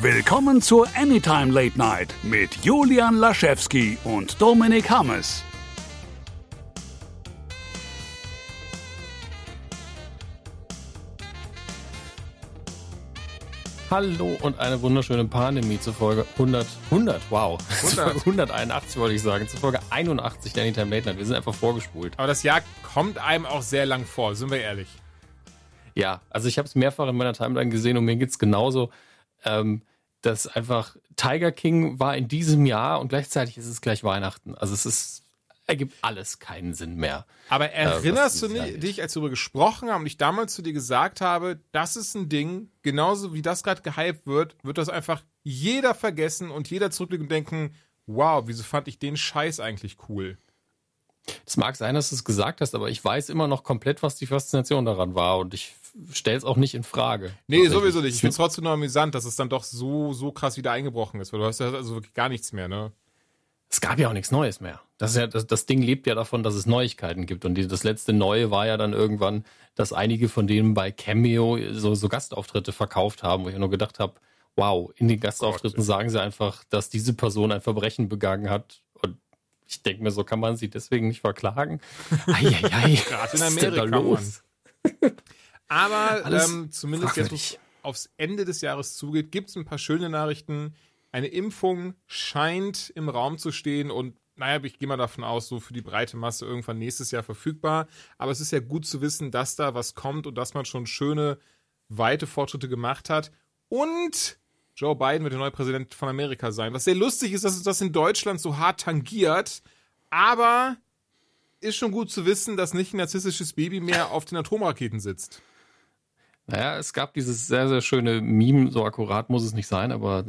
Willkommen zur Anytime Late Night mit Julian Laschewski und Dominik Hammes. Hallo und eine wunderschöne Pandemie zur Folge 100, 100, wow, 100. Zur Folge 181 wollte ich sagen, zur Folge 81 der Anytime Late Night. Wir sind einfach vorgespult. Aber das Jahr kommt einem auch sehr lang vor, sind wir ehrlich. Ja, also ich habe es mehrfach in meiner Timeline gesehen und mir geht's genauso, ähm, dass einfach Tiger King war in diesem Jahr und gleichzeitig ist es gleich Weihnachten. Also es ist, ergibt alles keinen Sinn mehr. Aber erinnerst du dieses Jahr ni- nicht. dich, als wir darüber gesprochen haben und ich damals zu dir gesagt habe, das ist ein Ding, genauso wie das gerade gehypt wird, wird das einfach jeder vergessen und jeder zurückblicken und denken, wow, wieso fand ich den Scheiß eigentlich cool? Es mag sein, dass du es gesagt hast, aber ich weiß immer noch komplett, was die Faszination daran war und ich stelle es auch nicht in Frage. Nee, sowieso nicht. Ich finde es trotzdem noch amüsant, dass es dann doch so, so krass wieder eingebrochen ist, weil du hast ja also wirklich gar nichts mehr, ne? Es gab ja auch nichts Neues mehr. Das, ist ja, das, das Ding lebt ja davon, dass es Neuigkeiten gibt. Und die, das letzte Neue war ja dann irgendwann, dass einige von denen bei Cameo so, so Gastauftritte verkauft haben, wo ich nur gedacht habe, wow, in den Gastauftritten Gott. sagen sie einfach, dass diese Person ein Verbrechen begangen hat. Und ich denke mir, so kann man sie deswegen nicht verklagen. Eieiei, Gerade in was ist denn da Amerika, los? Aber ähm, zumindest jetzt, wo fragwürdig. aufs Ende des Jahres zugeht, gibt es ein paar schöne Nachrichten. Eine Impfung scheint im Raum zu stehen und naja, ich gehe mal davon aus, so für die breite Masse irgendwann nächstes Jahr verfügbar. Aber es ist ja gut zu wissen, dass da was kommt und dass man schon schöne, weite Fortschritte gemacht hat. Und Joe Biden wird der neue Präsident von Amerika sein. Was sehr lustig ist, dass es das in Deutschland so hart tangiert. Aber ist schon gut zu wissen, dass nicht ein narzisstisches Baby mehr auf den Atomraketen sitzt. Naja, es gab dieses sehr, sehr schöne Meme, so akkurat muss es nicht sein, aber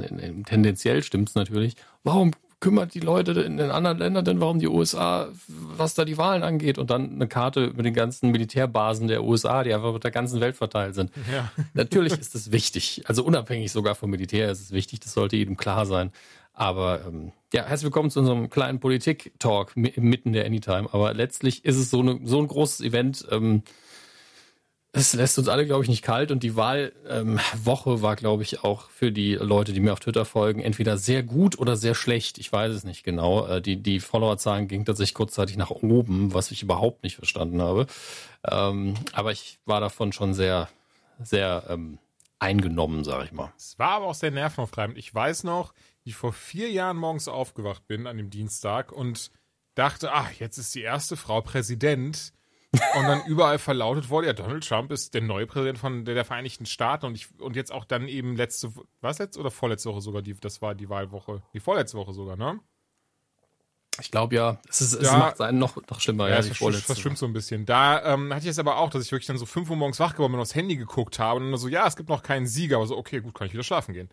tendenziell stimmt es natürlich. Warum kümmert die Leute in den anderen Ländern denn, warum die USA, was da die Wahlen angeht? Und dann eine Karte mit den ganzen Militärbasen der USA, die einfach mit der ganzen Welt verteilt sind. Ja. Natürlich ist es wichtig, also unabhängig sogar vom Militär ist es wichtig, das sollte jedem klar sein. Aber ähm, ja, herzlich willkommen zu unserem kleinen Politik-Talk mi- mitten der Anytime. Aber letztlich ist es so, eine, so ein großes Event, ähm, es lässt uns alle, glaube ich, nicht kalt und die Wahlwoche ähm, war, glaube ich, auch für die Leute, die mir auf Twitter folgen, entweder sehr gut oder sehr schlecht. Ich weiß es nicht genau. Äh, die die Followerzahlen gingen tatsächlich kurzzeitig nach oben, was ich überhaupt nicht verstanden habe. Ähm, aber ich war davon schon sehr, sehr ähm, eingenommen, sage ich mal. Es war aber auch sehr nervenaufreibend. Ich weiß noch, wie ich vor vier Jahren morgens aufgewacht bin an dem Dienstag und dachte, ach, jetzt ist die erste Frau Präsident. Und dann überall verlautet wurde, ja, Donald Trump ist der neue Präsident von der, der Vereinigten Staaten und ich und jetzt auch dann eben letzte, was jetzt oder vorletzte Woche sogar, die, das war die Wahlwoche, die vorletzte Woche sogar, ne? Ich glaube ja, es, ist, es Ja. macht es einen noch, noch schlimmer. Ja, Ja, es verschwimmt, verschwimmt so ein bisschen. Da ähm, hatte ich es aber auch, dass ich wirklich dann so 5 Uhr morgens wach geworden bin und aufs Handy geguckt habe und dann so, ja, es gibt noch keinen Sieger. Aber so, okay, gut, kann ich wieder schlafen gehen.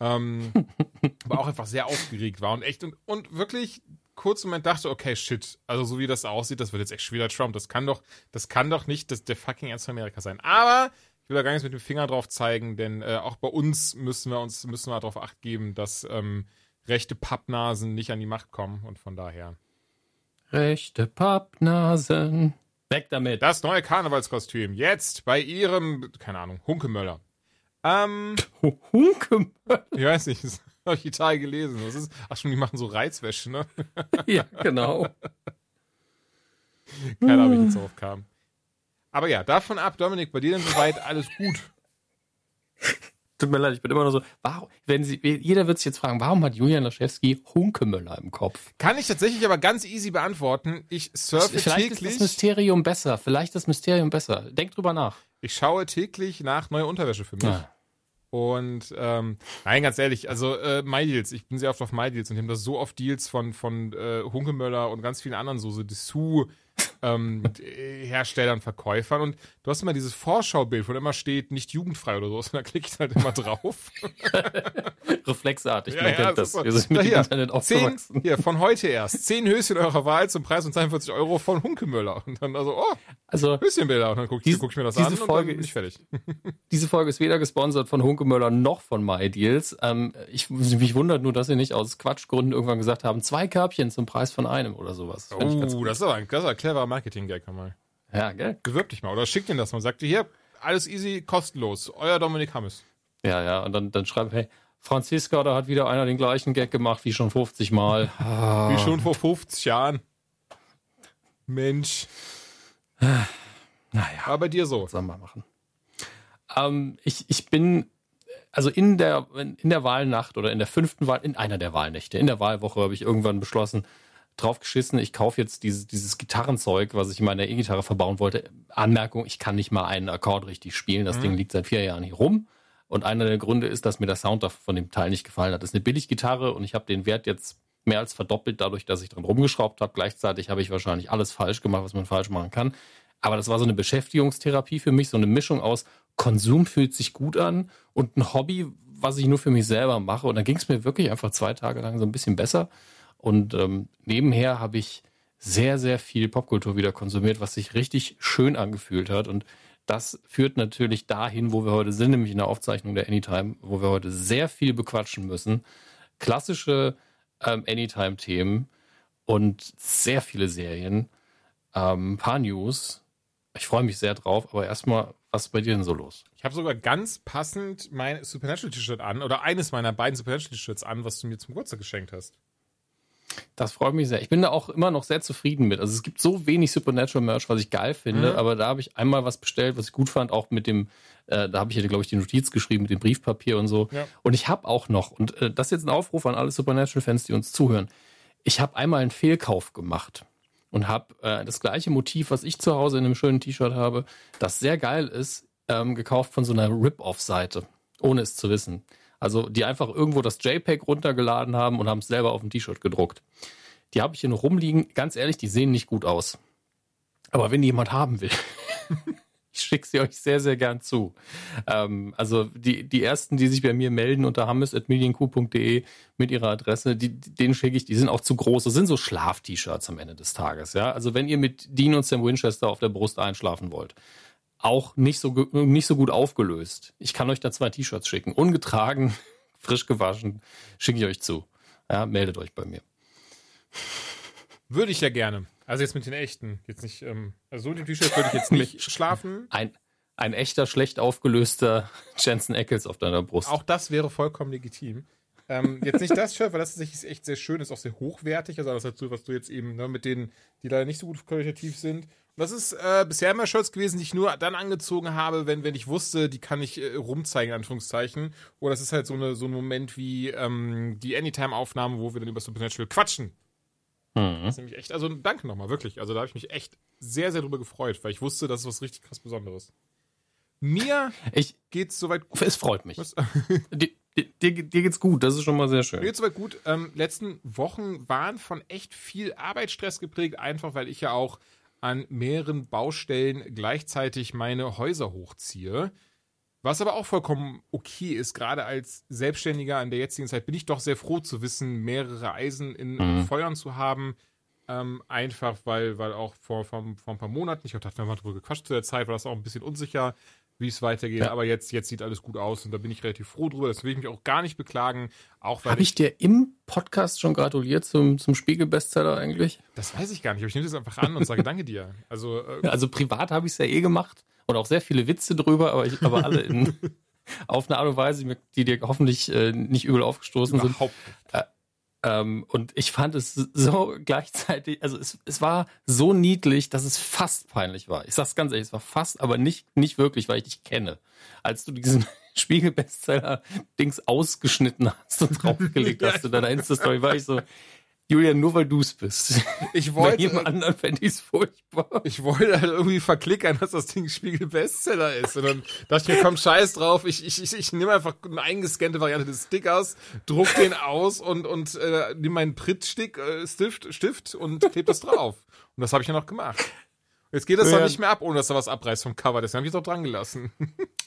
Ähm, aber auch einfach sehr aufgeregt war und echt und, und wirklich kurz im Moment dachte, okay, shit, also so wie das aussieht, das wird jetzt echt schon wieder Trump. Das kann doch, das kann doch nicht das, der fucking Ernst von Amerika sein. Aber ich will da gar nichts mit dem Finger drauf zeigen, denn äh, auch bei uns müssen wir uns müssen wir darauf acht geben, dass ähm, rechte Pappnasen nicht an die Macht kommen und von daher. Rechte Pappnasen. Weg damit. Das neue Karnevalskostüm. Jetzt bei ihrem, keine Ahnung, Hunkemöller. Ähm, Hunke. ich weiß nicht, habe ich total gelesen. Das ist, ach schon, die machen so Reizwäsche, ne? ja, genau. Keine Ahnung, wie ich jetzt drauf kam. Aber ja, davon ab, Dominik, bei dir denn soweit alles gut. Tut mir leid, ich bin immer nur so, warum, wenn Sie, jeder wird sich jetzt fragen, warum hat Julian Laschewski Hunkemöller im Kopf? Kann ich tatsächlich aber ganz easy beantworten. Ich surfe Vielleicht ist das täglich. Mysterium besser, vielleicht das Mysterium besser. Denk drüber nach. Ich schaue täglich nach neue Unterwäsche für mich. Ja. Und ähm, nein, ganz ehrlich, also äh, MyDeals, ich bin sehr oft auf MyDeals und die haben da so oft Deals von, von äh, Hunkemöller und ganz vielen anderen so, so Dessous ähm, d- Herstellern, Verkäufern und du hast immer dieses Vorschaubild, wo immer steht, nicht jugendfrei oder so, und da klicke ich halt immer drauf. Reflexartig, man kennt das. super. Wir sind mit Ja, Internet zehn, aufgewachsen. hier, von heute erst. Zehn Höschen eurer Wahl zum Preis von 42 Euro von Hunkemöller. Und dann also, oh, Also, Höschenbilder. Und dann gucke guck ich mir das diese an Folge und dann bin ist- ich fertig. diese Folge ist weder gesponsert von Hunkemöller noch von MyDeals. Ähm, ich, mich wundert nur, dass sie nicht aus Quatschgründen irgendwann gesagt haben, zwei Körbchen zum Preis von einem oder sowas. Oh, das ist aber ein, das ist ein cleverer Marketing-Gag mal. Ja, gell? Bewirb dich mal oder schick den das mal. Sagt dir hier, alles easy, kostenlos. Euer Dominik Hammes. Ja, ja, und dann, dann schreiben, hey, Franziska, da hat wieder einer den gleichen Gag gemacht wie schon 50 Mal. Ah. Wie schon vor 50 Jahren. Mensch. Naja. Aber bei dir so. Was soll man machen? Ähm, ich, ich bin, also in der, in der Wahlnacht oder in der fünften Wahl, in einer der Wahlnächte, in der Wahlwoche habe ich irgendwann beschlossen, drauf geschissen, ich kaufe jetzt dieses, dieses Gitarrenzeug, was ich in meiner E-Gitarre verbauen wollte. Anmerkung, ich kann nicht mal einen Akkord richtig spielen. Das mhm. Ding liegt seit vier Jahren hier rum. Und einer der Gründe ist, dass mir der Sound von dem Teil nicht gefallen hat. Das ist eine Billiggitarre und ich habe den Wert jetzt mehr als verdoppelt, dadurch, dass ich dran rumgeschraubt habe. Gleichzeitig habe ich wahrscheinlich alles falsch gemacht, was man falsch machen kann. Aber das war so eine Beschäftigungstherapie für mich, so eine Mischung aus Konsum fühlt sich gut an und ein Hobby, was ich nur für mich selber mache. Und dann ging es mir wirklich einfach zwei Tage lang so ein bisschen besser. Und ähm, nebenher habe ich sehr, sehr viel Popkultur wieder konsumiert, was sich richtig schön angefühlt hat. Und das führt natürlich dahin, wo wir heute sind, nämlich in der Aufzeichnung der Anytime, wo wir heute sehr viel bequatschen müssen. Klassische ähm, Anytime-Themen und sehr viele Serien. Ähm, ein paar News. Ich freue mich sehr drauf, aber erstmal, was ist bei dir denn so los? Ich habe sogar ganz passend mein Supernatural-T-Shirt an oder eines meiner beiden Supernatural-T-Shirts an, was du mir zum Geburtstag geschenkt hast. Das freut mich sehr. Ich bin da auch immer noch sehr zufrieden mit. Also es gibt so wenig Supernatural Merch, was ich geil finde, mhm. aber da habe ich einmal was bestellt, was ich gut fand, auch mit dem, äh, da habe ich ja, glaube ich, die Notiz geschrieben mit dem Briefpapier und so. Ja. Und ich habe auch noch, und äh, das ist jetzt ein Aufruf an alle Supernatural-Fans, die uns zuhören. Ich habe einmal einen Fehlkauf gemacht und habe äh, das gleiche Motiv, was ich zu Hause in einem schönen T-Shirt habe, das sehr geil ist, ähm, gekauft von so einer Rip-Off-Seite, ohne es zu wissen. Also die einfach irgendwo das JPEG runtergeladen haben und haben es selber auf ein T-Shirt gedruckt. Die habe ich hier noch rumliegen. Ganz ehrlich, die sehen nicht gut aus. Aber wenn die jemand haben will, ich schicke sie euch sehr, sehr gern zu. Ähm, also die, die ersten, die sich bei mir melden unter hammes.medienq.de mit ihrer Adresse, die, denen schicke ich, die sind auch zu groß. Das sind so Schlaf-T-Shirts am Ende des Tages. Ja? Also wenn ihr mit Dean und Sam Winchester auf der Brust einschlafen wollt, auch nicht so, nicht so gut aufgelöst. Ich kann euch da zwei T-Shirts schicken. Ungetragen, frisch gewaschen, schicke ich euch zu. Ja, meldet euch bei mir. Würde ich ja gerne. Also jetzt mit den echten. Jetzt nicht, ähm, also so den T-Shirt würde ich jetzt nicht schlafen. Ein, ein echter, schlecht aufgelöster Jensen Eccles auf deiner Brust. Auch das wäre vollkommen legitim. Ähm, jetzt nicht das Shirt, weil das ist echt sehr schön, ist auch sehr hochwertig. Also das dazu, was du jetzt eben ne, mit denen, die leider nicht so gut qualitativ sind. Das ist äh, bisher immer Shirts gewesen, die ich nur dann angezogen habe, wenn, wenn ich wusste, die kann ich äh, rumzeigen, in Anführungszeichen. Oder das ist halt so, eine, so ein Moment wie ähm, die Anytime-Aufnahme, wo wir dann über Supernatural quatschen. Mhm. Das ist nämlich echt, also danke nochmal, wirklich. Also da habe ich mich echt sehr, sehr drüber gefreut, weil ich wusste, das ist was richtig krass Besonderes. Mir ich, geht's soweit. Es freut mich. dir, dir, dir, geht's gut, das ist schon mal sehr schön. Mir geht's soweit gut. Ähm, letzten Wochen waren von echt viel Arbeitsstress geprägt, einfach weil ich ja auch an mehreren Baustellen gleichzeitig meine Häuser hochziehe. Was aber auch vollkommen okay ist, gerade als Selbstständiger in der jetzigen Zeit bin ich doch sehr froh zu wissen, mehrere Eisen in mhm. Feuern zu haben. Ähm, einfach, weil, weil auch vor, vor, vor ein paar Monaten, ich wir haben mal drüber gequatscht zu der Zeit, war das auch ein bisschen unsicher, wie es weitergeht. Ja. Aber jetzt, jetzt sieht alles gut aus und da bin ich relativ froh drüber. Das will ich mich auch gar nicht beklagen. Auch Habe ich, ich, dir im Podcast schon gratuliert zum, zum Spiegel-Bestseller eigentlich? Das weiß ich gar nicht, aber ich nehme das einfach an und sage Danke dir. Also, äh, also privat habe ich es ja eh gemacht und auch sehr viele Witze drüber, aber, ich, aber alle in, auf eine Art und Weise, die dir hoffentlich äh, nicht übel aufgestoßen Überhaupt sind. Äh, ähm, und ich fand es so gleichzeitig, also es, es war so niedlich, dass es fast peinlich war. Ich sag's ganz ehrlich, es war fast, aber nicht, nicht wirklich, weil ich dich kenne. Als du diesen Spiegel-Bestseller-Dings ausgeschnitten hast und draufgelegt hast in deiner Insta-Story, war ich so, Julian, nur weil du es bist. Ich wollte. Bei jedem anderen fände ich es furchtbar. Ich wollte halt irgendwie verklickern, dass das Ding Spiegel Bestseller ist. Und dann dachte ich mir, komm, scheiß drauf. Ich, ich, ich, ich nehme einfach eine eingescannte Variante des Stickers, druck den aus und, und äh, nehme meinen Prittstick, äh, Stift, Stift und klebe das drauf. Und das habe ich ja noch gemacht. Jetzt geht das ja. doch nicht mehr ab, ohne dass da was abreißt vom Cover. Deswegen habe ich es auch dran gelassen.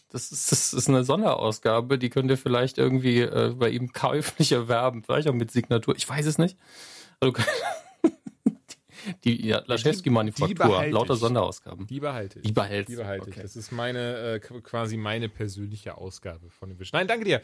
Das ist, das ist eine Sonderausgabe, die könnt ihr vielleicht irgendwie äh, bei ihm käuflich erwerben. Vielleicht auch mit Signatur. Ich weiß es nicht. Also, die ja, Laschewski-Manufaktur, lauter Sonderausgaben. Die behalte ich. Die behalte Die behalte okay. ich. Das ist meine, äh, quasi meine persönliche Ausgabe von dem Wisch. Nein, danke dir.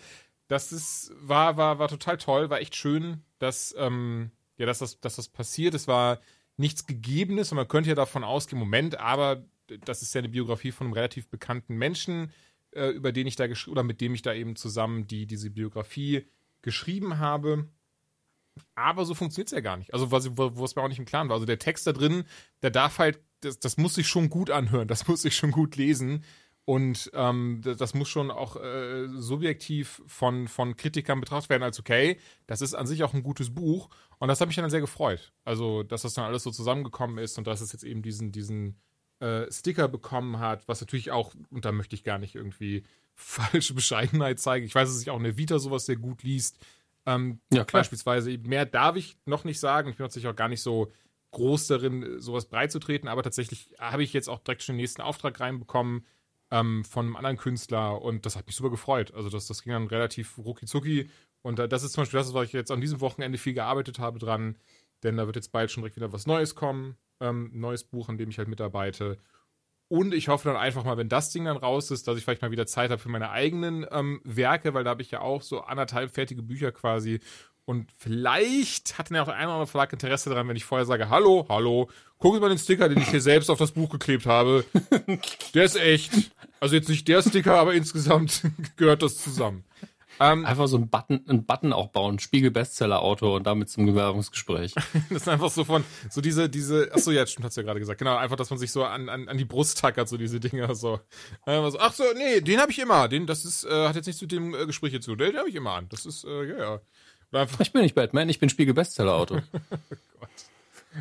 Das ist, war, war, war total toll, war echt schön, dass, ähm, ja, dass das, dass das passiert. Es war nichts Gegebenes und man könnte ja davon ausgehen, Moment, aber das ist ja eine Biografie von einem relativ bekannten Menschen. äh, über den ich da geschrieben oder mit dem ich da eben zusammen die, diese Biografie geschrieben habe. Aber so funktioniert es ja gar nicht. Also, wo, wo es mir auch nicht im Klaren war. Also, der Text da drin, der darf halt, das, das muss sich schon gut anhören, das muss sich schon gut lesen. Und ähm, das muss schon auch äh, subjektiv von, von Kritikern betrachtet werden als okay. Das ist an sich auch ein gutes Buch. Und das hat mich dann sehr gefreut. Also, dass das dann alles so zusammengekommen ist und dass es jetzt eben diesen, diesen äh, Sticker bekommen hat, was natürlich auch, und da möchte ich gar nicht irgendwie falsche Bescheidenheit zeigen. Ich weiß, dass sich auch in der Vita sowas sehr gut liest. Ähm, ja, klar. Beispielsweise, mehr darf ich noch nicht sagen. Ich bin natürlich auch gar nicht so groß darin, sowas breit zu treten, aber tatsächlich habe ich jetzt auch direkt schon den nächsten Auftrag reinbekommen ähm, von einem anderen Künstler und das hat mich super gefreut. Also das, das ging dann relativ rucki zucki und das ist zum Beispiel das, was ich jetzt an diesem Wochenende viel gearbeitet habe dran, denn da wird jetzt bald schon direkt wieder was Neues kommen, ähm, neues Buch, an dem ich halt mitarbeite und ich hoffe dann einfach mal, wenn das Ding dann raus ist, dass ich vielleicht mal wieder Zeit habe für meine eigenen ähm, Werke, weil da habe ich ja auch so anderthalb fertige Bücher quasi. Und vielleicht hat ja auch eine oder andere Verlag Interesse daran, wenn ich vorher sage, hallo, hallo, gucken Sie mal den Sticker, den ich hier selbst auf das Buch geklebt habe. Der ist echt. Also jetzt nicht der Sticker, aber insgesamt gehört das zusammen. Ähm, einfach so einen Button, einen Button auch bauen, Spiegel-Bestseller-Autor und damit zum Bewerbungsgespräch. das ist einfach so von, so diese, diese, achso, ja, stimmt, hast du ja gerade gesagt. Genau, einfach, dass man sich so an, an, an die Brust tackert, so diese Dinger, so. so ach so, nee, den habe ich immer. Den, das ist, äh, hat jetzt nichts mit dem äh, Gespräch zu. Den habe ich immer an. Das ist, äh, ja, ja. Ich bin nicht Batman, ich bin Spiegel-Bestseller-Autor. oh Gott.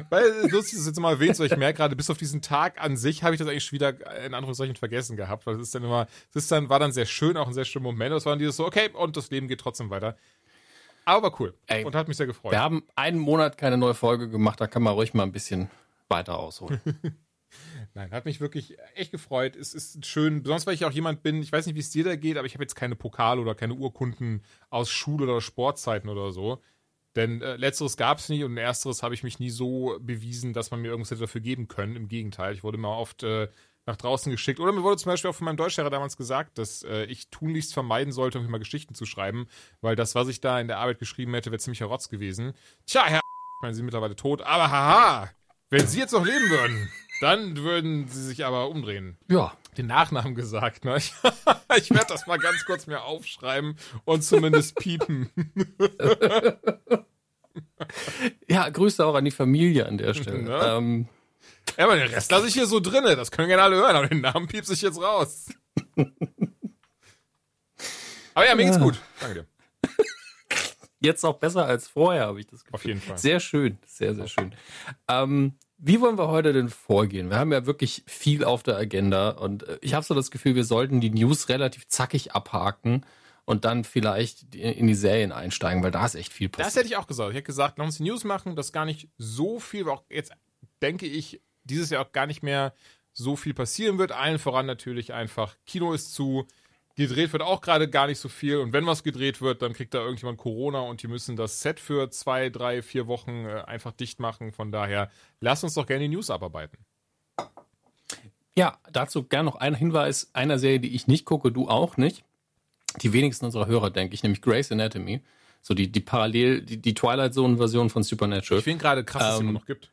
Weil lustig ist jetzt mal erwähnt, so ich merke gerade, bis auf diesen Tag an sich habe ich das eigentlich schon wieder in Anführungszeichen vergessen gehabt, weil es ist dann immer, es ist dann, war dann sehr schön, auch ein sehr schöner Moment. Das war dann dieses so, okay, und das Leben geht trotzdem weiter. Aber cool. Ey, und hat mich sehr gefreut. Wir haben einen Monat keine neue Folge gemacht, da kann man ruhig mal ein bisschen weiter ausholen. Nein, hat mich wirklich echt gefreut. Es ist schön, besonders weil ich auch jemand bin, ich weiß nicht, wie es dir da geht, aber ich habe jetzt keine Pokale oder keine Urkunden aus Schule oder Sportzeiten oder so. Denn äh, letzteres gab es nie und ersteres habe ich mich nie so bewiesen, dass man mir irgendwas hätte dafür geben können. Im Gegenteil, ich wurde immer oft äh, nach draußen geschickt. Oder mir wurde zum Beispiel auch von meinem Deutschlehrer damals gesagt, dass äh, ich tunlichst vermeiden sollte, irgendwie mal Geschichten zu schreiben, weil das, was ich da in der Arbeit geschrieben hätte, wäre ziemlicher Rotz gewesen. Tja, Herr, ich meine, Sie sind mittlerweile tot, aber haha, wenn Sie jetzt noch leben würden, dann würden Sie sich aber umdrehen. Ja. Den Nachnamen gesagt, ne? Ich, ich werde das mal ganz kurz mir aufschreiben und zumindest piepen. ja, Grüße auch an die Familie an der Stelle. Ne? Ähm, ja, aber den Rest lasse ich hier so drinne. Das können gerne alle hören, aber den Namen piepse ich jetzt raus. aber ja, mir geht's gut. Danke dir. Jetzt auch besser als vorher, habe ich das Gefühl. Auf jeden Fall. Sehr schön, sehr, sehr schön. Ähm, wie wollen wir heute denn vorgehen? Wir haben ja wirklich viel auf der Agenda und äh, ich habe so das Gefühl, wir sollten die News relativ zackig abhaken und dann vielleicht in die Serien einsteigen, weil da ist echt viel passiert. Das hätte ich auch gesagt. Ich hätte gesagt, lass uns die News machen, das ist gar nicht so viel, weil auch jetzt denke ich, dieses Jahr auch gar nicht mehr so viel passieren wird. Allen voran natürlich einfach, Kino ist zu, Gedreht wird auch gerade gar nicht so viel. Und wenn was gedreht wird, dann kriegt da irgendjemand Corona und die müssen das Set für zwei, drei, vier Wochen äh, einfach dicht machen. Von daher, lass uns doch gerne die News abarbeiten. Ja, dazu gern noch ein Hinweis einer Serie, die ich nicht gucke, du auch nicht. Die wenigsten unserer Hörer, denke ich, nämlich Grey's Anatomy. So die, die Parallel, die, die Twilight Zone-Version von Supernatural. Ich finde gerade krass, dass es immer ähm, noch gibt.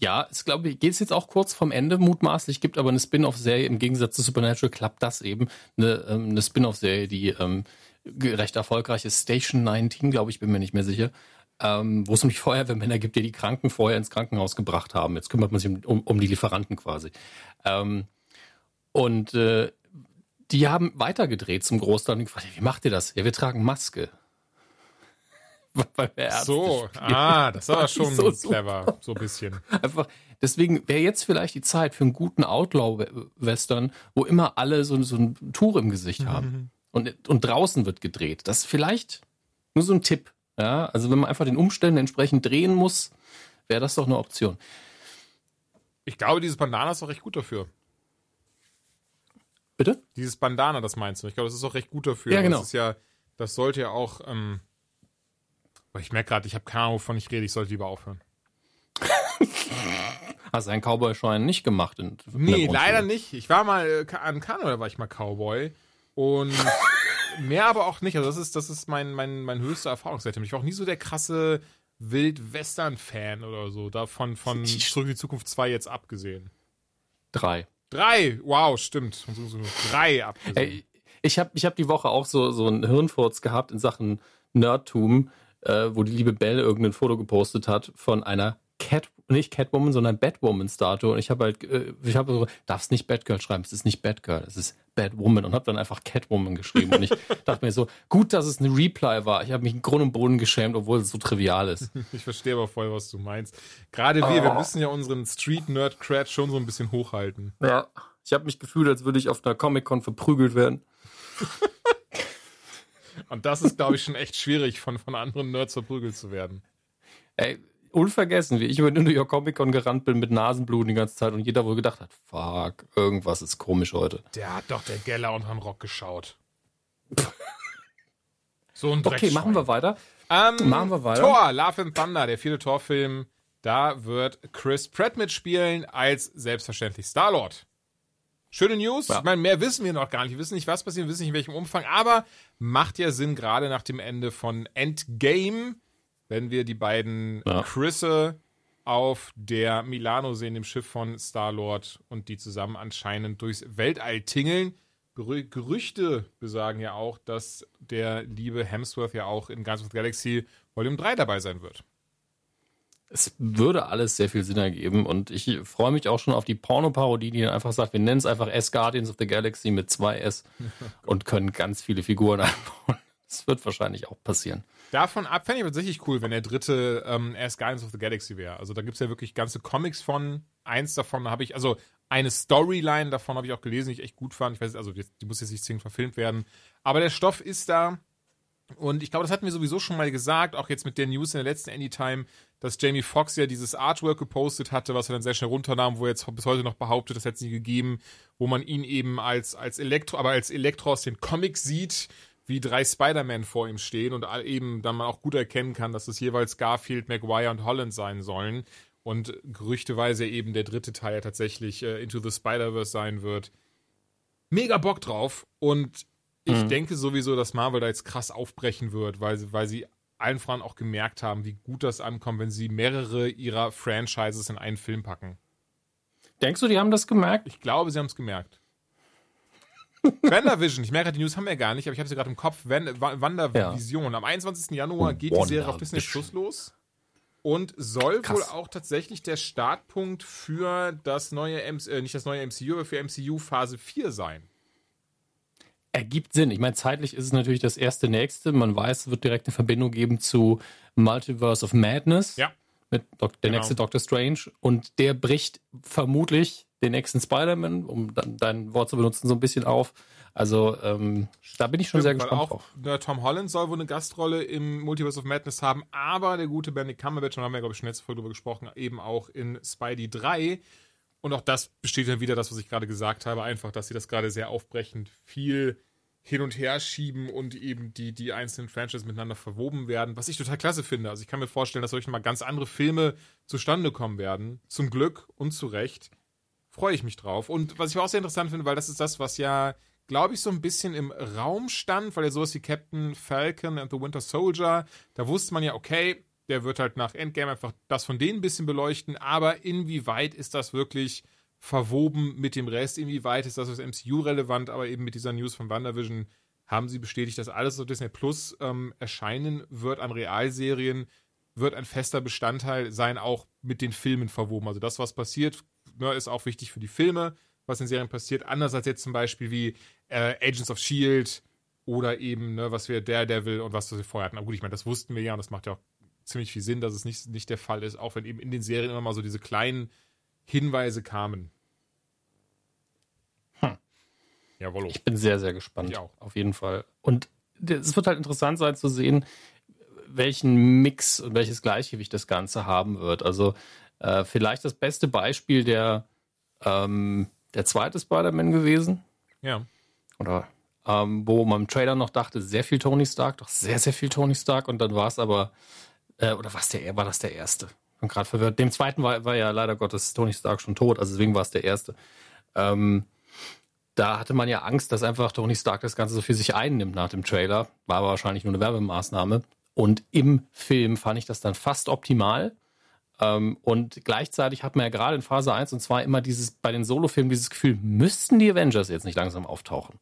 Ja, es glaube ich, geht es jetzt auch kurz vom Ende mutmaßlich, gibt aber eine Spin-off-Serie, im Gegensatz zu Supernatural klappt das eben, eine, ähm, eine Spin-off-Serie, die ähm, recht erfolgreich ist, Station 19, glaube ich, bin mir nicht mehr sicher, ähm, wo es nämlich Feuerwehrmänner gibt, die die Kranken vorher ins Krankenhaus gebracht haben. Jetzt kümmert man sich um, um die Lieferanten quasi. Ähm, und äh, die haben weitergedreht zum Großteil und gefragt, wie macht ihr das? Ja, wir tragen Maske. Weil wir Ärzte So, spielen. ah, das war schon so clever, so ein bisschen. Einfach, deswegen wäre jetzt vielleicht die Zeit für einen guten Outlaw-Western, wo immer alle so, so ein Tuch im Gesicht mhm. haben. Und, und draußen wird gedreht. Das ist vielleicht nur so ein Tipp. Ja, also wenn man einfach den Umständen entsprechend drehen muss, wäre das doch eine Option. Ich glaube, dieses Bandana ist auch recht gut dafür. Bitte? Dieses Bandana, das meinst du? Ich glaube, das ist auch recht gut dafür. Ja, genau. Das ist ja, das sollte ja auch, ähm, ich merke gerade, ich habe keine Ahnung, wovon ich rede. Ich sollte lieber aufhören. Hast du einen Cowboy-Schein nicht gemacht? In, nee, leider nicht. Ich war mal äh, an Karneval, war ich mal Cowboy. Und mehr aber auch nicht. Also das ist, das ist mein, mein, mein höchster Erfahrungswert. Ich war auch nie so der krasse Wild-Western-Fan oder so. Davon von Zurück in die Zukunft 2 jetzt abgesehen. Drei. Drei, wow, stimmt. Drei abgesehen. Ey, ich habe ich hab die Woche auch so, so einen Hirnfurz gehabt in Sachen Nerdtum, äh, wo die liebe Belle irgendein Foto gepostet hat von einer Cat, nicht Catwoman, sondern Batwoman-Statue. Und ich habe halt, äh, ich habe so, darfst nicht Batgirl schreiben, es ist nicht Batgirl, es ist Batwoman und habe dann einfach Catwoman geschrieben. Und ich dachte mir so, gut, dass es ein Reply war. Ich habe mich in Grund und Boden geschämt, obwohl es so trivial ist. Ich verstehe aber voll, was du meinst. Gerade wir, oh. wir müssen ja unseren Street-Nerd-Cred schon so ein bisschen hochhalten. Ja, ich habe mich gefühlt, als würde ich auf einer Comic-Con verprügelt werden. und das ist, glaube ich, schon echt schwierig, von, von anderen Nerds verprügelt zu werden. Ey, unvergessen, wie ich über den New York Comic Con gerannt bin mit Nasenbluten die ganze Zeit und jeder wohl gedacht hat, fuck, irgendwas ist komisch heute. Der hat doch der Geller unterm Rock geschaut. so ein Okay, machen wir weiter. Ähm, machen wir weiter. Thor, Love and Thunder, der vierte Torfilm. Da wird Chris Pratt mitspielen als selbstverständlich Star-Lord. Schöne News. Ja. Ich meine, mehr wissen wir noch gar nicht. Wir wissen nicht, was passiert, wir wissen nicht, in welchem Umfang, aber macht ja Sinn, gerade nach dem Ende von Endgame wenn wir die beiden ja. Chrisse auf der Milano sehen, dem Schiff von Star-Lord und die zusammen anscheinend durchs Weltall tingeln. Gerüchte besagen ja auch, dass der liebe Hemsworth ja auch in Guardians of the Galaxy Volume 3 dabei sein wird. Es würde alles sehr viel Sinn ergeben und ich freue mich auch schon auf die Porno-Parodie, die dann einfach sagt, wir nennen es einfach S Guardians of the Galaxy mit zwei S und können ganz viele Figuren einbauen. Das wird wahrscheinlich auch passieren. Davon ab fände ich tatsächlich cool, wenn der dritte ähm, erst Guardians of the Galaxy wäre. Also da gibt es ja wirklich ganze Comics von. Eins davon habe ich, also eine Storyline davon habe ich auch gelesen, die ich echt gut fand. Ich weiß, also die, die muss jetzt nicht zwingend verfilmt werden. Aber der Stoff ist da. Und ich glaube, das hatten wir sowieso schon mal gesagt, auch jetzt mit der News in der letzten Anytime, dass Jamie Foxx ja dieses Artwork gepostet hatte, was er dann sehr schnell runternahm, wo er jetzt bis heute noch behauptet, das hätte es nie gegeben, wo man ihn eben als, als Elektro, aber als Elektro aus den Comics sieht, wie drei Spider-Man vor ihm stehen und eben dann man auch gut erkennen kann, dass es jeweils Garfield, Maguire und Holland sein sollen. Und gerüchteweise eben der dritte Teil ja tatsächlich äh, Into the Spider-Verse sein wird. Mega Bock drauf. Und ich mhm. denke sowieso, dass Marvel da jetzt krass aufbrechen wird, weil, weil sie allen Frauen auch gemerkt haben, wie gut das ankommt, wenn sie mehrere ihrer Franchises in einen Film packen. Denkst du, die haben das gemerkt? Ich glaube, sie haben es gemerkt. WandaVision, ich merke, die News haben wir gar nicht, aber ich habe sie gerade im Kopf. WandaVision. Ja. Am 21. Januar geht die Serie auf Disney Plus los. Und soll Krass. wohl auch tatsächlich der Startpunkt für das neue, MC, äh, nicht das neue MCU, aber für MCU Phase 4 sein. Ergibt Sinn. Ich meine, zeitlich ist es natürlich das erste nächste. Man weiß, es wird direkt eine Verbindung geben zu Multiverse of Madness. Ja. Mit Dok der genau. nächste Doctor Strange. Und der bricht vermutlich den nächsten Spider-Man, um dann dein Wort zu benutzen, so ein bisschen auf. Also ähm, da bin ich schon Stimmt, sehr gespannt auch, drauf. Der Tom Holland soll wohl eine Gastrolle im Multiverse of Madness haben, aber der gute Benedict Cumberbatch, und haben wir, glaube ich, schon letzte Folge drüber gesprochen, eben auch in Spidey 3. Und auch das besteht dann wieder das, was ich gerade gesagt habe, einfach, dass sie das gerade sehr aufbrechend viel hin und her schieben und eben die, die einzelnen Franchises miteinander verwoben werden, was ich total klasse finde. Also ich kann mir vorstellen, dass solche mal ganz andere Filme zustande kommen werden. Zum Glück und zu Recht freue ich mich drauf. Und was ich auch sehr interessant finde, weil das ist das, was ja, glaube ich, so ein bisschen im Raum stand, weil ja sowas wie Captain Falcon and the Winter Soldier, da wusste man ja, okay, der wird halt nach Endgame einfach das von denen ein bisschen beleuchten, aber inwieweit ist das wirklich verwoben mit dem Rest? Inwieweit ist das aus MCU relevant? Aber eben mit dieser News von WandaVision haben sie bestätigt, dass alles auf Disney Plus ähm, erscheinen wird an Realserien, wird ein fester Bestandteil sein, auch mit den Filmen verwoben. Also das, was passiert, ne, ist auch wichtig für die Filme, was in Serien passiert. Anders als jetzt zum Beispiel wie äh, Agents of Shield oder eben, ne, was wir Daredevil und was wir vorher hatten. Aber gut, ich meine, das wussten wir ja und das macht ja auch ziemlich viel Sinn, dass es nicht, nicht der Fall ist, auch wenn eben in den Serien immer mal so diese kleinen Hinweise kamen. Hm. Jawohl. Ich bin sehr, sehr gespannt. Ich auch. Auf jeden Fall. Und es wird halt interessant sein zu sehen, welchen Mix und welches Gleichgewicht das Ganze haben wird. Also äh, vielleicht das beste Beispiel der, ähm, der zweite Spider-Man gewesen. Ja. Oder ähm, wo man im Trailer noch dachte, sehr viel Tony Stark, doch sehr, sehr viel Tony Stark und dann war es aber, äh, oder was der, war das der erste? Und gerade verwirrt. Dem zweiten war, war ja leider Gottes Tony Stark schon tot, also deswegen war es der erste. Ähm, da hatte man ja Angst, dass einfach Tony Stark das Ganze so für sich einnimmt nach dem Trailer. War aber wahrscheinlich nur eine Werbemaßnahme. Und im Film fand ich das dann fast optimal, Ähm, und gleichzeitig hat man ja gerade in Phase 1 und 2 immer dieses, bei den Solo-Filmen dieses Gefühl, müssten die Avengers jetzt nicht langsam auftauchen?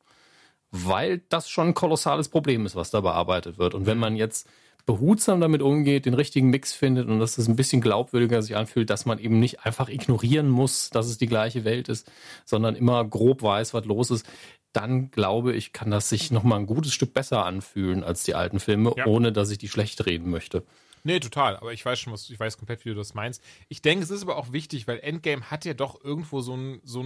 Weil das schon ein kolossales Problem ist, was da bearbeitet wird. Und wenn man jetzt behutsam damit umgeht, den richtigen Mix findet und dass das ein bisschen glaubwürdiger sich anfühlt, dass man eben nicht einfach ignorieren muss, dass es die gleiche Welt ist, sondern immer grob weiß, was los ist, dann glaube ich, kann das sich nochmal ein gutes Stück besser anfühlen als die alten Filme, ja. ohne dass ich die schlecht reden möchte. Nee, total. Aber ich weiß schon, was ich weiß komplett, wie du das meinst. Ich denke, es ist aber auch wichtig, weil Endgame hat ja doch irgendwo so einen so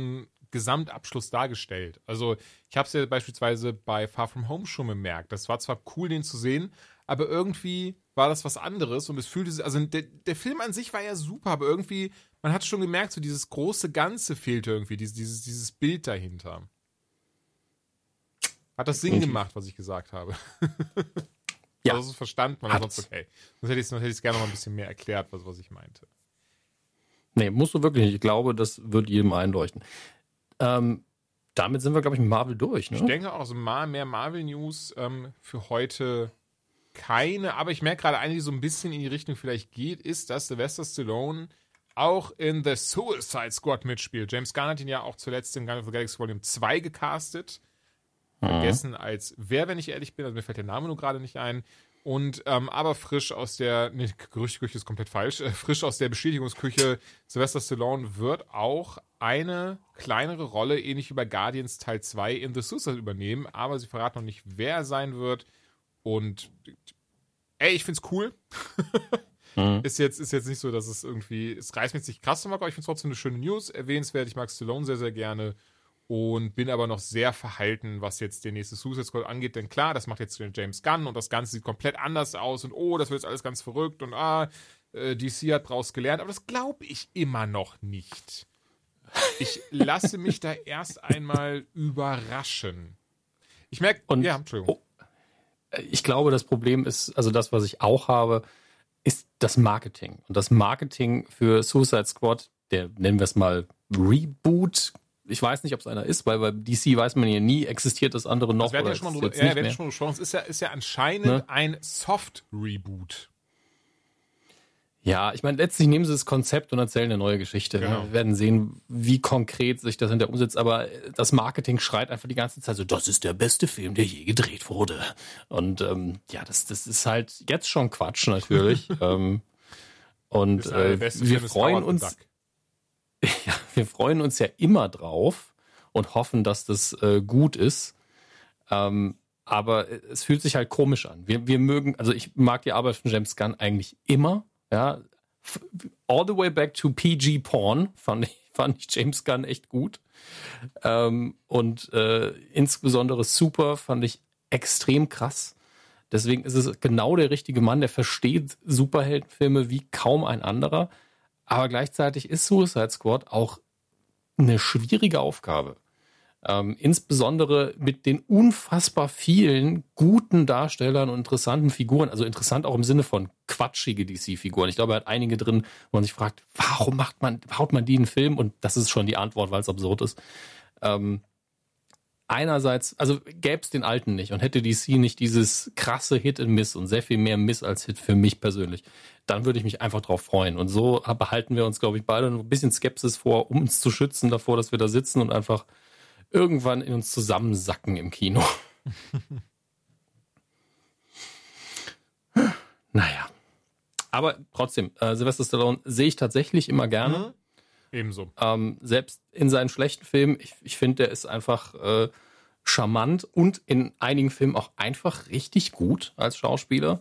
Gesamtabschluss dargestellt. Also ich habe es ja beispielsweise bei Far From Home schon bemerkt. Das war zwar cool, den zu sehen, aber irgendwie war das was anderes und es fühlte sich, also der, der Film an sich war ja super, aber irgendwie, man hat schon gemerkt, so dieses große Ganze fehlte irgendwie, dieses, dieses, dieses Bild dahinter. Hat das Sinn gemacht, was ich gesagt habe? ja. Also, es verstanden, man sonst okay. Sonst hätte ich es gerne noch ein bisschen mehr erklärt, was, was ich meinte. Nee, musst du wirklich nicht. Ich glaube, das wird jedem einleuchten. Ähm, damit sind wir, glaube ich, mit Marvel durch. Ne? Ich denke auch, so mal mehr Marvel-News ähm, für heute keine, aber ich merke gerade eine, die so ein bisschen in die Richtung vielleicht geht, ist, dass Sylvester Stallone auch in The Suicide Squad mitspielt. James Gunn hat ihn ja auch zuletzt in Guardians of the Galaxy Volume 2 gecastet. Mhm. Vergessen als wer, wenn ich ehrlich bin, also mir fällt der Name nur gerade nicht ein. Und ähm, aber frisch aus der, nee, Gerüchteküche ist komplett falsch, äh, frisch aus der Bestätigungsküche, Sylvester Stallone wird auch eine kleinere Rolle, ähnlich wie bei Guardians Teil 2 in The Suicide übernehmen, aber sie verraten noch nicht, wer er sein wird. Und ey, ich find's cool. mhm. Ist jetzt, ist jetzt nicht so, dass es irgendwie, es reißt mich nicht krass zum aber ich find's trotzdem eine schöne News, erwähnenswert. Ich mag Stallone sehr, sehr gerne und bin aber noch sehr verhalten, was jetzt der nächste Suicide Squad angeht. Denn klar, das macht jetzt James Gunn und das Ganze sieht komplett anders aus und oh, das wird jetzt alles ganz verrückt und ah, äh, DC hat draus gelernt. Aber das glaube ich immer noch nicht. Ich lasse mich da erst einmal überraschen. Ich merke, ja, Entschuldigung. Ich glaube, das Problem ist, also das, was ich auch habe, ist das Marketing. Und das Marketing für Suicide Squad, der nennen wir es mal Reboot, ich weiß nicht, ob es einer ist, weil bei DC weiß man ja nie, existiert das andere noch. Das werden ja schon mal drüber, ja, werden schon mal Es ist ja, ist ja anscheinend ne? ein Soft-Reboot. Ja, ich meine, letztlich nehmen sie das Konzept und erzählen eine neue Geschichte. Genau. Wir werden sehen, wie konkret sich das hinter umsetzt, aber das Marketing schreit einfach die ganze Zeit so, das ist der beste Film, der je gedreht wurde. Und ähm, ja, das, das ist halt jetzt schon Quatsch natürlich. ähm, und äh, wir freuen uns. Ja, wir freuen uns ja immer drauf und hoffen, dass das äh, gut ist. Ähm, aber es fühlt sich halt komisch an. Wir, wir mögen, also ich mag die Arbeit von James Gunn eigentlich immer. Ja, all the way back to PG Porn fand ich, fand ich James Gunn echt gut. Ähm, und äh, insbesondere Super fand ich extrem krass. Deswegen ist es genau der richtige Mann, der versteht Superheldenfilme wie kaum ein anderer. Aber gleichzeitig ist Suicide Squad auch eine schwierige Aufgabe. Ähm, insbesondere mit den unfassbar vielen guten Darstellern und interessanten Figuren. Also interessant auch im Sinne von quatschige DC-Figuren. Ich glaube, er hat einige drin, wo man sich fragt, warum macht man, haut man die in einen Film? Und das ist schon die Antwort, weil es absurd ist. Ähm, einerseits, also gäbe es den alten nicht und hätte DC nicht dieses krasse Hit and Miss und sehr viel mehr Miss als Hit für mich persönlich, dann würde ich mich einfach drauf freuen. Und so behalten wir uns, glaube ich, beide ein bisschen Skepsis vor, um uns zu schützen davor, dass wir da sitzen und einfach irgendwann in uns zusammensacken im Kino. naja. Aber trotzdem, äh, Sylvester Stallone sehe ich tatsächlich immer gerne. Mhm. Ebenso. Ähm, selbst in seinen schlechten Filmen, ich, ich finde, der ist einfach äh, charmant und in einigen Filmen auch einfach richtig gut als Schauspieler.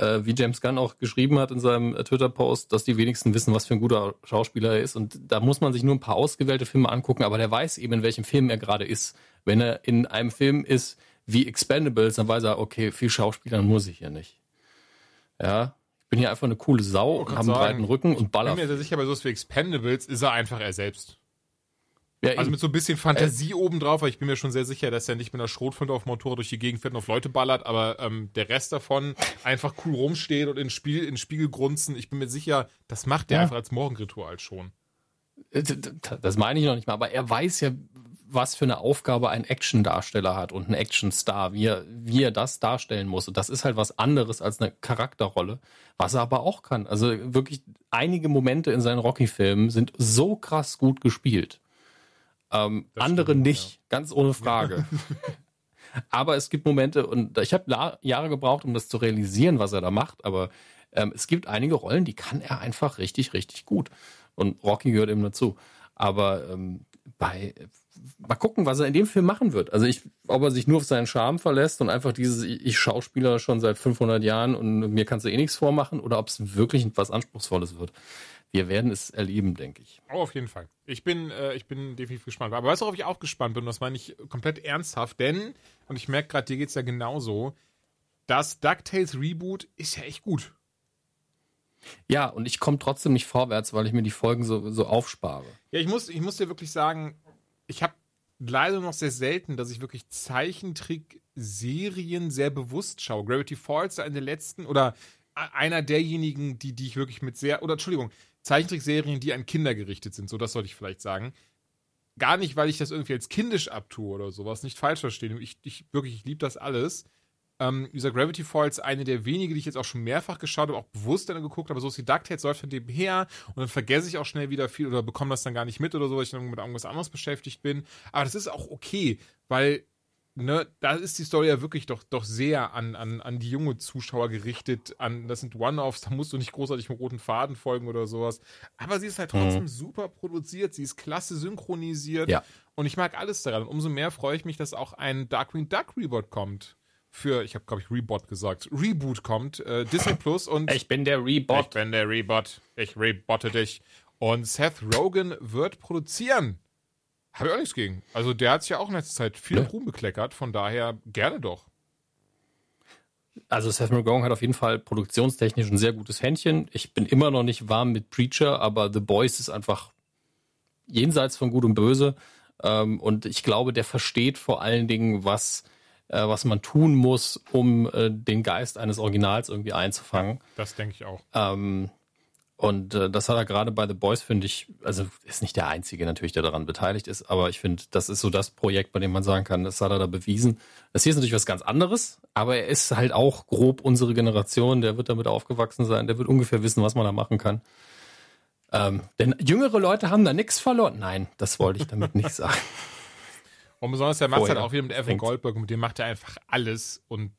Äh, wie James Gunn auch geschrieben hat in seinem äh, Twitter-Post, dass die wenigsten wissen, was für ein guter Schauspieler er ist. Und da muss man sich nur ein paar ausgewählte Filme angucken, aber der weiß eben, in welchem Film er gerade ist. Wenn er in einem Film ist wie Expendables, dann weiß er, okay, viel Schauspieler muss ich hier nicht. Ja, bin hier einfach eine coole Sau und habe einen breiten Rücken und baller. Ich bin mir sehr sicher, bei sowas wie Expendables ist er einfach er selbst. Ja, also mit so ein bisschen Fantasie äh, obendrauf, weil ich bin mir schon sehr sicher, dass er nicht mit einer Schrotflinte auf Motor durch die Gegend fährt und auf Leute ballert, aber ähm, der Rest davon einfach cool rumsteht und in, Spiel, in Spiegel grunzen. Ich bin mir sicher, das macht er ja. einfach als Morgenritual schon. Äh, das meine ich noch nicht mal, aber er weiß ja, was für eine Aufgabe ein Actiondarsteller hat und ein Actionstar, wie er, wie er das darstellen muss. Und das ist halt was anderes als eine Charakterrolle, was er aber auch kann. Also wirklich einige Momente in seinen Rocky-Filmen sind so krass gut gespielt. Ähm, andere stimmt, nicht, ja. ganz ohne Frage. aber es gibt Momente, und ich habe Jahre gebraucht, um das zu realisieren, was er da macht, aber ähm, es gibt einige Rollen, die kann er einfach richtig, richtig gut. Und Rocky gehört eben dazu. Aber ähm, bei mal gucken, was er in dem Film machen wird. Also ich, ob er sich nur auf seinen Charme verlässt und einfach dieses, ich Schauspieler schon seit 500 Jahren und mir kannst du eh nichts vormachen oder ob es wirklich was Anspruchsvolles wird. Wir werden es erleben, denke ich. Oh, auf jeden Fall. Ich bin, äh, ich bin definitiv gespannt. Aber weißt du, worauf ich auch gespannt bin? Und das meine ich komplett ernsthaft, denn, und ich merke gerade, dir geht es ja genauso, das DuckTales Reboot ist ja echt gut. Ja, und ich komme trotzdem nicht vorwärts, weil ich mir die Folgen so, so aufspare. Ja, ich muss, ich muss dir wirklich sagen, ich habe leider noch sehr selten, dass ich wirklich Zeichentrick-Serien sehr bewusst schaue. Gravity Falls ist einer der letzten oder einer derjenigen, die, die ich wirklich mit sehr, oder Entschuldigung, Zeichentrickserien, die an Kinder gerichtet sind, so das sollte ich vielleicht sagen. Gar nicht, weil ich das irgendwie als kindisch abtue oder sowas, nicht falsch verstehen. Ich, ich wirklich, ich liebe das alles. Ähm, dieser Gravity Falls, eine der wenigen, die ich jetzt auch schon mehrfach geschaut habe, auch bewusst dann geguckt habe, so ist die DuckTales läuft von dem her und dann vergesse ich auch schnell wieder viel oder bekomme das dann gar nicht mit oder so, weil ich dann mit irgendwas anderes beschäftigt bin. Aber das ist auch okay, weil ne, da ist die Story ja wirklich doch, doch sehr an, an, an die junge Zuschauer gerichtet. An, das sind One-Offs, da musst du nicht großartig mit roten Faden folgen oder sowas. Aber sie ist halt trotzdem mhm. super produziert, sie ist klasse synchronisiert. Ja. Und ich mag alles daran. Und umso mehr freue ich mich, dass auch ein Darkwing Duck Reboot kommt für, ich habe glaube ich Rebot gesagt, Reboot kommt, äh, Disney Plus und ich bin der Rebot. Ich bin der Rebot. Ich rebotte dich. Und Seth Rogen wird produzieren. Habe ich auch nichts gegen. Also der hat sich ja auch in letzter Zeit viel ja. Ruhm bekleckert, von daher gerne doch. Also Seth Rogen hat auf jeden Fall produktionstechnisch ein sehr gutes Händchen. Ich bin immer noch nicht warm mit Preacher, aber The Boys ist einfach jenseits von Gut und Böse. Ähm, und ich glaube, der versteht vor allen Dingen, was äh, was man tun muss, um äh, den Geist eines Originals irgendwie einzufangen. Das denke ich auch. Ähm, und äh, das hat er gerade bei The Boys, finde ich, also ist nicht der Einzige natürlich, der daran beteiligt ist, aber ich finde, das ist so das Projekt, bei dem man sagen kann, das hat er da bewiesen. Das hier ist natürlich was ganz anderes, aber er ist halt auch grob unsere Generation, der wird damit aufgewachsen sein, der wird ungefähr wissen, was man da machen kann. Ähm, denn jüngere Leute haben da nichts verloren. Nein, das wollte ich damit nicht sagen. Und besonders der macht halt auch wieder mit Evan Goldberg und mit dem macht er einfach alles. Und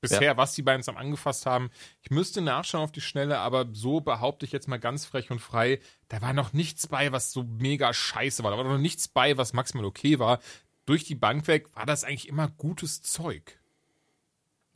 bisher, ja. was die beiden zusammen angefasst haben, ich müsste nachschauen auf die Schnelle, aber so behaupte ich jetzt mal ganz frech und frei, da war noch nichts bei, was so mega scheiße war. Da war noch nichts bei, was maximal okay war. Durch die Bank weg war das eigentlich immer gutes Zeug.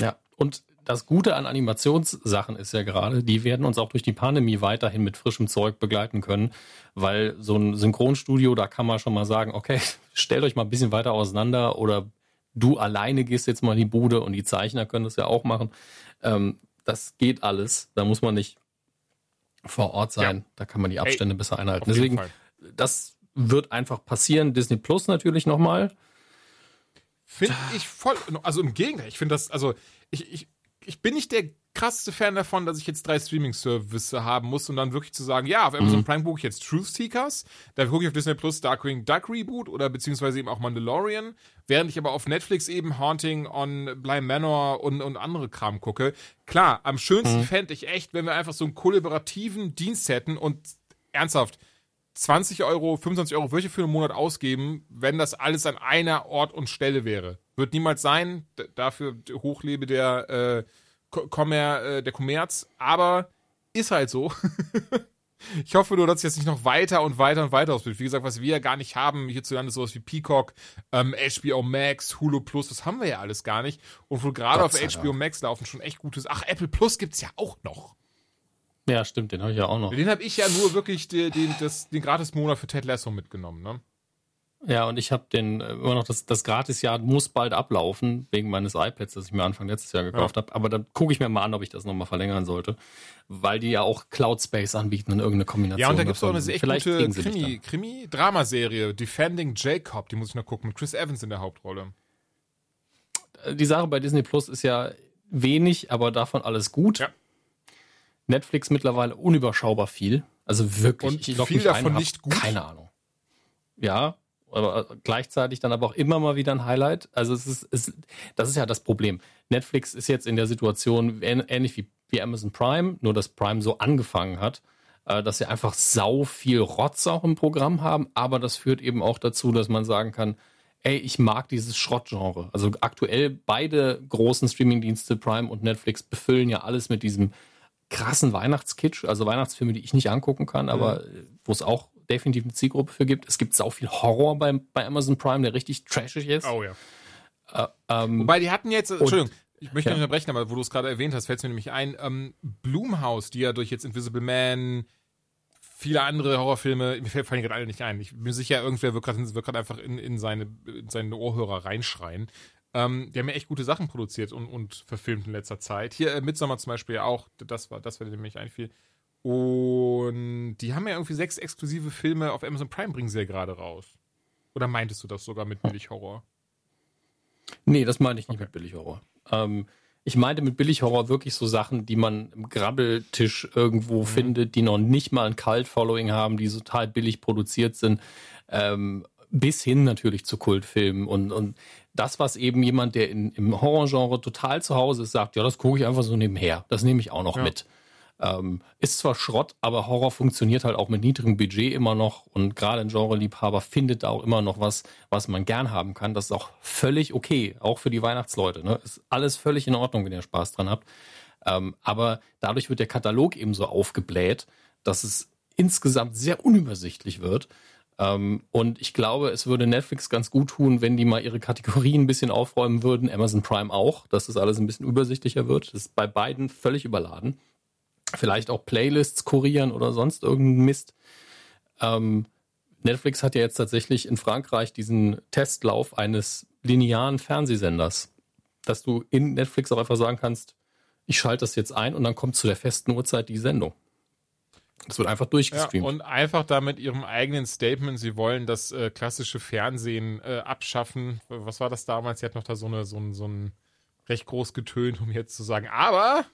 Ja, und das Gute an Animationssachen ist ja gerade, die werden uns auch durch die Pandemie weiterhin mit frischem Zeug begleiten können, weil so ein Synchronstudio, da kann man schon mal sagen, okay, stellt euch mal ein bisschen weiter auseinander oder du alleine gehst jetzt mal in die Bude und die Zeichner können das ja auch machen. Ähm, das geht alles. Da muss man nicht vor Ort sein. Ja. Da kann man die Abstände Ey, besser einhalten. Deswegen, das wird einfach passieren. Disney Plus natürlich nochmal. Finde ich voll, also im Gegenteil, ich finde das, also ich, ich, ich bin nicht der krasseste Fan davon, dass ich jetzt drei Streaming-Services haben muss und dann wirklich zu sagen, ja, auf Amazon mhm. Prime buche ich jetzt Truth Seekers, da gucke ich auf Disney Plus Darkwing Duck Reboot oder beziehungsweise eben auch Mandalorian, während ich aber auf Netflix eben Haunting on Bly Manor und, und andere Kram gucke. Klar, am schönsten mhm. fände ich echt, wenn wir einfach so einen kollaborativen Dienst hätten und ernsthaft, 20 Euro, 25 Euro, welche für einen Monat ausgeben, wenn das alles an einer Ort und Stelle wäre. Wird niemals sein. D dafür hochlebe der, äh, Kommer, äh, der Kommerz. Aber ist halt so. ich hoffe nur, dass sich das nicht noch weiter und weiter und weiter ausbildet. Wie gesagt, was wir ja gar nicht haben, hierzulande sowas wie Peacock, ähm, HBO Max, Hulu Plus, das haben wir ja alles gar nicht. Und wohl gerade auf HBO Max laufen schon echt gutes. Ach, Apple Plus gibt's ja auch noch. Ja, stimmt, den habe ich ja auch noch. Den habe ich ja nur wirklich den, den, das, den Gratis-Monat für Ted Lasso mitgenommen, ne? Ja, und ich habe den äh, immer noch, das, das Gratisjahr muss bald ablaufen, wegen meines iPads, das ich mir Anfang letztes Jahr gekauft ja. habe. Aber dann gucke ich mir mal an, ob ich das nochmal verlängern sollte. Weil die ja auch Cloud Space anbieten in irgendeine Kombination. Ja, und da gibt es auch eine sehr gute Krimi, Krimi-Dramaserie, Defending Jacob, die muss ich noch gucken, mit Chris Evans in der Hauptrolle. Die Sache bei Disney Plus ist ja wenig, aber davon alles gut. Ja. Netflix mittlerweile unüberschaubar viel. Also wirklich. Und ich viel davon ein, nicht gut. Keine Ahnung. Ja, aber gleichzeitig dann aber auch immer mal wieder ein Highlight. Also es ist, es, das ist ja das Problem. Netflix ist jetzt in der Situation ähnlich wie, wie Amazon Prime, nur dass Prime so angefangen hat, äh, dass sie einfach sau viel Rotz auch im Programm haben, aber das führt eben auch dazu, dass man sagen kann, ey, ich mag dieses Schrottgenre. Also aktuell beide großen Streamingdienste, Prime und Netflix, befüllen ja alles mit diesem krassen Weihnachtskitsch, also Weihnachtsfilme, die ich nicht angucken kann, aber mhm. wo es auch definitiv eine Zielgruppe für gibt. Es gibt sau viel Horror bei, bei Amazon Prime, der richtig trashig ist. Oh ja. Äh, ähm, Wobei die hatten jetzt, Entschuldigung, ich möchte ja. nicht unterbrechen, aber wo du es gerade erwähnt hast, fällt es mir nämlich ein, ähm, Blumhouse, die ja durch jetzt Invisible Man, viele andere Horrorfilme, mir fallen gerade alle nicht ein. Ich bin mir sicher, irgendwer wird gerade einfach in, in, seine, in seine Ohrhörer reinschreien. Ähm, die haben ja echt gute Sachen produziert und, und verfilmt in letzter Zeit. Hier äh, Midsommar zum Beispiel auch, das war, das war nämlich einfiel. Und die haben ja irgendwie sechs exklusive Filme auf Amazon Prime, bringen sie ja gerade raus. Oder meintest du das sogar mit Billig Horror? Nee, das meine ich nicht okay. mit Billig Horror. Ähm, ich meinte mit Billighorror wirklich so Sachen, die man im Grabbeltisch irgendwo mhm. findet, die noch nicht mal ein Cult-Following haben, die total billig produziert sind. Ähm, bis hin natürlich zu Kultfilmen und, und das, was eben jemand, der in, im Horrorgenre total zu Hause ist, sagt, ja, das gucke ich einfach so nebenher. Das nehme ich auch noch ja. mit. Ähm, ist zwar Schrott, aber Horror funktioniert halt auch mit niedrigem Budget immer noch und gerade ein Genreliebhaber findet da auch immer noch was, was man gern haben kann. Das ist auch völlig okay, auch für die Weihnachtsleute. Ne? Ist alles völlig in Ordnung, wenn ihr Spaß dran habt. Ähm, aber dadurch wird der Katalog eben so aufgebläht, dass es insgesamt sehr unübersichtlich wird. Ähm, und ich glaube, es würde Netflix ganz gut tun, wenn die mal ihre Kategorien ein bisschen aufräumen würden. Amazon Prime auch, dass das alles ein bisschen übersichtlicher wird. Das ist bei beiden völlig überladen vielleicht auch Playlists kurieren oder sonst irgendeinen Mist. Ähm, Netflix hat ja jetzt tatsächlich in Frankreich diesen Testlauf eines linearen Fernsehsenders, dass du in Netflix auch einfach sagen kannst, ich schalte das jetzt ein und dann kommt zu der festen Uhrzeit die Sendung. Das wird einfach durchgestreamt. Ja, und einfach da mit ihrem eigenen Statement, sie wollen das äh, klassische Fernsehen äh, abschaffen. Was war das damals? Sie hat noch da so, eine, so, ein, so ein recht groß getönt, um jetzt zu sagen, aber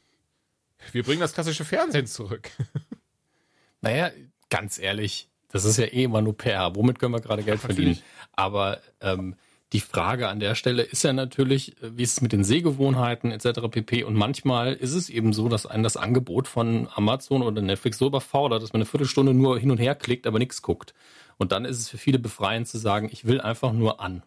wir bringen das klassische Fernsehen zurück. Naja, ganz ehrlich, das ist ja eh immer nur PR. Womit können wir gerade Geld verdienen? Aber ähm, die Frage an der Stelle ist ja natürlich, wie ist es mit den Sehgewohnheiten etc. pp. Und manchmal ist es eben so, dass einen das Angebot von Amazon oder Netflix so überfordert, dass man eine Viertelstunde nur hin und her klickt, aber nichts guckt. Und dann ist es für viele befreiend zu sagen, ich will einfach nur an.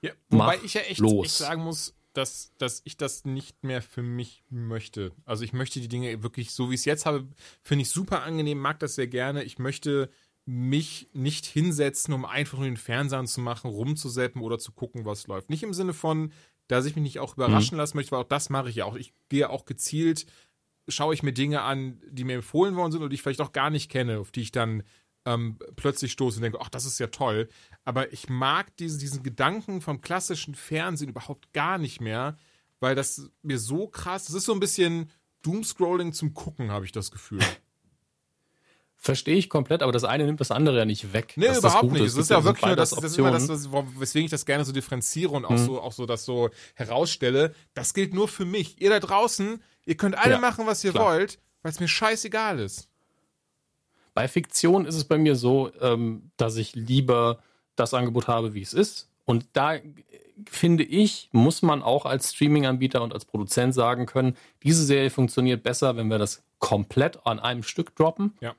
Ja, wobei Mach ich ja echt, echt sagen muss, dass, dass ich das nicht mehr für mich möchte. Also ich möchte die Dinge wirklich so, wie ich es jetzt habe, finde ich super angenehm, mag das sehr gerne. Ich möchte mich nicht hinsetzen, um einfach nur den Fernseher zu machen, rumzuseppen oder zu gucken, was läuft. Nicht im Sinne von, dass ich mich nicht auch überraschen mhm. lassen möchte, weil auch das mache ich ja auch. Ich gehe auch gezielt, schaue ich mir Dinge an, die mir empfohlen worden sind oder die ich vielleicht auch gar nicht kenne, auf die ich dann ähm, plötzlich stoße und denke, ach, das ist ja toll. Aber ich mag diese, diesen Gedanken vom klassischen Fernsehen überhaupt gar nicht mehr, weil das mir so krass, das ist so ein bisschen Doomscrolling zum Gucken, habe ich das Gefühl. Verstehe ich komplett, aber das eine nimmt das andere ja nicht weg. Nee, überhaupt nicht. Es ist ja wirklich nur das, das ist immer das, weswegen ich das gerne so differenziere und auch mhm. so, auch so das so herausstelle. Das gilt nur für mich. Ihr da draußen, ihr könnt alle ja, machen, was ihr klar. wollt, weil es mir scheißegal ist. Bei Fiktion ist es bei mir so, ähm, dass ich lieber das Angebot habe, wie es ist. Und da finde ich, muss man auch als Streaming-Anbieter und als Produzent sagen können, diese Serie funktioniert besser, wenn wir das komplett an einem Stück droppen. Ja.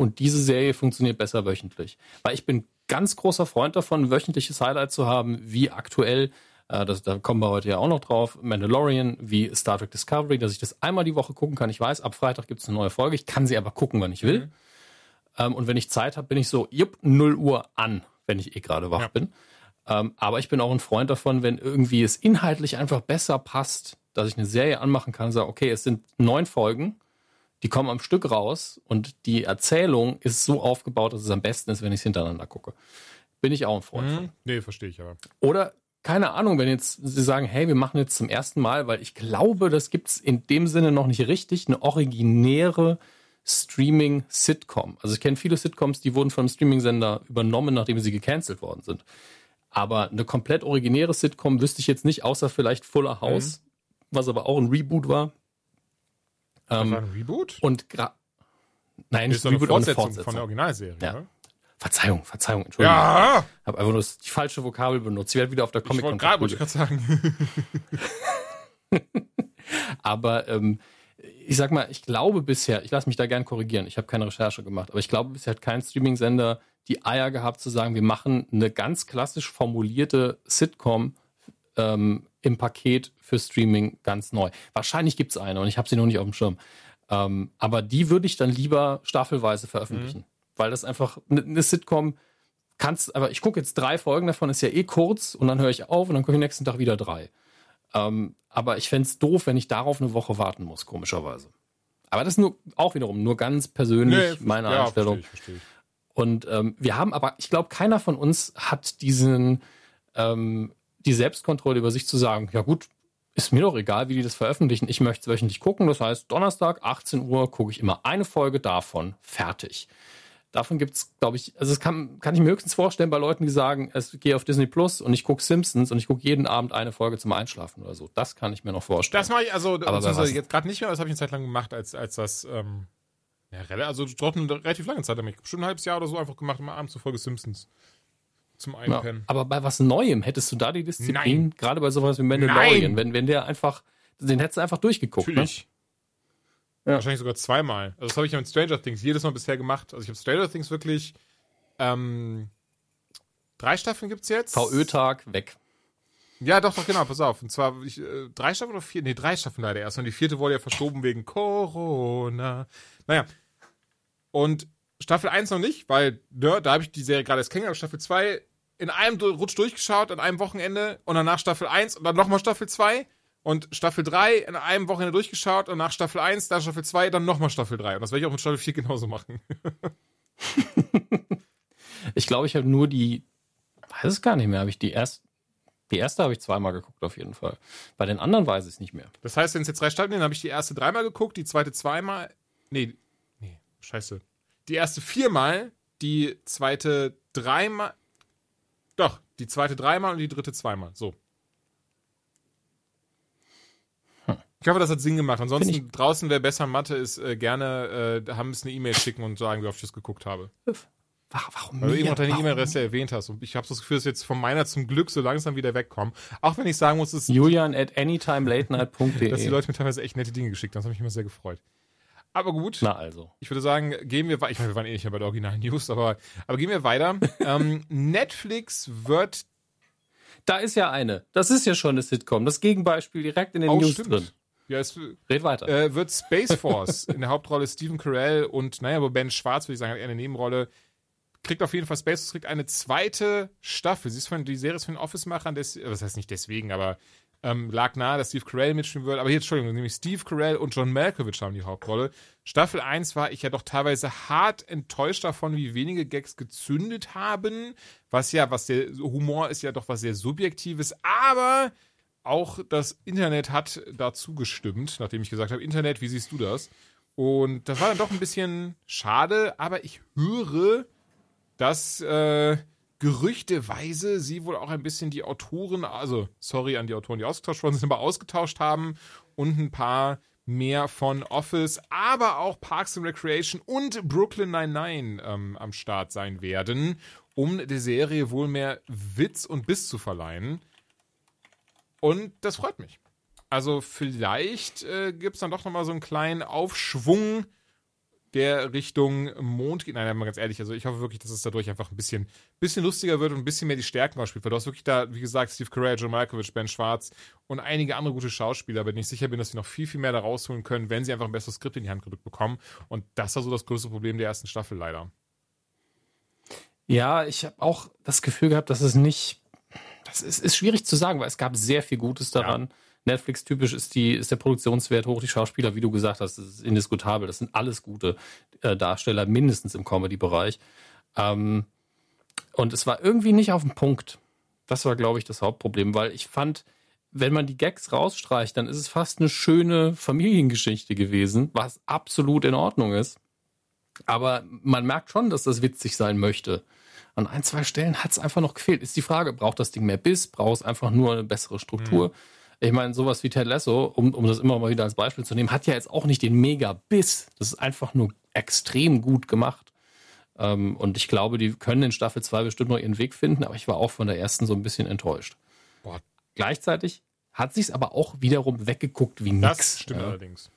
Und diese Serie funktioniert besser wöchentlich. Weil ich bin ganz großer Freund davon, wöchentliches Highlight zu haben, wie aktuell, äh, das, da kommen wir heute ja auch noch drauf, Mandalorian, wie Star Trek Discovery, dass ich das einmal die Woche gucken kann. Ich weiß, ab Freitag gibt es eine neue Folge. Ich kann sie aber gucken, wann ich will. Mhm. Ähm, und wenn ich Zeit habe, bin ich so, jupp, 0 Uhr an, wenn ich eh gerade wach ja. bin. Ähm, aber ich bin auch ein Freund davon, wenn irgendwie es inhaltlich einfach besser passt, dass ich eine Serie anmachen kann und sage, okay, es sind neun Folgen, die kommen am Stück raus und die Erzählung ist so aufgebaut, dass es am besten ist, wenn ich es hintereinander gucke. Bin ich auch ein Freund mhm. von. Nee, verstehe ich aber. Oder keine Ahnung, wenn jetzt Sie sagen, hey, wir machen jetzt zum ersten Mal, weil ich glaube, das gibt es in dem Sinne noch nicht richtig, eine originäre Streaming-Sitcom. Also ich kenne viele Sitcoms, die wurden vom Streaming-Sender übernommen, nachdem sie gecancelt worden sind. Aber eine komplett originäre Sitcom wüsste ich jetzt nicht, außer vielleicht Fuller House, mhm. was aber auch ein Reboot war. Ähm, war ein Reboot? Und nein, nicht Reboot, eine Fortsetzung, Fortsetzung von der Originalserie. Ja. Verzeihung, Verzeihung, Entschuldigung. Ja! Ich habe einfach nur das, die falsche Vokabel benutzt. Ich werde wieder auf der Ich comic wollte gerade, wollte ich gerade sagen. Aber ähm, ich sag mal, ich glaube bisher, ich lasse mich da gern korrigieren, ich habe keine Recherche gemacht, aber ich glaube, bisher hat kein Streaming-Sender die Eier gehabt zu sagen, wir machen eine ganz klassisch formulierte Sitcom ähm, im Paket für Streaming ganz neu. Wahrscheinlich gibt es eine und ich habe sie noch nicht auf dem Schirm. Ähm, aber die würde ich dann lieber staffelweise veröffentlichen, weil das einfach eine ne Sitcom kannst, aber ich gucke jetzt drei Folgen davon, ist ja eh kurz und dann höre ich auf und dann gucke ich nächsten Tag wieder drei. Ähm, aber ich fände es doof, wenn ich darauf eine Woche warten muss, komischerweise. Aber das ist nur auch wiederum nur ganz persönlich meine ja, Einstellung. Verstehe ich, verstehe ich. Und ähm, wir haben aber, ich glaube, keiner von uns hat diesen ähm, die Selbstkontrolle über sich zu sagen, ja gut, ist mir doch egal, wie die das veröffentlichen. Ich möchte es wöchentlich gucken. Das heißt, Donnerstag, 18 Uhr, gucke ich immer eine Folge davon. Fertig. Davon gibt es, glaube ich, also das kann, kann ich mir höchstens vorstellen bei Leuten, die sagen, es gehe auf Disney Plus und ich gucke Simpsons und ich gucke jeden Abend eine Folge zum Einschlafen oder so. Das kann ich mir noch vorstellen. Das mache ich also beziehungsweise was? jetzt gerade nicht mehr, aber das habe ich eine Zeit lang gemacht, als, als das, ähm, ja, also doch eine relativ lange Zeit damit. Bestimmt ein halbes Jahr oder so einfach gemacht, immer abends zur Folge Simpsons. Zum Ja, Einpennen. aber bei was Neuem hättest du da die Disziplin? Nein. Gerade bei sowas wie Mandalorian, Nein. wenn, wenn der einfach, den hättest du einfach durchgeguckt. Ne? Natürlich. Ja. Wahrscheinlich sogar zweimal. Also das habe ich ja mit Stranger Things jedes Mal bisher gemacht. Also ich habe Stranger Things wirklich ähm, drei Staffeln gibt's jetzt. VÖ-Tag weg. Ja, doch, doch, genau, pass auf. Und zwar ich, äh, drei Staffeln oder vier? Nee, drei Staffeln leider erst. Und die vierte wurde ja verschoben wegen Corona. Naja. Und Staffel 1 noch nicht, weil ne, da habe ich die Serie gerade erst kennengelernt. Staffel 2 in einem Rutsch durchgeschaut, an einem Wochenende. Und danach Staffel 1 und dann nochmal Staffel 2. Und Staffel 3 in einem Wochenende durchgeschaut. Und nach Staffel 1, dann Staffel 2, dann nochmal Staffel 3. Und das werde ich auch mit Staffel 4 genauso machen. Ich glaube, ich habe nur die, weiß es gar nicht mehr, habe ich die erste, die erste habe ich zweimal geguckt auf jeden Fall. Bei den anderen weiß ich es nicht mehr. Das heißt, wenn es jetzt drei Staffeln sind, habe ich die erste dreimal geguckt, die zweite zweimal. Nee, nee, scheiße. Die erste viermal, die zweite dreimal. Doch, die zweite dreimal und die dritte zweimal. So. Ich hoffe, das hat Sinn gemacht. Ansonsten draußen, wer besser Mathe ist, äh, gerne äh, haben es eine E-Mail schicken und sagen, wie oft ich das geguckt habe. Wa- Warum Weil du eben auch deine Warum? E-Mail-Adresse erwähnt hast. Und ich habe das Gefühl, dass jetzt von meiner zum Glück so langsam wieder wegkommen. Auch wenn ich sagen muss, dass, Julian at anytimelatenight.de. dass die Leute mir teilweise echt nette Dinge geschickt haben. Das hat mich immer sehr gefreut. Aber gut. Na also. Ich würde sagen, gehen wir weiter. Ich meine, wir waren eh nicht mehr bei der originalen News, aber, aber gehen wir weiter. ähm, Netflix wird. Da ist ja eine. Das ist ja schon eine Sitcom. Das Gegenbeispiel direkt in den Oh, News stimmt. drin. Ja, es Red weiter. äh, wird Space Force in der Hauptrolle Stephen Carell und, naja, aber Ben Schwarz, würde ich sagen, hat eher eine Nebenrolle. Kriegt auf jeden Fall Space Force, kriegt eine zweite Staffel. Sie ist von, die Serie ist von den Office-Machern, des, was heißt nicht deswegen, aber ähm, lag nahe, dass Steve Carell mitspielen wird. Aber hier, Entschuldigung, nämlich Steve Carell und John Malkovich haben die Hauptrolle. Staffel 1 war ich ja doch teilweise hart enttäuscht davon, wie wenige Gags gezündet haben. Was ja, was der Humor ist ja doch was sehr Subjektives, aber auch das Internet hat dazu gestimmt, nachdem ich gesagt habe, Internet, wie siehst du das? Und das war dann doch ein bisschen schade, aber ich höre, dass äh, gerüchteweise sie wohl auch ein bisschen die Autoren, also sorry an die Autoren, die ausgetauscht worden sind, aber ausgetauscht haben und ein paar mehr von Office, aber auch Parks and Recreation und Brooklyn Nine-Nine ähm, am Start sein werden, um der Serie wohl mehr Witz und Biss zu verleihen. Und das freut mich. Also vielleicht äh, gibt es dann doch nochmal so einen kleinen Aufschwung, der Richtung Mond geht. Nein, mal ganz ehrlich, also ich hoffe wirklich, dass es dadurch einfach ein bisschen, bisschen lustiger wird und ein bisschen mehr die Stärken ausspielt. Weil du hast wirklich da, wie gesagt, Steve Carell, John Malkovich, Ben Schwarz und einige andere gute Schauspieler, bei denen ich sicher bin, dass sie noch viel, viel mehr da rausholen können, wenn sie einfach ein besseres Skript in die Hand gedrückt bekommen. Und das war so das größte Problem der ersten Staffel leider. Ja, ich habe auch das Gefühl gehabt, dass es nicht. Das ist, ist schwierig zu sagen, weil es gab sehr viel Gutes daran. Netflix-typisch ist, ist der Produktionswert hoch, die Schauspieler, wie du gesagt hast, das ist indiskutabel. Das sind alles gute äh, Darsteller, mindestens im Comedy-Bereich. Ähm, und es war irgendwie nicht auf den Punkt. Das war, glaube ich, das Hauptproblem, weil ich fand, wenn man die Gags rausstreicht, dann ist es fast eine schöne Familiengeschichte gewesen, was absolut in Ordnung ist. Aber man merkt schon, dass das witzig sein möchte. An ein, zwei Stellen hat es einfach noch gefehlt. Ist die Frage, braucht das Ding mehr Biss? Braucht es einfach nur eine bessere Struktur? Ich meine, sowas wie Ted Lasso, um, um das immer mal wieder als Beispiel zu nehmen, hat ja jetzt auch nicht den Mega-Biss. Das ist einfach nur extrem gut gemacht. Ähm, und ich glaube, die können in Staffel 2 bestimmt noch ihren Weg finden, aber ich war auch von der ersten so ein bisschen enttäuscht. Boah. Gleichzeitig hat sich's aber auch wiederum weggeguckt wie nix. Das stimmt ja. allerdings.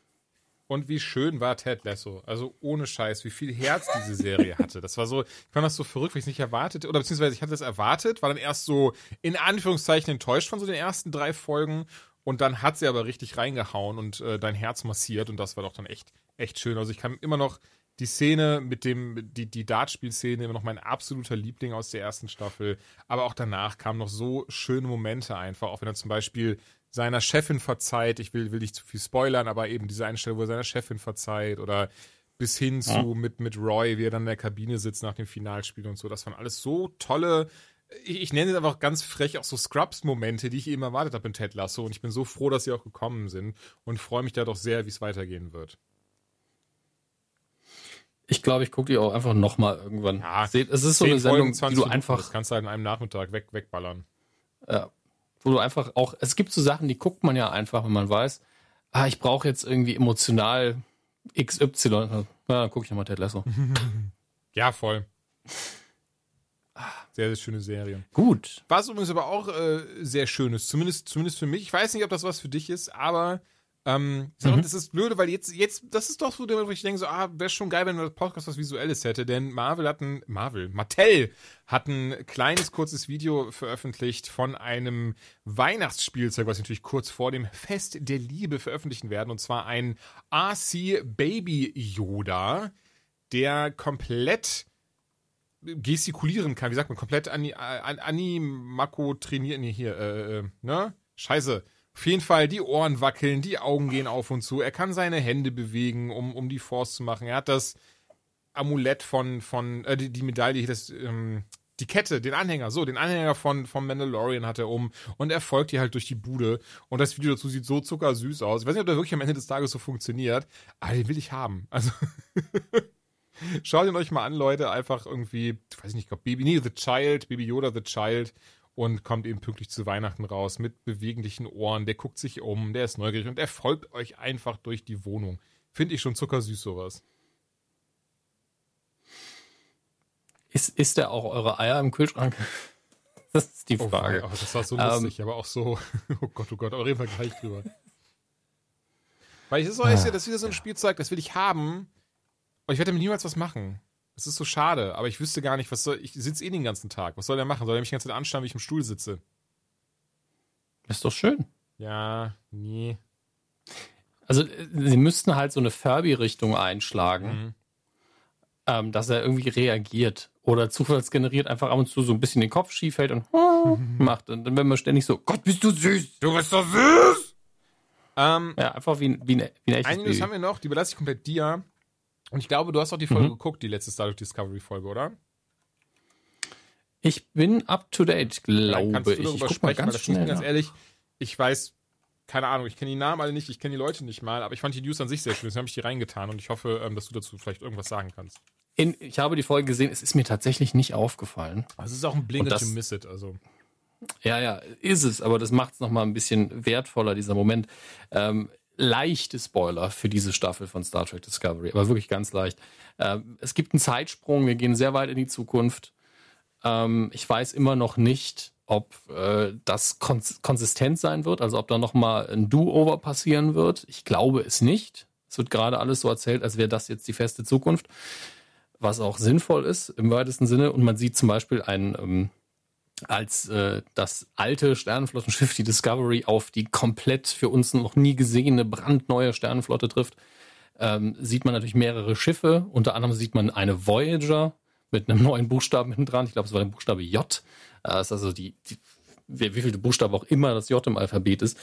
Und wie schön war Ted Lasso. Also ohne Scheiß, wie viel Herz diese Serie hatte. Das war so, ich fand das so verrückt, weil ich es nicht erwartet, oder beziehungsweise ich hatte das erwartet, war dann erst so in Anführungszeichen enttäuscht von so den ersten drei Folgen und dann hat sie aber richtig reingehauen und äh, dein Herz massiert und das war doch dann echt, echt schön. Also ich kann immer noch die Szene mit dem, die, die Dartspielszene immer noch mein absoluter Liebling aus der ersten Staffel. Aber auch danach kamen noch so schöne Momente einfach, auch wenn er zum Beispiel seiner Chefin verzeiht. Ich will, will nicht zu viel spoilern, aber eben diese Einstellung, wo er seiner Chefin verzeiht oder bis hin zu ja. mit, mit Roy, wie er dann in der Kabine sitzt nach dem Finalspiel und so. Das waren alles so tolle, ich, ich nenne es einfach ganz frech auch so Scrubs-Momente, die ich eben erwartet habe in Ted Lasso. Und ich bin so froh, dass sie auch gekommen sind und freue mich da doch sehr, wie es weitergehen wird. Ich glaube, ich gucke die auch einfach nochmal irgendwann. Ja, es ist so eine Sendung, die du einfach. Das kannst du halt in einem Nachmittag weg, wegballern. Ja. Wo du einfach auch. Es gibt so Sachen, die guckt man ja einfach, wenn man weiß, ah, ich brauche jetzt irgendwie emotional XY. Ja, dann gucke ich nochmal Ted Lasso. ja, voll. Sehr, sehr schöne Serie. Gut. Was übrigens aber auch äh, sehr schön ist, zumindest, zumindest für mich. Ich weiß nicht, ob das was für dich ist, aber ähm, mhm. das ist blöde, weil jetzt, jetzt, das ist doch so, wo ich denke, so, ah, wäre schon geil, wenn das Podcast was Visuelles hätte, denn Marvel hat ein, Marvel, Mattel hat ein kleines, kurzes Video veröffentlicht von einem Weihnachtsspielzeug, was natürlich kurz vor dem Fest der Liebe veröffentlichen werden, und zwar ein RC Baby Yoda, der komplett gestikulieren kann, wie sagt man, komplett ani, an, animako trainieren, nee, hier, äh, äh, ne? Scheiße. Auf jeden Fall, die Ohren wackeln, die Augen gehen auf und zu. Er kann seine Hände bewegen, um, um die Force zu machen. Er hat das Amulett von, von äh, die, die Medaille, das, ähm, die Kette, den Anhänger, so, den Anhänger von, von Mandalorian hat er um und er folgt ihr halt durch die Bude. Und das Video dazu sieht so zuckersüß aus. Ich weiß nicht, ob der wirklich am Ende des Tages so funktioniert, aber den will ich haben. Also. Schaut ihn euch mal an, Leute. Einfach irgendwie, ich weiß nicht, ich glaube, Baby, nee, The Child, Baby Yoda, The Child. Und kommt eben pünktlich zu Weihnachten raus mit beweglichen Ohren. Der guckt sich um, der ist neugierig und er folgt euch einfach durch die Wohnung. Finde ich schon zuckersüß, sowas. Ist, ist der auch eure Eier im Kühlschrank? Das ist die oh, Frage. Oh, das war so lustig, ähm, aber auch so, oh Gott, oh Gott, aber reden wir gleich drüber. Weil es ist, so, ja, das ist wieder so ein Spielzeug, das will ich haben, aber ich werde damit niemals was machen. Das ist so schade, aber ich wüsste gar nicht, was soll. Ich sitze eh den ganzen Tag. Was soll der machen? Soll er mich die ganze Zeit anstarren, wie ich im Stuhl sitze? ist doch schön. Ja, nee. Also, äh, sie müssten halt so eine Furby-Richtung einschlagen, mhm. ähm, dass er irgendwie reagiert. Oder zufallsgeneriert einfach ab und zu so ein bisschen den Kopf schief hält und mhm. macht. Und dann werden wir ständig so: Gott, bist du süß! Du bist so süß! Ähm, ja, einfach wie, wie, ein, wie ein echtes Einiges haben wir noch, die belasse ich komplett dir. Und ich glaube, du hast auch die Folge mhm. geguckt, die letzte Star Trek Discovery Folge, oder? Ich bin up to date, glaube Kannst du ich. Ich guck mal ganz schnell. Ganz ehrlich, ich weiß, keine Ahnung, ich kenne die Namen alle nicht, ich kenne die Leute nicht mal, aber ich fand die News an sich sehr schön, deswegen habe ich die reingetan und ich hoffe, ähm, dass du dazu vielleicht irgendwas sagen kannst. In, ich habe die Folge gesehen, es ist mir tatsächlich nicht aufgefallen. es ist auch ein Blink to miss it, also. Ja, ja, ist es, aber das macht es nochmal ein bisschen wertvoller, dieser Moment. Ähm, leichte Spoiler für diese Staffel von Star Trek Discovery, aber wirklich ganz leicht. Ähm, es gibt einen Zeitsprung, wir gehen sehr weit in die Zukunft. Ähm, ich weiß immer noch nicht, ob äh, das kons konsistent sein wird, also ob da nochmal ein Do-Over passieren wird. Ich glaube es nicht. Es wird gerade alles so erzählt, als wäre das jetzt die feste Zukunft, was auch sinnvoll ist im weitesten Sinne. Und man sieht zum Beispiel einen ähm, als äh, das alte Sternenflottenschiff, die Discovery, auf die komplett für uns noch nie gesehene brandneue Sternenflotte trifft, ähm, sieht man natürlich mehrere Schiffe. Unter anderem sieht man eine Voyager mit einem neuen Buchstaben hinten dran. Ich glaube, es war der Buchstabe J. Äh, das ist also die, die wie, wie viele Buchstaben auch immer das J im Alphabet ist.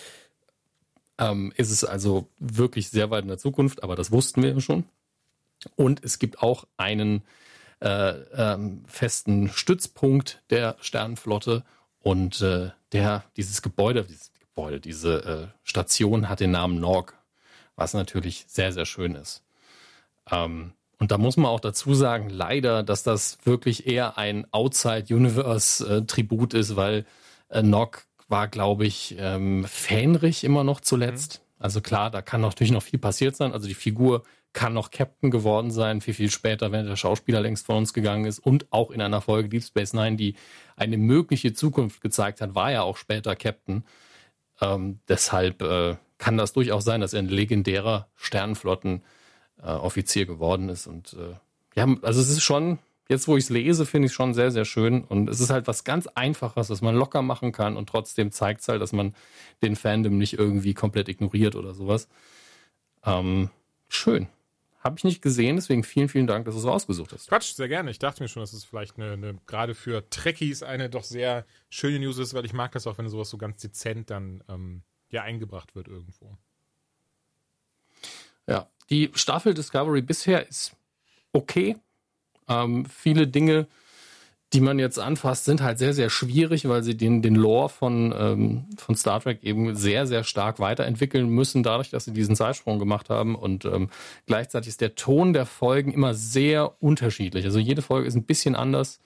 Ähm, ist es also wirklich sehr weit in der Zukunft, aber das wussten wir ja schon. Und es gibt auch einen äh, ähm, festen Stützpunkt der Sternenflotte und äh, der dieses Gebäude, dieses Gebäude, diese äh, Station hat den Namen Norg, was natürlich sehr sehr schön ist. Ähm, und da muss man auch dazu sagen, leider, dass das wirklich eher ein Outside-Universe-Tribut ist, weil äh, Nog war, glaube ich, ähm, Fähnrich immer noch zuletzt. Mhm. Also klar, da kann natürlich noch viel passiert sein. Also die Figur kann noch Captain geworden sein, viel, viel später, wenn der Schauspieler längst von uns gegangen ist und auch in einer Folge Deep Space Nine, die eine mögliche Zukunft gezeigt hat, war er auch später Captain. Ähm, deshalb äh, kann das durchaus sein, dass er ein legendärer Sternenflotten-Offizier äh, geworden ist. Und äh, ja, also es ist schon, jetzt wo ich es lese, finde ich es schon sehr, sehr schön. Und es ist halt was ganz Einfaches, was man locker machen kann und trotzdem zeigt es halt, dass man den Fandom nicht irgendwie komplett ignoriert oder sowas. Ähm, schön. Habe ich nicht gesehen, deswegen vielen, vielen Dank, dass du es rausgesucht hast. Quatsch, sehr gerne. Ich dachte mir schon, dass es vielleicht eine, eine gerade für Trekkies eine doch sehr schöne News ist, weil ich mag das auch, wenn sowas so ganz dezent dann ähm, ja eingebracht wird irgendwo. Ja, die Staffel Discovery bisher ist okay. Ähm, viele Dinge, die man jetzt anfasst, sind halt sehr, sehr schwierig, weil sie den, den Lore von, ähm, von Star Trek eben sehr, sehr stark weiterentwickeln müssen, dadurch, dass sie diesen Zeitsprung gemacht haben. Und ähm, gleichzeitig ist der Ton der Folgen immer sehr unterschiedlich. Also jede Folge ist ein bisschen anders.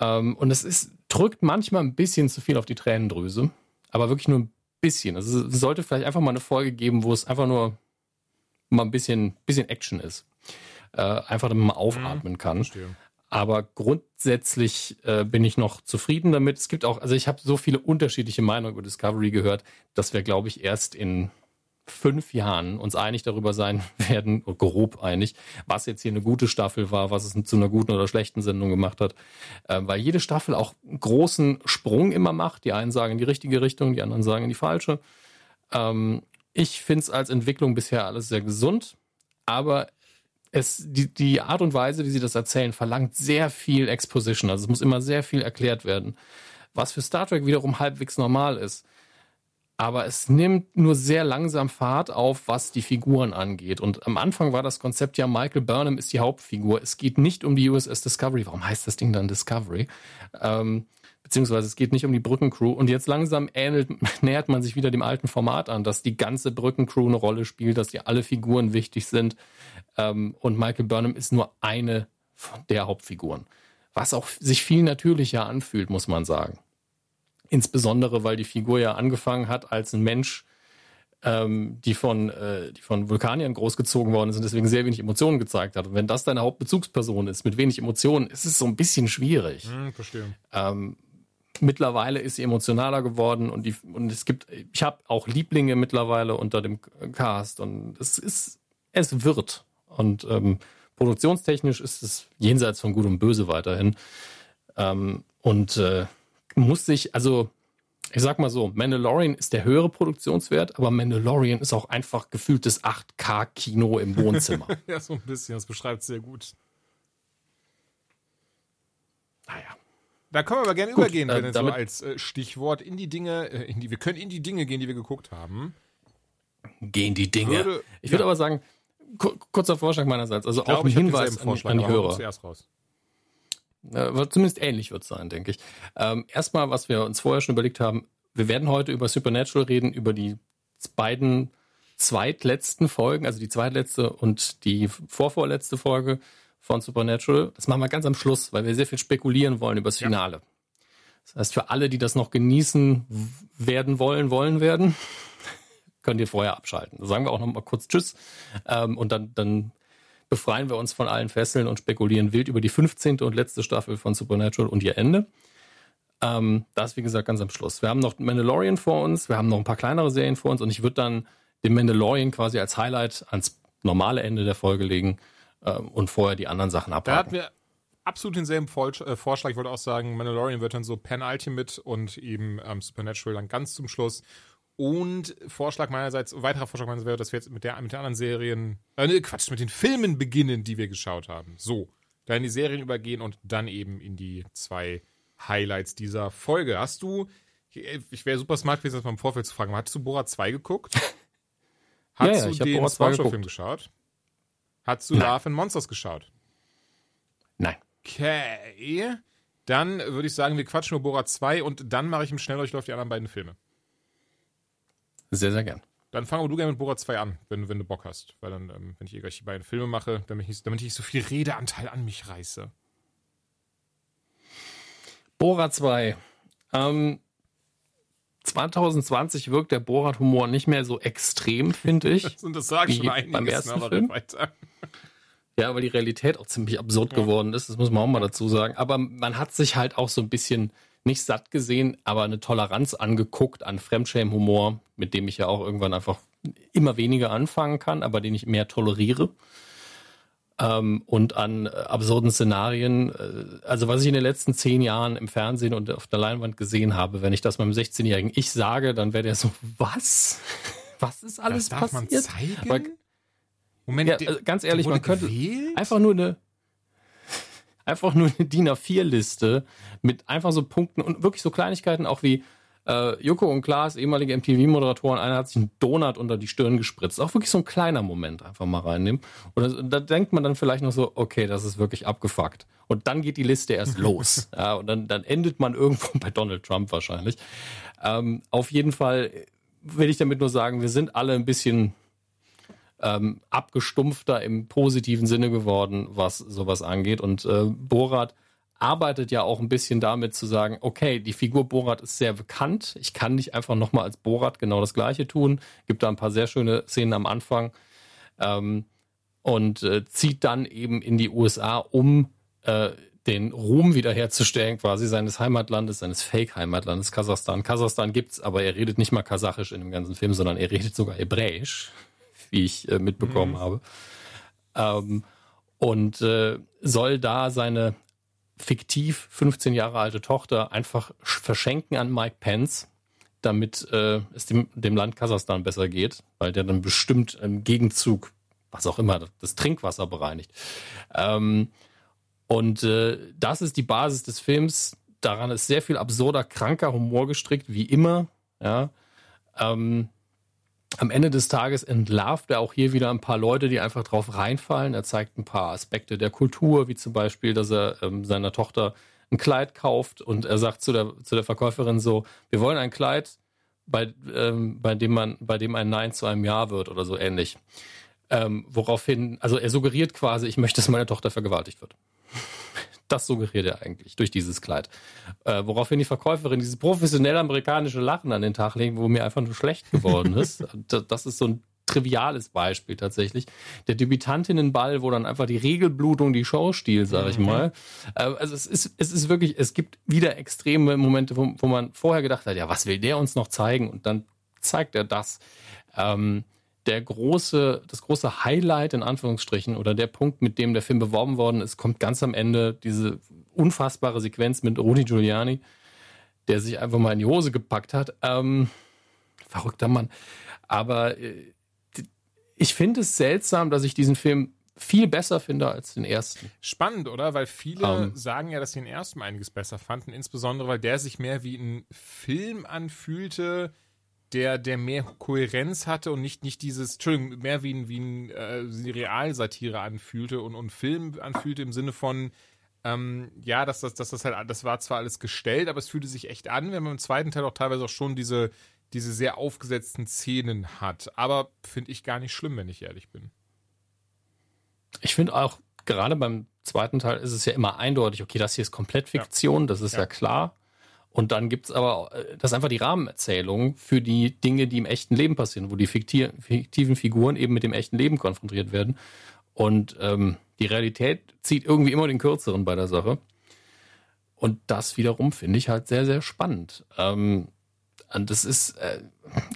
Ähm, und es ist, drückt manchmal ein bisschen zu viel auf die Tränendrüse, aber wirklich nur ein bisschen. Also es sollte vielleicht einfach mal eine Folge geben, wo es einfach nur mal ein bisschen, bisschen Action ist. Äh, einfach damit man aufatmen mhm, kann. Verstehe. Aber grundsätzlich äh, bin ich noch zufrieden damit. Es gibt auch, also ich habe so viele unterschiedliche Meinungen über Discovery gehört, dass wir, glaube ich, erst in fünf Jahren uns einig darüber sein werden, grob einig, was jetzt hier eine gute Staffel war, was es zu einer guten oder schlechten Sendung gemacht hat. Äh, weil jede Staffel auch einen großen Sprung immer macht. Die einen sagen in die richtige Richtung, die anderen sagen in die falsche. Ähm, ich finde es als Entwicklung bisher alles sehr gesund, aber es, die, die Art und Weise, wie sie das erzählen, verlangt sehr viel Exposition. Also es muss immer sehr viel erklärt werden. Was für Star Trek wiederum halbwegs normal ist. Aber es nimmt nur sehr langsam Fahrt auf, was die Figuren angeht. Und am Anfang war das Konzept ja, Michael Burnham ist die Hauptfigur. Es geht nicht um die USS Discovery. Warum heißt das Ding dann Discovery? Ähm, beziehungsweise es geht nicht um die Brückencrew. Und jetzt langsam ähnelt, nähert man sich wieder dem alten Format an, dass die ganze Brückencrew eine Rolle spielt, dass die alle Figuren wichtig sind. Ähm, und Michael Burnham ist nur eine der Hauptfiguren. Was auch sich viel natürlicher anfühlt, muss man sagen. Insbesondere, weil die Figur ja angefangen hat als ein Mensch, ähm, die, von, äh, die von Vulkaniern großgezogen worden ist und deswegen sehr wenig Emotionen gezeigt hat. Und wenn das deine Hauptbezugsperson ist mit wenig Emotionen, ist es so ein bisschen schwierig. Hm, verstehe. Ähm, mittlerweile ist sie emotionaler geworden und, die, und es gibt, ich habe auch Lieblinge mittlerweile unter dem Cast und es ist, es wird. Und ähm, produktionstechnisch ist es jenseits von Gut und Böse weiterhin. Ähm, und äh, muss sich, also ich sag mal so, Mandalorian ist der höhere Produktionswert, aber Mandalorian ist auch einfach gefühltes 8K-Kino im Wohnzimmer. ja, so ein bisschen, das beschreibt sehr gut. Naja. Da können wir aber gerne Gut, übergehen, äh, wenn so als äh, Stichwort in die Dinge, äh, in die, wir können in die Dinge gehen, die wir geguckt haben. Gehen die Dinge. Würde, ich würde ja. aber sagen, kurzer Vorschlag meinerseits, also auch ein Hinweis an, an die Hörer. Zuerst raus. Äh, zumindest ähnlich wird es sein, denke ich. Ähm, erstmal, was wir uns vorher schon überlegt haben, wir werden heute über Supernatural reden, über die beiden zweitletzten Folgen, also die zweitletzte und die vorvorletzte Folge von Supernatural. Das machen wir ganz am Schluss, weil wir sehr viel spekulieren wollen über das Finale. Ja. Das heißt, für alle, die das noch genießen werden wollen, wollen werden, könnt ihr vorher abschalten. Da sagen wir auch noch mal kurz Tschüss ähm, und dann, dann befreien wir uns von allen Fesseln und spekulieren wild über die 15. und letzte Staffel von Supernatural und ihr Ende. Ähm, das, wie gesagt, ganz am Schluss. Wir haben noch Mandalorian vor uns, wir haben noch ein paar kleinere Serien vor uns und ich würde dann den Mandalorian quasi als Highlight ans normale Ende der Folge legen ähm, und vorher die anderen Sachen abhaken. Da hatten wir absolut denselben äh, Vorschlag. Ich wollte auch sagen, Mandalorian wird dann so Penultimate und eben ähm, Supernatural dann ganz zum Schluss. Und Vorschlag meinerseits, weiterer Vorschlag meinerseits wäre, dass wir jetzt mit, der, mit den anderen Serien, äh, ne, Quatsch, mit den Filmen beginnen, die wir geschaut haben. So, dann in die Serien übergehen und dann eben in die zwei Highlights dieser Folge. Hast du, ich wäre super smart gewesen, das mal im Vorfeld zu fragen, hast du Bora 2 geguckt? Hast ja, ja, du den Spongebob-Film geschaut? Hast du Nein. Love and Monsters geschaut? Nein. Okay. Dann würde ich sagen, wir quatschen über Bora 2 und dann mache ich im Schnelldurchlauf die anderen beiden Filme. Sehr, sehr gern. Dann fang du gerne mit Bora 2 an, wenn, wenn du Bock hast. Weil dann, ähm, wenn ich hier gleich die beiden Filme mache, damit ich, damit ich so viel Redeanteil an mich reiße. Bora 2. Ähm, 2020 wirkt der Borat-Humor nicht mehr so extrem, finde ich. Und das sage ich schon einiges, beim ersten aber Film. weiter. Ja, weil die Realität auch ziemlich absurd Ja. geworden ist, das muss man auch mal dazu sagen. Aber man hat sich halt auch so ein bisschen nicht satt gesehen, aber eine Toleranz angeguckt an Fremdschämen-Humor, mit dem ich ja auch irgendwann einfach immer weniger anfangen kann, aber den ich mehr toleriere. Ähm, und an äh, absurden Szenarien, äh, also was ich in den letzten zehn Jahren im Fernsehen und auf der Leinwand gesehen habe, wenn ich das meinem 16-jährigen Ich sage, dann wäre der so, was? Was ist alles das darf man passiert? zeigen? Aber- Moment, Ja, also ganz ehrlich, man könnte gewählt? einfach nur eine einfach nur eine DIN A4-Liste mit einfach so Punkten und wirklich so Kleinigkeiten auch wie äh, Joko und Klaas, ehemalige MTV-Moderatoren, einer hat sich einen Donut unter die Stirn gespritzt. Auch wirklich so ein kleiner Moment einfach mal reinnehmen. Und da denkt man dann vielleicht noch so, okay, das ist wirklich abgefuckt. Und dann geht die Liste erst los. Ja, und dann, dann endet man irgendwo bei Donald Trump wahrscheinlich. Ähm, auf jeden Fall will ich damit nur sagen, wir sind alle ein bisschen ähm, abgestumpfter im positiven Sinne geworden, was sowas angeht. Und äh, Borat arbeitet ja auch ein bisschen damit zu sagen, okay, die Figur Borat ist sehr bekannt. Ich kann nicht einfach nochmal als Borat genau das Gleiche tun. Gibt da ein paar sehr schöne Szenen am Anfang. Ähm, und äh, zieht dann eben in die USA, um äh, den Ruhm wiederherzustellen, quasi seines Heimatlandes, seines Fake-Heimatlandes, Kasachstan. Kasachstan gibt's, aber er redet nicht mal Kasachisch in dem ganzen Film, sondern er redet sogar Hebräisch, wie ich äh, mitbekommen habe. Ähm, und äh, soll da seine fiktiv 15 Jahre alte Tochter einfach sch- verschenken an Mike Pence, damit äh, es dem, dem Land Kasachstan besser geht, weil der dann bestimmt im Gegenzug, was auch immer, das Trinkwasser bereinigt. Ähm, und äh, das ist die Basis des Films. Daran ist sehr viel absurder, kranker Humor gestrickt, wie immer. Ja. Ähm, am Ende des Tages entlarvt er auch hier wieder ein paar Leute, die einfach drauf reinfallen. Er zeigt ein paar Aspekte der Kultur, wie zum Beispiel, dass er ähm, seiner Tochter ein Kleid kauft und er sagt zu der, zu der Verkäuferin so, wir wollen ein Kleid, bei, ähm, bei dem man, bei dem ein Nein zu einem Ja wird oder so ähnlich. Ähm, woraufhin, also er suggeriert quasi, ich möchte, dass meine Tochter vergewaltigt wird. Das suggeriert er eigentlich durch dieses Kleid. Äh, woraufhin die Verkäuferin dieses professionell amerikanische Lachen an den Tag legen, wo mir einfach nur schlecht geworden ist. Da- das ist so ein triviales Beispiel tatsächlich. Der Debütantinnenball, wo dann einfach die Regelblutung die Show stiehlt, sage ich mal. Äh, also es ist, es ist wirklich, es gibt wieder extreme Momente, wo, wo man vorher gedacht hat, ja, was will der uns noch zeigen? Und dann zeigt er das. Ähm, der große, das große Highlight in Anführungsstrichen oder der Punkt, mit dem der Film beworben worden ist, kommt ganz am Ende diese unfassbare Sequenz mit Rudy Giuliani, der sich einfach mal in die Hose gepackt hat. Ähm, verrückter Mann. Aber äh, ich finde es seltsam, dass ich diesen Film viel besser finde als den ersten. Spannend, oder? Weil viele Ähm. sagen ja, dass sie den ersten einiges besser fanden, insbesondere weil der sich mehr wie ein Film anfühlte, der, der mehr Kohärenz hatte und nicht, nicht dieses, Entschuldigung, mehr wie ein, wie ein äh, Realsatire anfühlte und, und Film anfühlte im Sinne von, ähm, ja, dass das, dass das halt, das war zwar alles gestellt, aber es fühlte sich echt an, wenn man im zweiten Teil auch teilweise auch schon diese, diese sehr aufgesetzten Szenen hat. Aber finde ich gar nicht schlimm, wenn ich ehrlich bin. Ich finde auch, gerade beim zweiten Teil ist es ja immer eindeutig, okay, das hier ist komplett Fiktion, das ist ja, Ja. klar. Und dann gibt's aber, äh, das ist einfach die Rahmenerzählung für die Dinge, die im echten Leben passieren, wo die fikti- fiktiven Figuren eben mit dem echten Leben konfrontiert werden. Und ähm, die Realität zieht irgendwie immer den Kürzeren bei der Sache. Und das wiederum finde ich halt sehr, sehr spannend. Ähm, und das ist äh,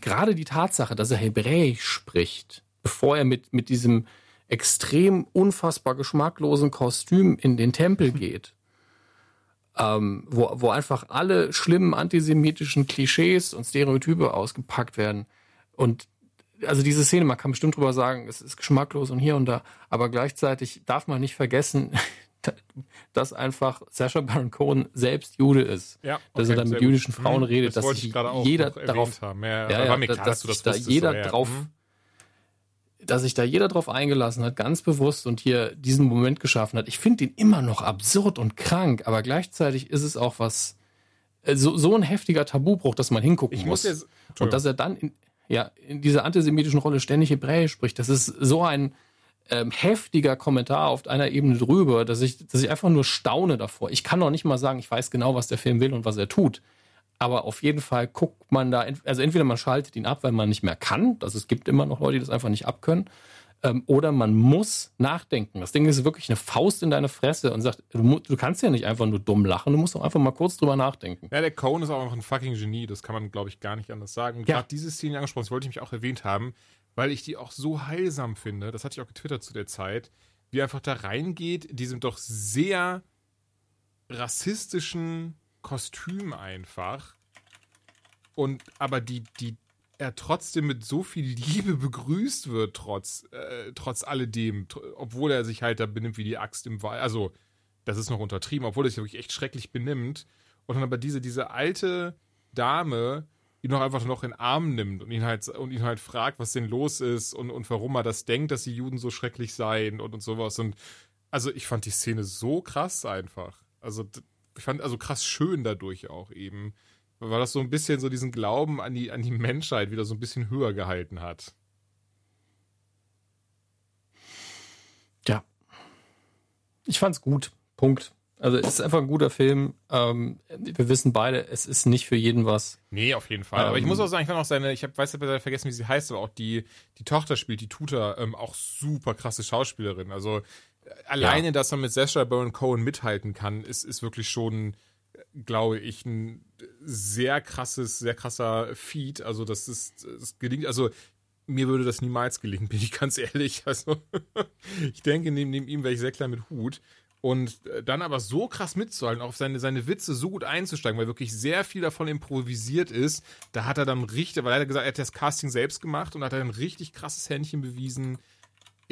gerade die Tatsache, dass er Hebräisch spricht, bevor er mit, mit diesem extrem unfassbar geschmacklosen Kostüm in den Tempel geht, ähm, wo, wo einfach alle schlimmen antisemitischen Klischees und Stereotype ausgepackt werden. Und also diese Szene, man kann bestimmt drüber sagen, es ist geschmacklos und hier und da, aber gleichzeitig darf man nicht vergessen, dass einfach Sasha Baron Cohen selbst Jude ist. Ja, dass okay, er dann mit gut. jüdischen Frauen Mhm, redet, das dass sich ich gerade auch jeder darauf haben. Ja, ja, war mir ja, klar, dass dass du das da jeder so, ja. drauf, Mhm. Dass sich da jeder drauf eingelassen hat, ganz bewusst und hier diesen Moment geschaffen hat. Ich finde ihn immer noch absurd und krank, aber gleichzeitig ist es auch was, äh, so, so ein heftiger Tabubruch, dass man hingucken Ich muss. muss jetzt. und dass er dann in, ja, in dieser antisemitischen Rolle ständig Hebräisch spricht, das ist so ein ähm, heftiger Kommentar auf einer Ebene drüber, dass ich, dass ich einfach nur staune davor. Ich kann noch nicht mal sagen, ich weiß genau, was der Film will und was er tut. Aber auf jeden Fall guckt man da, also entweder man schaltet ihn ab, weil man nicht mehr kann, also es gibt immer noch Leute, die das einfach nicht abkönnen, ähm, oder man muss nachdenken. Das Ding ist wirklich eine Faust in deine Fresse und sagt, du, du, kannst ja nicht einfach nur dumm lachen, du musst auch einfach mal kurz drüber nachdenken. Ja, der Cohen ist auch noch ein fucking Genie, das kann man, glaube ich, gar nicht anders sagen. Ja. Gerade diese Szene angesprochen, das wollte ich mich auch erwähnt haben, weil ich die auch so heilsam finde, das hatte ich auch getwittert zu der Zeit, wie einfach da reingeht, diesem doch sehr rassistischen Kostüm einfach. Und aber die, die, er trotzdem mit so viel Liebe begrüßt wird, trotz, äh, trotz alledem, obwohl er sich halt da benimmt wie die Axt im Wald. Also, das ist noch untertrieben, obwohl er sich wirklich echt schrecklich benimmt. Und dann aber diese, diese alte Dame ihn noch einfach noch in den Arm nimmt und ihn halt, und ihn halt fragt, was denn los ist und, und warum er das denkt, dass die Juden so schrecklich seien und, und sowas. Und also ich fand die Szene so krass einfach. Also ich fand also krass schön dadurch auch eben weil das so ein bisschen so diesen Glauben an die, an die Menschheit wieder so ein bisschen höher gehalten hat. Ja. Ich fand's gut. Punkt. Also es ist einfach ein guter Film. Ähm, wir wissen beide, es ist nicht für jeden was. Nee, auf jeden Fall. Ähm, aber ich muss ähm, auch sagen, ich fand auch seine, ich hab, weiß nicht, vergessen, wie sie heißt, aber auch die, die Tochter spielt, die Tutor, ähm, auch super krasse Schauspielerin. Also alleine, ja. dass man mit Sasha Baron Cohen mithalten kann, ist, ist wirklich schon glaube ich, ein sehr krasses, sehr krasser Feed. Also das ist, es gelingt, also mir würde das niemals gelingen, bin ich ganz ehrlich. Also ich denke, neben, neben ihm wäre ich sehr klein mit Hut. Und äh, dann aber so krass mitzuhalten, auf seine, seine Witze so gut einzusteigen, weil wirklich sehr viel davon improvisiert ist, da hat er dann richtig, weil er hat gesagt, er hat das Casting selbst gemacht und hat ein richtig krasses Händchen bewiesen,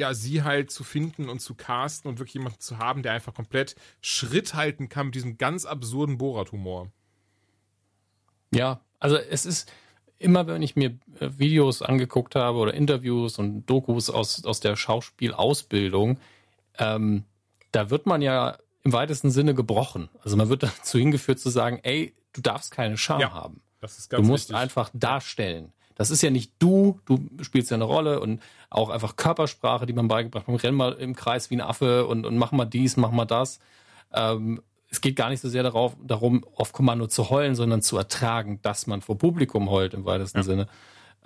ja, sie halt zu finden und zu casten und wirklich jemanden zu haben, der einfach komplett Schritt halten kann mit diesem ganz absurden Borat-Humor. Ja, also es ist immer, wenn ich mir äh, Videos angeguckt habe oder Interviews und Dokus aus, aus der Schauspielausbildung, ähm, da wird man ja im weitesten Sinne gebrochen. Also man wird dazu hingeführt zu sagen, ey, du darfst keine Scham ja, haben. du musst wichtig. einfach darstellen. Das ist ja nicht du, du spielst ja eine Rolle und auch einfach Körpersprache, die man beigebracht hat. Renn mal im Kreis wie ein Affe und, und mach mal dies, mach mal das. Ähm, es geht gar nicht so sehr darauf, darum, auf Kommando zu heulen, sondern zu ertragen, dass man vor Publikum heult im weitesten ja. Sinne.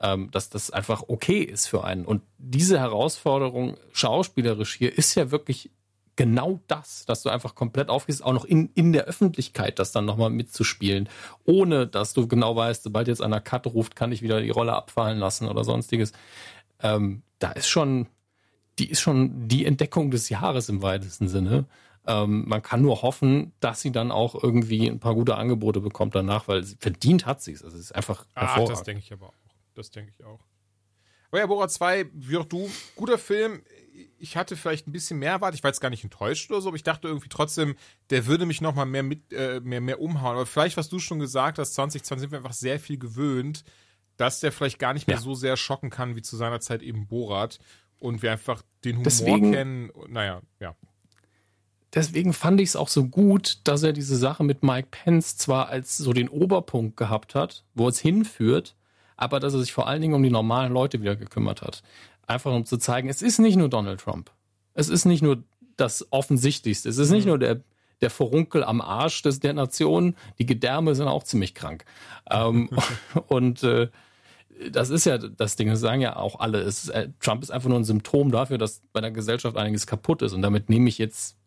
Ähm, dass das einfach okay ist für einen. Und diese Herausforderung schauspielerisch hier ist ja wirklich genau das, dass du einfach komplett aufgehst, auch noch in, in der Öffentlichkeit das dann nochmal mitzuspielen, ohne dass du genau weißt, sobald jetzt einer Cut ruft, kann ich wieder die Rolle abfallen lassen oder sonstiges. Ähm, da ist schon, die ist schon die Entdeckung des Jahres im weitesten Sinne. Ähm, man kann nur hoffen, dass sie dann auch irgendwie ein paar gute Angebote bekommt danach, weil sie verdient hat sie es. Also es ist einfach Ach, das denke ich aber auch. Das denke ich auch. Aber ja, Bora 2, wie auch du, guter Film ich hatte vielleicht ein bisschen mehr erwartet. Ich war jetzt gar nicht enttäuscht oder so, aber ich dachte irgendwie trotzdem, der würde mich noch mal mehr mit äh, mehr mehr umhauen. Aber vielleicht, was du schon gesagt hast, 2020 sind wir einfach sehr viel gewöhnt, dass der vielleicht gar nicht mehr ja. so sehr schocken kann wie zu seiner Zeit eben Borat und wir einfach den Humor Deswegen, kennen. Naja, ja. Deswegen fand ich es auch so gut, dass er diese Sache mit Mike Pence zwar als so den Oberpunkt gehabt hat, wo es hinführt, aber dass er sich vor allen Dingen um die normalen Leute wieder gekümmert hat. Einfach um zu zeigen, es ist nicht nur Donald Trump. Es ist nicht nur das Offensichtlichste. Es ist nicht mhm. nur der, der Vorunkel am Arsch des, der Nation. Die Gedärme sind auch ziemlich krank. Ähm, und äh, das ist ja das Ding, das sagen ja auch alle. Ist, äh, Trump ist einfach nur ein Symptom dafür, dass bei der Gesellschaft einiges kaputt ist. Und damit nehme ich jetzt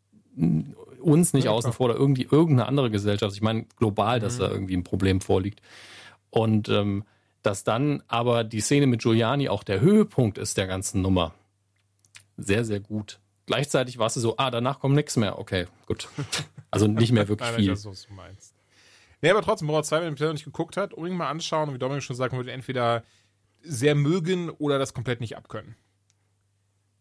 uns nicht ja, außen vor oder irgendwie irgendeine andere Gesellschaft. Ich meine global, dass mhm. da irgendwie ein Problem vorliegt. Und ähm, dass dann aber die Szene mit Giuliani auch der Höhepunkt ist der ganzen Nummer. Sehr, sehr gut. Gleichzeitig war es so, ah, danach kommt nichts mehr. Okay, gut. Also nicht mehr wirklich viel. Das, was du meinst. Nee, aber trotzdem, Borat 2, wenn man nicht geguckt hat, unbedingt mal anschauen. Und wie Dominik schon sagt, man würde entweder sehr mögen oder das komplett nicht abkönnen.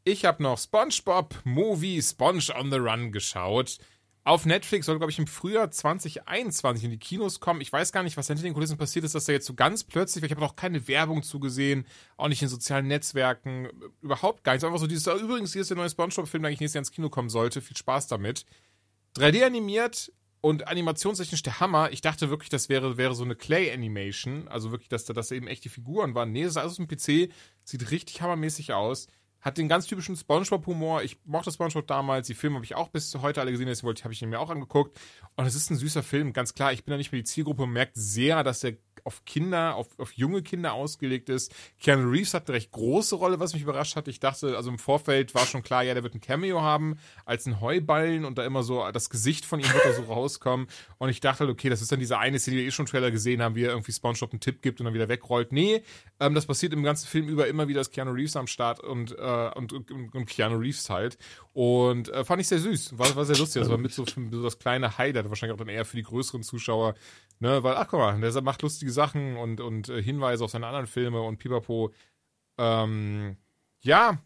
Ich habe noch SpongeBob Movie Sponge on the Run geschaut auf Netflix soll, glaube ich, im Frühjahr 2021 in die Kinos kommen. Ich weiß gar nicht, was hinter den Kulissen passiert ist, dass da jetzt so ganz plötzlich, ich habe noch keine Werbung zugesehen, auch nicht in sozialen Netzwerken, überhaupt gar nichts. Einfach so dieses, übrigens, hier ist der neue Spongebob-Film, der eigentlich nächstes Jahr ins Kino kommen sollte. Viel Spaß damit. 3D animiert und animationstechnisch der Hammer. Ich dachte wirklich, das wäre, wäre so eine Clay-Animation. Also wirklich, dass da dass eben echt die Figuren waren. Nee, das ist alles dem PC. Sieht richtig hammermäßig aus hat den ganz typischen Spongebob-Humor. Ich mochte Spongebob damals. Die Filme habe ich auch bis heute alle gesehen, deswegen habe ich ihn mir auch angeguckt. Und es ist ein süßer Film, ganz klar. Ich bin da nicht mehr die Zielgruppe. Man merkt sehr, dass der auf Kinder, auf, auf junge Kinder ausgelegt ist. Keanu Reeves hat eine recht große Rolle, was mich überrascht hat. Ich dachte, also im Vorfeld war schon klar, ja, der wird ein Cameo haben als ein Heuballen und da immer so das Gesicht von ihm wird da so rauskommen. Und ich dachte, okay, das ist dann diese eine Szene, die wir eh schon Trailer gesehen haben, wie er irgendwie SpongeBob einen Tipp gibt und dann wieder wegrollt. Nee, ähm, das passiert im ganzen Film über immer wieder, dass Keanu Reeves am Start und, äh, und, und, und Keanu Reeves halt. Und äh, fand ich sehr süß. War, war sehr lustig. Das war mit so, so das kleine Highlight, wahrscheinlich auch dann eher für die größeren Zuschauer Ne, weil, ach guck mal, der macht lustige Sachen und, und äh, Hinweise auf seine anderen Filme und pipapo. Ähm, ja,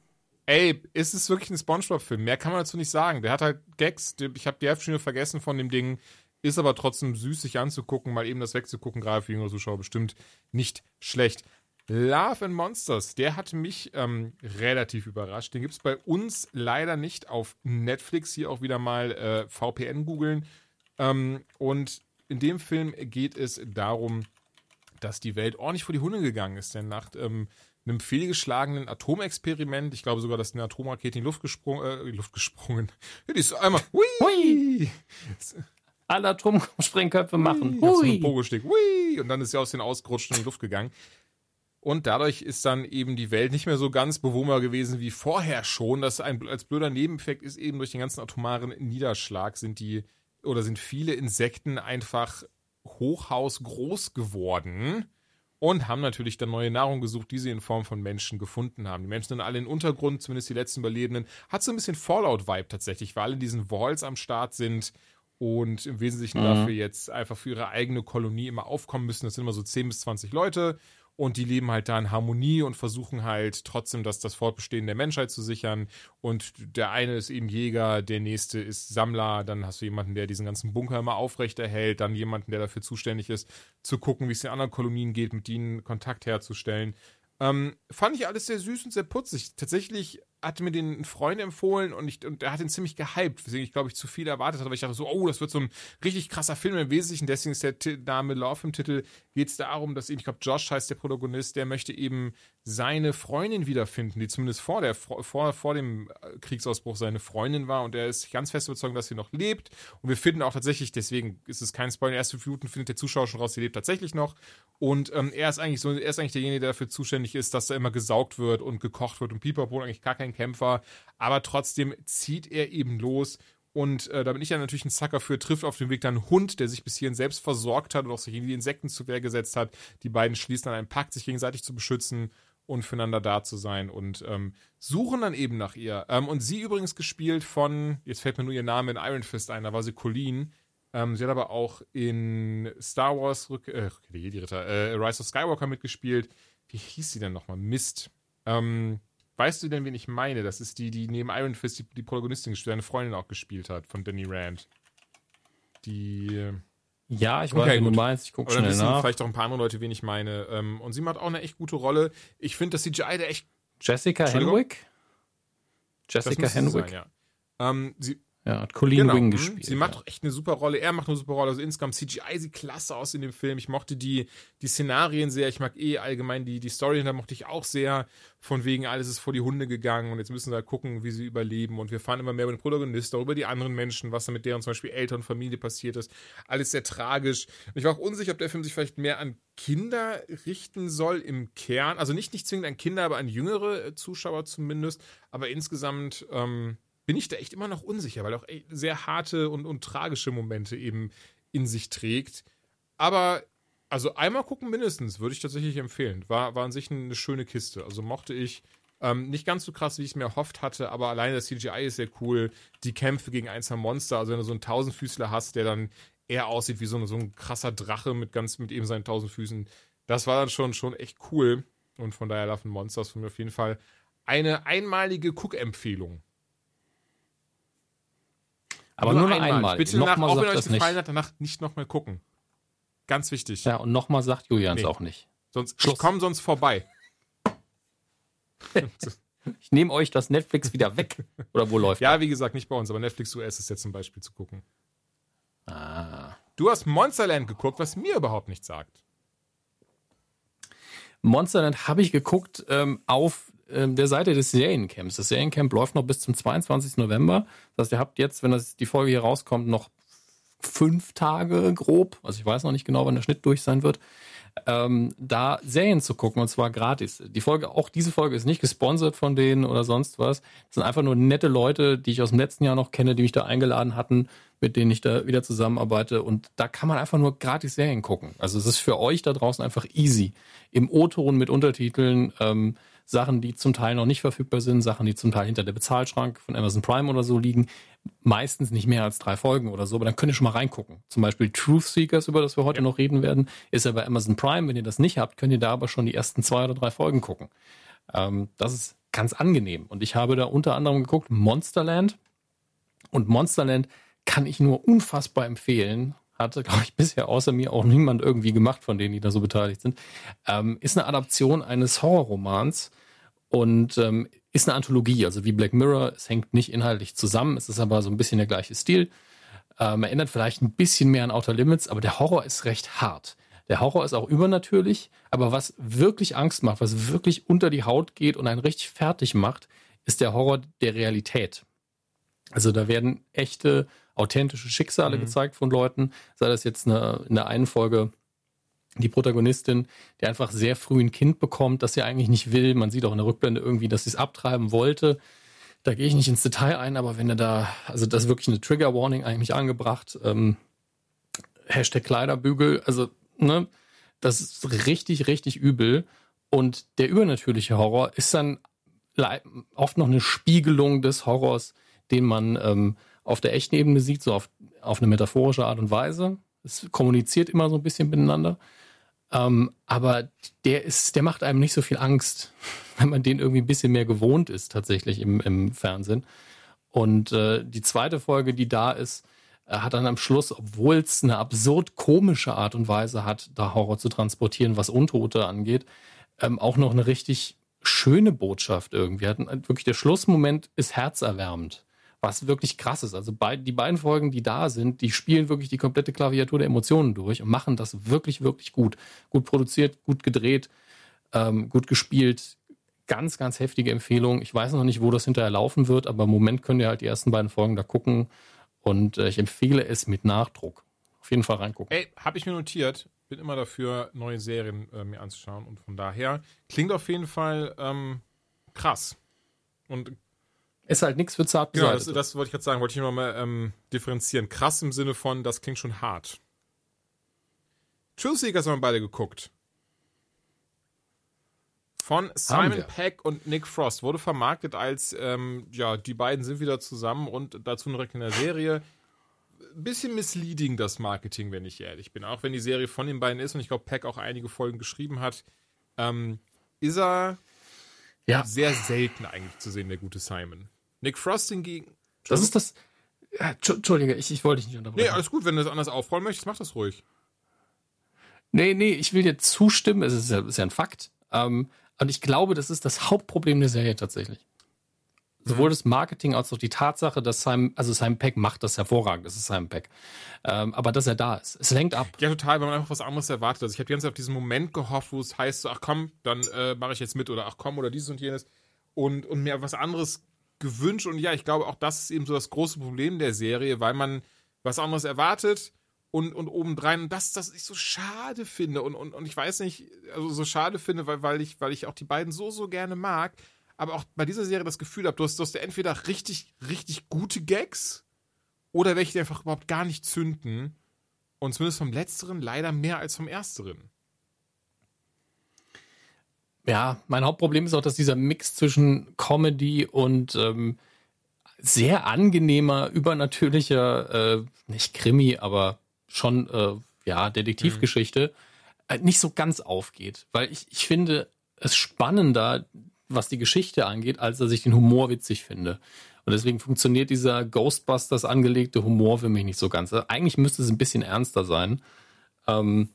ey, ist es wirklich ein Spongebob-Film? Mehr kann man dazu nicht sagen. Der hat halt Gags, ich habe die Hälfte vergessen von dem Ding, ist aber trotzdem süß, sich anzugucken, mal eben das wegzugucken, gerade für jüngere Zuschauer bestimmt nicht schlecht. Love and Monsters, der hat mich ähm, relativ überrascht. Den gibt es bei uns leider nicht auf Netflix. Hier auch wieder mal äh, VPN googeln. Ähm, und in dem Film geht es darum, dass die Welt ordentlich vor die Hunde gegangen ist. Denn nach ähm, einem fehlgeschlagenen Atomexperiment, ich glaube sogar, dass eine Atomrakete in die Luft gesprungen, äh, in die Luft gesprungen, die ist einmal, hui, hui. Alle Atomsprengköpfe machen, hui, hui. und dann ist sie aus den ausgerutscht und in die Luft gegangen. Und dadurch ist dann eben die Welt nicht mehr so ganz bewohnbar gewesen wie vorher schon. Das ein, als blöder Nebeneffekt ist eben durch den ganzen atomaren Niederschlag sind die oder sind viele Insekten einfach hochhausgroß geworden und haben natürlich dann neue Nahrung gesucht, die sie in Form von Menschen gefunden haben. Die Menschen sind alle in Untergrund, zumindest die letzten Überlebenden. Hat so ein bisschen Fallout-Vibe tatsächlich, weil alle in diesen Walls am Start sind und im Wesentlichen mhm. dafür jetzt einfach für ihre eigene Kolonie immer aufkommen müssen. Das sind immer so 10 bis 20 Leute und die leben halt da in Harmonie und versuchen halt trotzdem das, das Fortbestehen der Menschheit zu sichern. Und der eine ist eben Jäger, der nächste ist Sammler, dann hast du jemanden, der diesen ganzen Bunker immer aufrechterhält, dann jemanden, der dafür zuständig ist, zu gucken, wie es den anderen Kolonien geht, mit ihnen Kontakt herzustellen. Ähm, fand ich alles sehr süß und sehr putzig. Tatsächlich hatte mir den Freund empfohlen und, ich, und er hat ihn ziemlich gehypt, weswegen ich glaube ich zu viel erwartet hatte, weil ich dachte so, oh, das wird so ein richtig krasser Film im Wesentlichen. Deswegen ist der T Name Love im Titel. Geht es darum, dass eben, ich glaube, Josh heißt der Protagonist, der möchte eben seine Freundin wiederfinden, die zumindest vor, der, vor, vor dem äh, Kriegsausbruch seine Freundin war und er ist ganz fest überzeugt, dass sie noch lebt. Und wir finden auch tatsächlich, deswegen ist es kein Spoiler, ersten fünf Minuten findet der Zuschauer schon raus, sie lebt tatsächlich noch. Und ähm, er ist eigentlich so, er ist eigentlich derjenige, der dafür zuständig ist, dass da immer gesaugt wird und gekocht wird und Pipapo eigentlich gar kein Kämpfer aber trotzdem zieht er eben los. Und äh, da bin ich ja natürlich ein Sucker für, trifft auf dem Weg dann einen Hund, der sich bis hierhin selbst versorgt hat und auch sich in die Insekten zu Wehr gesetzt hat. Die beiden schließen dann einen Pakt, sich gegenseitig zu beschützen und füreinander da zu sein und ähm, suchen dann eben nach ihr. Ähm, und sie übrigens gespielt von, jetzt fällt mir nur ihr Name in Iron Fist ein, da war sie Colleen. Ähm, sie hat aber auch in Star Wars Rück äh, die Ritter, äh, Rise of Skywalker mitgespielt. Wie hieß sie denn nochmal? Mist. Ähm, Weißt du denn, wen ich meine? Das ist die, die neben Iron Fist die, die Protagonistin gespielt, seine Freundin auch gespielt hat, von Danny Rand. Die. Ja, ich weiß, okay, du meinst. Ich gucke schnell nach. Vielleicht auch ein paar andere Leute, wen ich meine. Ähm, und sie macht auch eine echt gute Rolle. Ich finde, dass CGI da echt. Jessica Henwick? Jessica Henwick. Sein, ja. ähm, sie, ja, hat Colleen genau. Wing mhm. gespielt. Sie macht ja. echt eine super Rolle. Er macht eine super Rolle. Also insgesamt CGI sieht klasse aus in dem Film. Ich mochte die, die Szenarien sehr. Ich mag eh allgemein die, die Story hinter mochte ich auch sehr. Von wegen, alles ist vor die Hunde gegangen und jetzt müssen wir halt gucken, wie sie überleben. Und wir fahren immer mehr über den Protagonisten, auch über die anderen Menschen, was da mit deren zum Beispiel Eltern und Familie passiert ist. Alles sehr tragisch. Und ich war auch unsicher, ob der Film sich vielleicht mehr an Kinder richten soll im Kern. Also nicht, nicht zwingend an Kinder, aber an jüngere Zuschauer zumindest. Aber insgesamt, ähm, bin ich da echt immer noch unsicher, weil auch sehr harte und, und tragische Momente eben in sich trägt. Aber also einmal gucken mindestens, würde ich tatsächlich empfehlen. War, war an sich eine schöne Kiste. Also mochte ich. Ähm, nicht ganz so krass, wie ich es mir erhofft hatte, aber alleine das CGI ist sehr cool. Die Kämpfe gegen einzelne Monster, also wenn du so einen Tausendfüßler hast, der dann eher aussieht wie so, eine, so ein krasser Drache mit ganz mit eben seinen tausend Füßen, das war dann schon, schon echt cool. Und von daher Love Monsters von mir auf jeden Fall eine einmalige Cook-Empfehlung. Aber nur, nur einmal. einmal. Bitte noch nach, auch wenn euch das gefallen nicht. hat, danach nicht nochmal gucken. Ganz wichtig. Ja, und nochmal sagt Julian es nee. auch nicht. Sonst, Schluss. ich komme sonst vorbei. ich nehme euch das Netflix wieder weg. Oder wo läuft Ja, das? wie gesagt, nicht bei uns, aber Netflix US ist jetzt zum Beispiel zu gucken. Ah. Du hast Monsterland geguckt, was mir überhaupt nichts sagt. Monsterland habe ich geguckt ähm, auf äh, der Seite des Seriencamps. Das Seriencamp läuft noch bis zum 22. November. Das heißt, ihr habt jetzt, wenn das, die Folge hier rauskommt, noch fünf Tage grob. Also ich weiß noch nicht genau, wann der Schnitt durch sein wird ähm, da Serien zu gucken und zwar gratis. Die Folge, auch diese Folge ist nicht gesponsert von denen oder sonst was. Das sind einfach nur nette Leute, die ich aus dem letzten Jahr noch kenne, die mich da eingeladen hatten, mit denen ich da wieder zusammenarbeite. Und da kann man einfach nur gratis Serien gucken. Also es ist für euch da draußen einfach easy. Im O-Ton mit Untertiteln, ähm, Sachen, die zum Teil noch nicht verfügbar sind, Sachen, die zum Teil hinter der Bezahlschrank von Amazon Prime oder so liegen. Meistens nicht mehr als drei Folgen oder so, aber dann könnt ihr schon mal reingucken. Zum Beispiel Truth Seekers, über das wir heute ja. noch reden werden, ist ja bei Amazon Prime. Wenn ihr das nicht habt, könnt ihr da aber schon die ersten zwei oder drei Folgen gucken. Ähm, das ist ganz angenehm. Und ich habe da unter anderem geguckt Monsterland. Und Monsterland kann ich nur unfassbar empfehlen hatte, glaube ich, bisher außer mir auch niemand irgendwie gemacht, von denen, die da so beteiligt sind, ähm, ist eine Adaption eines Horrorromans und ähm, ist eine Anthologie, also wie Black Mirror. Es hängt nicht inhaltlich zusammen, es ist aber so ein bisschen der gleiche Stil. Ähm, erinnert vielleicht ein bisschen mehr an Outer Limits, aber der Horror ist recht hart. Der Horror ist auch übernatürlich, aber was wirklich Angst macht, was wirklich unter die Haut geht und einen richtig fertig macht, ist der Horror der Realität. Also da werden echte authentische Schicksale mhm. gezeigt von Leuten, sei das jetzt eine, in der einen Folge die Protagonistin, die einfach sehr früh ein Kind bekommt, das sie eigentlich nicht will. Man sieht auch in der Rückblende irgendwie, dass sie es abtreiben wollte. Da gehe ich nicht ins Detail ein, aber wenn er da, also das ist wirklich eine Trigger Warning eigentlich angebracht. Ähm, Hashtag Kleiderbügel, also, ne, das ist richtig, richtig übel. Und der übernatürliche Horror ist dann oft noch eine Spiegelung des Horrors, den man ähm, auf der echten Ebene sieht, so auf, auf eine metaphorische Art und Weise. Es kommuniziert immer so ein bisschen miteinander. Ähm, aber der ist, der macht einem nicht so viel Angst, wenn man den irgendwie ein bisschen mehr gewohnt ist, tatsächlich im, im Fernsehen. Und äh, die zweite Folge, die da ist, äh, hat dann am Schluss, obwohl es eine absurd komische Art und Weise hat, da Horror zu transportieren, was Untote angeht, ähm, auch noch eine richtig schöne Botschaft irgendwie. Hat, wirklich der Schlussmoment ist herzerwärmend was wirklich krass ist. Also bei, die beiden Folgen, die da sind, die spielen wirklich die komplette Klaviatur der Emotionen durch und machen das wirklich, wirklich gut. Gut produziert, gut gedreht, ähm, gut gespielt. Ganz, ganz heftige Empfehlung. Ich weiß noch nicht, wo das hinterher laufen wird, aber im Moment könnt ihr halt die ersten beiden Folgen da gucken. Und äh, ich empfehle es mit Nachdruck. Auf jeden Fall reingucken. Ey, habe ich mir notiert. Bin immer dafür, neue Serien äh, mir anzuschauen. Und von daher klingt auf jeden Fall ähm, krass. Und ist halt nichts für zart Genau, das, das, wollte ich gerade sagen, wollte ich nochmal ähm, differenzieren. Krass im Sinne von, das klingt schon hart. True Seekers haben wir beide geguckt. Von Simon Peck und Nick Frost. Wurde vermarktet als, ähm, ja, die beiden sind wieder zusammen und dazu direkt in der Serie. Ein bisschen misleading, das Marketing, wenn ich ehrlich bin. Auch wenn die Serie von den beiden ist und ich glaube, Peck auch einige Folgen geschrieben hat, ähm, ist er ja. sehr selten eigentlich zu sehen, der gute Simon. Nick Frost hingegen. Das ist das. Ja, Entschuldige, ich, ich wollte dich nicht unterbrechen. Nee, alles gut, wenn du das anders aufrollen möchtest, mach das ruhig. Nee, nee, ich will dir zustimmen, es ist ja, ist ja ein Fakt. Ähm, und ich glaube, das ist das Hauptproblem der Serie tatsächlich. Sowohl das Marketing als auch die Tatsache, dass Simon, also Simon Peck macht das hervorragend, das ist Simon Peck. Ähm, aber dass er da ist. Es lenkt ab. Ja, total, weil man einfach was anderes erwartet. Also ich habe die ganze Zeit auf diesen Moment gehofft, wo es heißt, so, ach komm, dann äh, mache ich jetzt mit oder ach komm oder dieses und jenes. Und, und mir was anderes gewünscht. Und ja, ich glaube, auch das ist eben so das große Problem der Serie, weil man was anderes erwartet und, und obendrein, das, das ich so schade finde. Und, und, und ich weiß nicht, also so schade finde, weil, weil, ich, weil ich auch die beiden so, so gerne mag. Aber auch bei dieser Serie das Gefühl habe, du hast, du hast entweder richtig, richtig gute Gags oder welche, die einfach überhaupt gar nicht zünden. Und zumindest vom Letzteren leider mehr als vom Ersteren. Ja, mein Hauptproblem ist auch, dass dieser Mix zwischen Comedy und ähm, sehr angenehmer, übernatürlicher, äh, nicht Krimi, aber schon, äh, ja, Detektivgeschichte, mhm. äh, nicht so ganz aufgeht. Weil ich, ich finde es spannender, was die Geschichte angeht, als dass ich den Humor witzig finde. Und deswegen funktioniert dieser Ghostbusters angelegte Humor für mich nicht so ganz. Also eigentlich müsste es ein bisschen ernster sein. Ähm,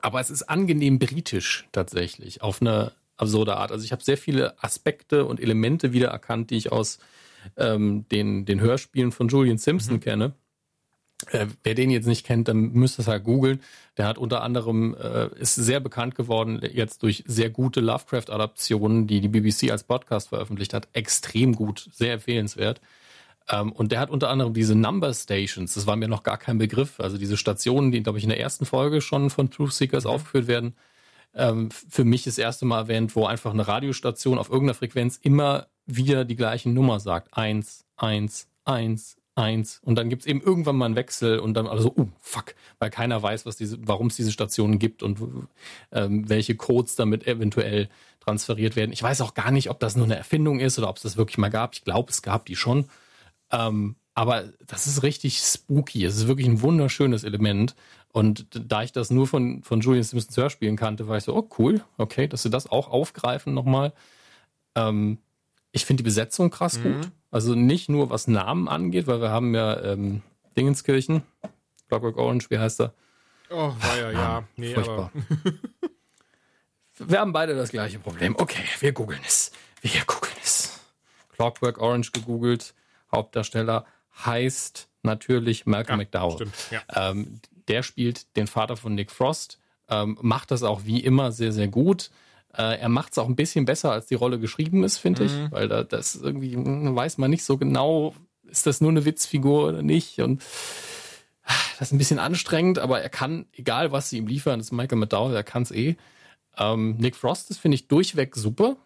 aber es ist angenehm britisch tatsächlich, auf eine absurde Art. Also ich habe sehr viele Aspekte und Elemente wiedererkannt, die ich aus ähm, den, den Hörspielen von Julian Simpson mhm. kenne. Äh, wer den jetzt nicht kennt, dann müsste es halt googeln. Der hat unter anderem, äh, ist sehr bekannt geworden, jetzt durch sehr gute Lovecraft-Adaptionen, die die BBC als Podcast veröffentlicht hat. Extrem gut, sehr empfehlenswert. Ähm, und der hat unter anderem diese Number Stations, das war mir noch gar kein Begriff, also diese Stationen, die, glaube ich, in der ersten Folge schon von Truth Seekers mhm. aufgeführt werden, ähm, für mich das erste Mal erwähnt, wo einfach eine Radiostation auf irgendeiner Frequenz immer wieder die gleiche Nummer sagt. Eins, eins, eins, eins. Und dann gibt es eben irgendwann mal einen Wechsel und dann alle so, oh, fuck, weil keiner weiß, was diese, warum es diese Stationen gibt und ähm, welche Codes damit eventuell transferiert werden. Ich weiß auch gar nicht, ob das nur eine Erfindung ist oder ob es das wirklich mal gab. Ich glaube, es gab die schon. Ähm, aber das ist richtig spooky. Es ist wirklich ein wunderschönes Element. Und da ich das nur von, von Julian Simpsons Hörspielen kannte, war ich so, oh cool, okay, dass sie das auch aufgreifen nochmal. Ähm, ich finde die Besetzung krass mhm. gut. Also nicht nur was Namen angeht, weil wir haben ja ähm, Dingenskirchen, Clockwork Orange, wie heißt er? Oh, war ja, ja. Nee, Furchtbar. wir haben beide das gleiche Problem. Okay, wir googeln es. Wir googeln es. Clockwork Orange gegoogelt. Hauptdarsteller heißt natürlich Malcolm ja, McDowell. Stimmt, ja. ähm, der spielt den Vater von Nick Frost, ähm, macht das auch wie immer sehr, sehr gut. Äh, er macht es auch ein bisschen besser, als die Rolle geschrieben ist, finde mhm. ich, weil da das irgendwie hm, weiß man nicht so genau, ist das nur eine Witzfigur oder nicht und das ist ein bisschen anstrengend, aber er kann, egal was sie ihm liefern, das ist Michael McDowell, er kann es eh. Ähm, Nick Frost ist, finde ich, durchweg super.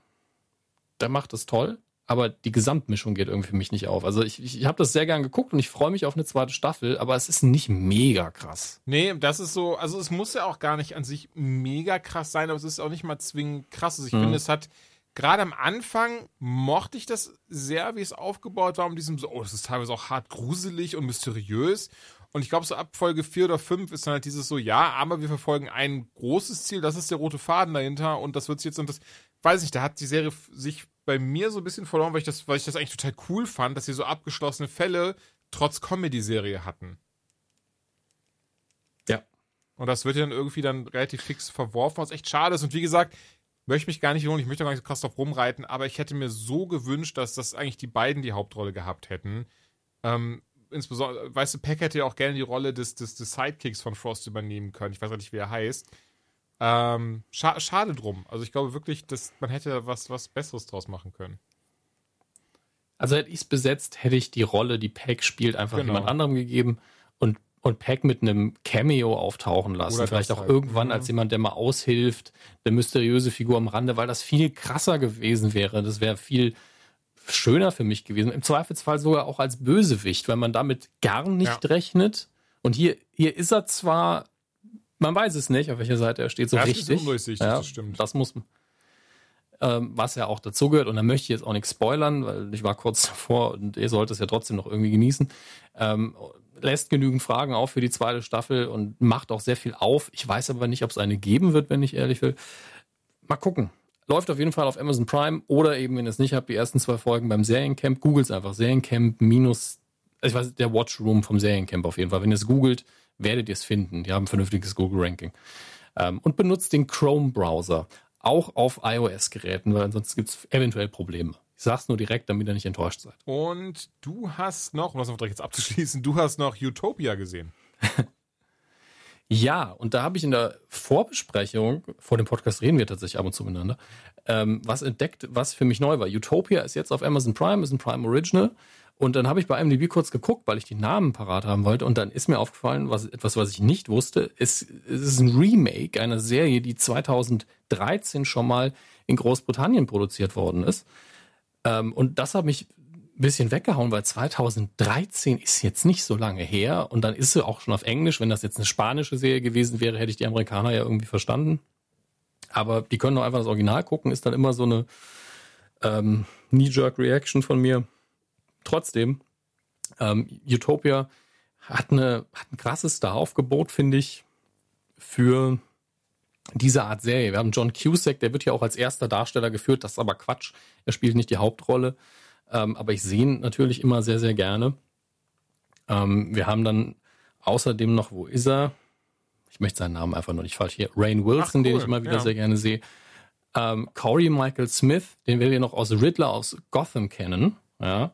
Der macht das toll aber die Gesamtmischung geht irgendwie für mich nicht auf. Also ich, ich habe das sehr gern geguckt und ich freue mich auf eine zweite Staffel, aber es ist nicht mega krass. Nee, das ist so, also es muss ja auch gar nicht an sich mega krass sein, aber es ist auch nicht mal zwingend krass. Also ich mhm. finde, es hat gerade am Anfang mochte ich das sehr, wie es aufgebaut war, um diesem so, oh, das ist teilweise auch hart gruselig und mysteriös. Und ich glaube, so ab Folge 4 oder 5 ist dann halt dieses so, ja, aber wir verfolgen ein großes Ziel, das ist der rote Faden dahinter und das wird sich jetzt und das, weiß nicht, da hat die Serie sich bei mir so ein bisschen verloren, weil ich das, weil ich das eigentlich total cool fand, dass sie so abgeschlossene Fälle trotz Comedy-Serie hatten. Ja. Und das wird ja dann irgendwie dann relativ fix verworfen, was echt schade ist. Und wie gesagt, möchte mich gar nicht lohnen, ich möchte gar nicht so krass drauf rumreiten, aber ich hätte mir so gewünscht, dass das eigentlich die beiden die Hauptrolle gehabt hätten. Ähm, insbesondere, weißt du, Peck hätte ja auch gerne die Rolle des, des, des Sidekicks von Frost übernehmen können. Ich weiß auch nicht, wie er heißt. Ähm, scha schade drum. Also ich glaube wirklich, dass man hätte was, was Besseres draus machen können. Also hätte ich es besetzt, hätte ich die Rolle, die Peck spielt, einfach genau. jemand anderem gegeben und, und Peck mit einem Cameo auftauchen lassen. Oder Vielleicht auch halt. irgendwann ja. als jemand, der mal aushilft, eine mysteriöse Figur am Rande, weil das viel krasser gewesen wäre. Das wäre viel schöner für mich gewesen. Im Zweifelsfall sogar auch als Bösewicht, weil man damit gar nicht ja. rechnet. Und hier, hier ist er zwar man weiß es nicht, auf welcher Seite er steht so ja, richtig. Das ist undurchsichtig, ja, das stimmt. Das muss ähm, was ja auch dazugehört. Und da möchte ich jetzt auch nichts spoilern, weil ich war kurz davor und ihr sollt es ja trotzdem noch irgendwie genießen. Ähm, lässt genügend Fragen auf für die zweite Staffel und macht auch sehr viel auf. Ich weiß aber nicht, ob es eine geben wird, wenn ich ehrlich will. Mal gucken. Läuft auf jeden Fall auf Amazon Prime oder eben, wenn ihr es nicht habt, die ersten zwei Folgen beim Seriencamp. Googelt es einfach. Seriencamp minus, ich weiß, der Watchroom vom Seriencamp auf jeden Fall. Wenn ihr es googelt, werdet ihr es finden. Die haben ein vernünftiges Google-Ranking. Ähm, und benutzt den Chrome-Browser. Auch auf iOS-Geräten, weil ansonsten gibt es eventuell Probleme. Ich sag's nur direkt, damit ihr nicht enttäuscht seid. Und du hast noch, um das direkt jetzt abzuschließen, du hast noch Utopia gesehen. ja, und da habe ich in der Vorbesprechung, vor dem Podcast reden wir tatsächlich ab und zu miteinander, ähm, was entdeckt, was für mich neu war. Utopia ist jetzt auf Amazon Prime, ist ein Prime Original und dann habe ich bei IMDb kurz geguckt, weil ich die Namen parat haben wollte. Und dann ist mir aufgefallen, was, etwas, was ich nicht wusste. Es, es ist ein Remake einer Serie, die 2013 schon mal in Großbritannien produziert worden ist. Ähm, und das hat mich ein bisschen weggehauen, weil 2013 ist jetzt nicht so lange her. Und dann ist sie auch schon auf Englisch. Wenn das jetzt eine spanische Serie gewesen wäre, hätte ich die Amerikaner ja irgendwie verstanden. Aber die können doch einfach das Original gucken, ist dann immer so eine ähm, Knee-Jerk-Reaction von mir trotzdem, ähm, Utopia hat, eine, hat ein krasses Star-Aufgebot, finde ich, für diese Art Serie. Wir haben John Cusack, der wird ja auch als erster Darsteller geführt, das ist aber Quatsch. Er spielt nicht die Hauptrolle, ähm, aber ich sehe ihn natürlich immer sehr, sehr gerne. Ähm, wir haben dann außerdem noch, wo ist er? Ich möchte seinen Namen einfach noch nicht falsch hier. Rain Wilson, Ach, cool. den ich immer wieder ja. sehr gerne sehe. Ähm, Corey Michael Smith, den wir ja noch aus Riddler aus Gotham kennen. Ja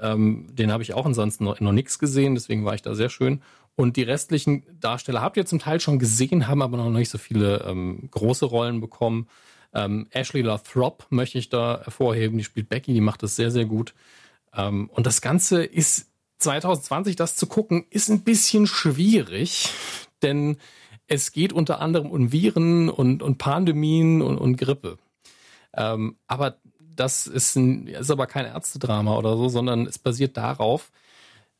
Ähm, den habe ich auch ansonsten noch, noch nichts gesehen, deswegen war ich da sehr schön. Und die restlichen Darsteller habt ihr zum Teil schon gesehen, haben aber noch nicht so viele ähm, große Rollen bekommen. Ähm, Ashley Lathrop möchte ich da hervorheben, die spielt Becky, die macht das sehr, sehr gut. Ähm, und das Ganze ist 2020, das zu gucken, ist ein bisschen schwierig, denn es geht unter anderem um Viren und, und Pandemien und, und Grippe. Ähm, aber das ist, ein, ist aber kein Ärztedrama oder so, sondern es basiert darauf,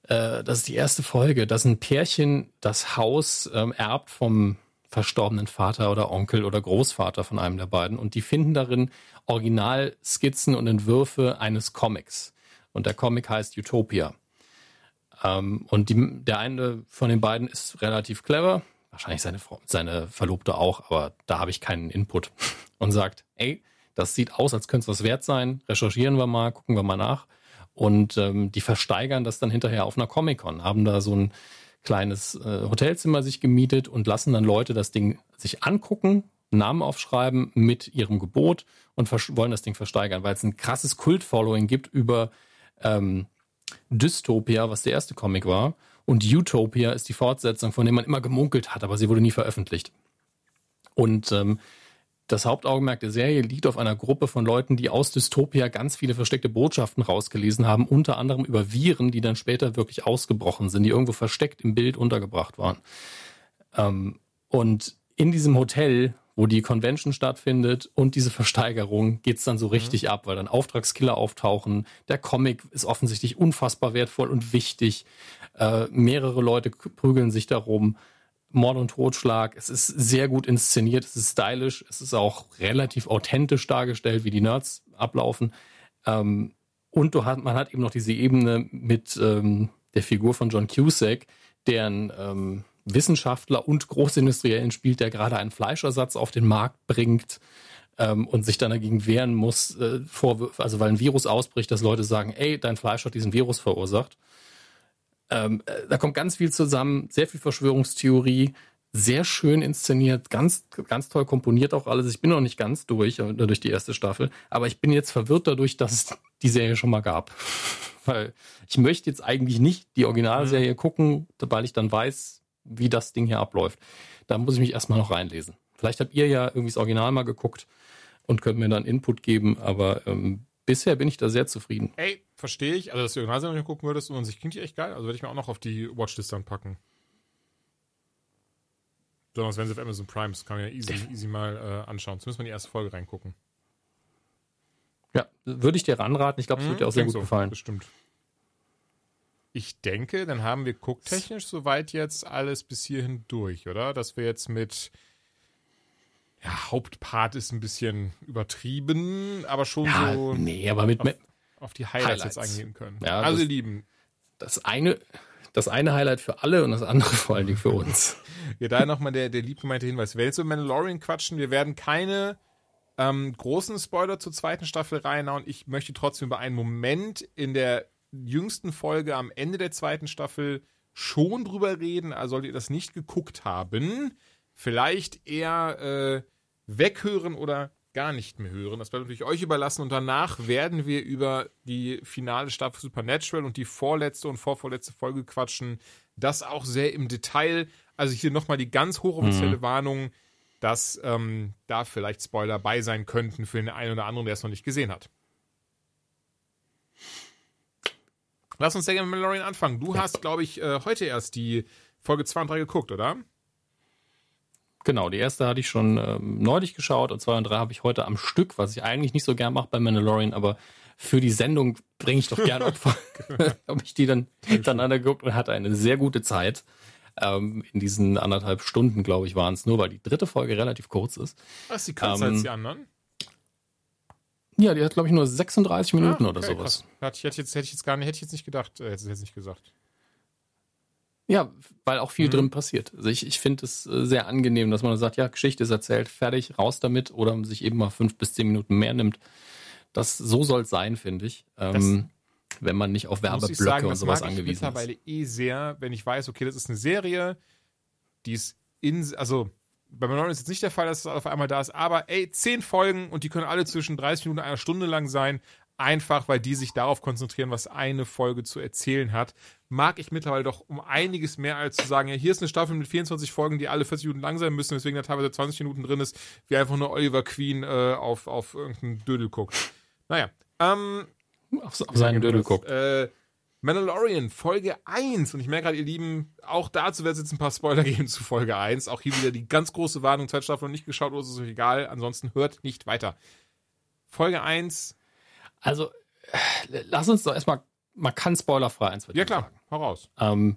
äh, das ist die erste Folge, dass ein Pärchen das Haus ähm, erbt vom verstorbenen Vater oder Onkel oder Großvater von einem der beiden und die finden darin Originalskizzen und Entwürfe eines Comics. Und der Comic heißt Utopia. Ähm, und die, der eine von den beiden ist relativ clever, wahrscheinlich seine, seine Verlobte auch, aber da habe ich keinen Input und sagt, ey, das sieht aus, als könnte es was wert sein, recherchieren wir mal, gucken wir mal nach. Und ähm, die versteigern das dann hinterher auf einer Comic-Con, haben da so ein kleines äh, Hotelzimmer sich gemietet und lassen dann Leute das Ding sich angucken, Namen aufschreiben mit ihrem Gebot und wollen das Ding versteigern, weil es ein krasses Kult-Following gibt über ähm, Dystopia, was der erste Comic war. Und Utopia ist die Fortsetzung, von dem man immer gemunkelt hat, aber sie wurde nie veröffentlicht. Und ähm, das Hauptaugenmerk der Serie liegt auf einer Gruppe von Leuten, die aus Dystopia ganz viele versteckte Botschaften rausgelesen haben, unter anderem über Viren, die dann später wirklich ausgebrochen sind, die irgendwo versteckt im Bild untergebracht waren. Ähm, und in diesem Hotel, wo die Convention stattfindet und diese Versteigerung, geht's dann so mhm. richtig mhm. ab, weil dann Auftragskiller auftauchen. Der Comic ist offensichtlich unfassbar wertvoll und wichtig. Äh, mehrere Leute prügeln sich darum. Mord und Totschlag. Es ist sehr gut inszeniert, es ist stylisch, es ist auch relativ authentisch dargestellt, wie die Nerds ablaufen. Ähm, und du hat, man hat eben noch diese Ebene mit ähm, der Figur von John Cusack, deren ähm, Wissenschaftler und Großindustriellen spielt, der gerade einen Fleischersatz auf den Markt bringt ähm, und sich dann dagegen wehren muss, äh, Vorwürfe, also weil ein Virus ausbricht, dass Leute sagen, ey, dein Fleisch hat diesen Virus verursacht. Ähm, äh, da kommt ganz viel zusammen, sehr viel Verschwörungstheorie, sehr schön inszeniert, ganz, ganz toll komponiert auch alles. Ich bin noch nicht ganz durch, äh, durch die erste Staffel, aber ich bin jetzt verwirrt dadurch, dass es die Serie schon mal gab. weil ich möchte jetzt eigentlich nicht die Originalserie mhm. gucken, weil ich dann weiß, wie das Ding hier abläuft. Da muss ich mich erstmal noch reinlesen. Vielleicht habt ihr ja irgendwie das Original mal geguckt und könnt mir dann Input geben, aber ähm, bisher bin ich da sehr zufrieden. Ey, verstehe ich. Also, dass du Originalsendung gucken würdest und sich klingt die echt geil. Also, werde ich mir auch noch auf die Watchlist dann packen. Besonders wenn sie auf Amazon Prime ist, kann man ja easy, easy mal äh, anschauen. Zumindest mal in die erste Folge reingucken. Ja, würde ich dir ranraten. Ich glaube, es mhm, wird dir auch sehr gut so, gefallen. Bestimmt. Ich denke, dann haben wir gucktechnisch soweit jetzt alles bis hierhin durch, oder? Dass wir jetzt mit ja, Hauptpart ist ein bisschen übertrieben, aber schon ja, so. Nee, aber mit, auf, auf die Highlights, Highlights, jetzt eingehen können. Ja, also, das, lieben. Das eine, das eine Highlight für alle und das andere vor allen Dingen für uns. ja, da nochmal der, der liebgemeinte Hinweis. Werden jetzt über Mandalorian quatschen. Wir werden keine ähm, großen Spoiler zur zweiten Staffel reinhauen. Ich möchte trotzdem über einen Moment in der jüngsten Folge am Ende der zweiten Staffel schon drüber reden. Also solltet ihr das nicht geguckt haben, vielleicht eher äh, weghören oder gar nicht mehr hören. Das bleibt natürlich euch überlassen und danach werden wir über die finale Staffel Supernatural und die vorletzte und vorvorletzte Folge quatschen. Das auch sehr im Detail. Also hier nochmal die ganz hochoffizielle mhm. Warnung, dass ähm, da vielleicht Spoiler bei sein könnten für den einen oder anderen, der es noch nicht gesehen hat. Lass uns sehr gerne mit Mandalorian anfangen. Du hast, glaube ich, äh, heute erst die Folge 2 und 3 geguckt, oder? Genau, die erste hatte ich schon ähm, neulich geschaut und zwei und drei habe ich heute am Stück, was ich eigentlich nicht so gern mache bei Mandalorian, aber für die Sendung bringe ich doch gerne Opfer. habe ich die dann hintereinander geguckt und hatte eine sehr gute Zeit. Ähm, in diesen anderthalb Stunden, glaube ich, waren es nur, weil die dritte Folge relativ kurz ist. Ach, ist die kürzer ähm, als die anderen? Ja, die hat, glaube ich, nur 36 Minuten ah, okay, oder sowas. Hätte ich, jetzt, hätte ich jetzt gar nicht, hätte ich jetzt nicht gedacht, äh, hätte ich jetzt nicht gesagt. Ja, weil auch viel mhm. drin passiert. Also ich, ich finde es äh, sehr angenehm, dass man sagt, ja, Geschichte ist erzählt, fertig, raus damit oder sich eben mal fünf bis zehn Minuten mehr nimmt. Das so soll es sein, finde ich. Ähm, wenn man nicht auf Werbeblöcke sagen, und sowas angewiesen ist. mittlerweile eh sehr, wenn ich weiß, okay, das ist eine Serie, die ist in, also bei Mandalorian ist jetzt nicht der Fall, dass es auf einmal da ist, aber ey, zehn Folgen und die können alle zwischen 30 Minuten und einer Stunde lang sein. Einfach weil die sich darauf konzentrieren, was eine Folge zu erzählen hat, mag ich mittlerweile doch um einiges mehr als zu sagen, ja, hier ist eine Staffel mit 24 Folgen, die alle 40 Minuten lang sein müssen, weswegen da teilweise 20 Minuten drin ist, wie einfach nur Oliver Queen äh, auf, auf irgendeinen Dödel guckt. Naja, ähm, auf, auf seinen Dödel guckt. Äh, Mandalorian, Folge 1. Und ich merke gerade, ihr Lieben, auch dazu wird es jetzt ein paar Spoiler geben zu Folge 1. Auch hier wieder die ganz große Warnung, zweite Staffel noch nicht geschaut, oder ist es egal. Ansonsten hört nicht weiter. Folge 1. Also, äh, lass uns doch erstmal, man kann spoilerfrei eins Ja klar, sagen. hau raus. Ähm,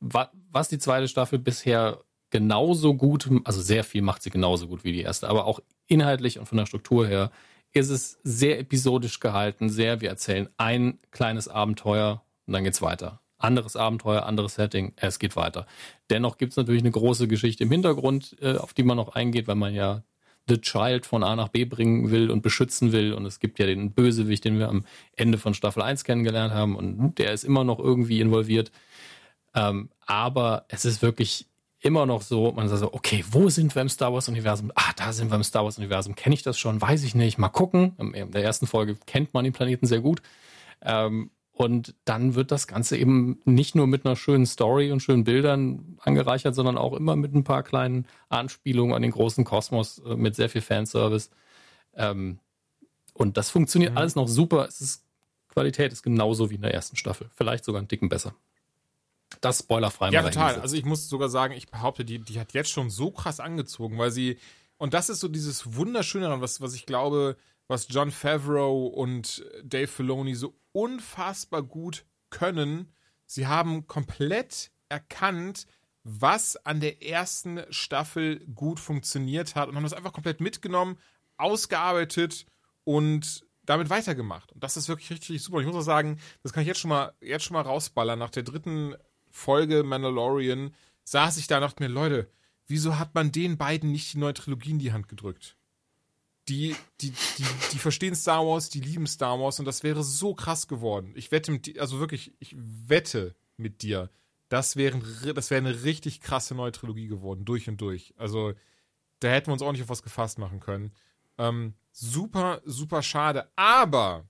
was die zweite Staffel bisher genauso gut, also sehr viel macht sie genauso gut wie die erste, aber auch inhaltlich und von der Struktur her ist es sehr episodisch gehalten, sehr, wir erzählen ein kleines Abenteuer und dann geht's weiter. Anderes Abenteuer, anderes Setting, es geht weiter. Dennoch gibt es natürlich eine große Geschichte im Hintergrund, äh, auf die man noch eingeht, weil man ja The Child von A nach B bringen will und beschützen will. Und es gibt ja den Bösewicht, den wir am Ende von Staffel 1 kennengelernt haben. Und der ist immer noch irgendwie involviert. Ähm, aber es ist wirklich immer noch so, man sagt so, okay, wo sind wir im Star Wars Universum? Ah, da sind wir im Star Wars Universum. Kenne ich das schon? Weiß ich nicht. Mal gucken. In der ersten Folge kennt man den Planeten sehr gut. Ähm, und dann wird das Ganze eben nicht nur mit einer schönen Story und schönen Bildern angereichert, sondern auch immer mit ein paar kleinen Anspielungen an den großen Kosmos, äh, mit sehr viel Fanservice. Ähm, und das funktioniert mhm. alles noch super. Es ist, Qualität ist genauso wie in der ersten Staffel. Vielleicht sogar ein Dicken besser. Das spoilerfrei Ja, total. Also ich muss sogar sagen, ich behaupte, die, die hat jetzt schon so krass angezogen, weil sie, und das ist so dieses Wunderschöne was, was ich glaube, was John Favreau und Dave Filoni so unfassbar gut können. Sie haben komplett erkannt, was an der ersten Staffel gut funktioniert hat und haben das einfach komplett mitgenommen, ausgearbeitet und damit weitergemacht. Und das ist wirklich richtig, super. Ich muss auch sagen, das kann ich jetzt schon mal, jetzt schon mal rausballern. Nach der dritten Folge Mandalorian saß ich da und dachte mir, Leute, wieso hat man den beiden nicht die neue Trilogie in die Hand gedrückt? Die, die, die, die verstehen Star Wars, die lieben Star Wars und das wäre so krass geworden. Ich wette mit dir, also wirklich, ich wette mit dir, das wäre, das wäre eine richtig krasse neue Trilogie geworden, durch und durch. Also, da hätten wir uns auch nicht auf was gefasst machen können. Ähm, super, super schade. Aber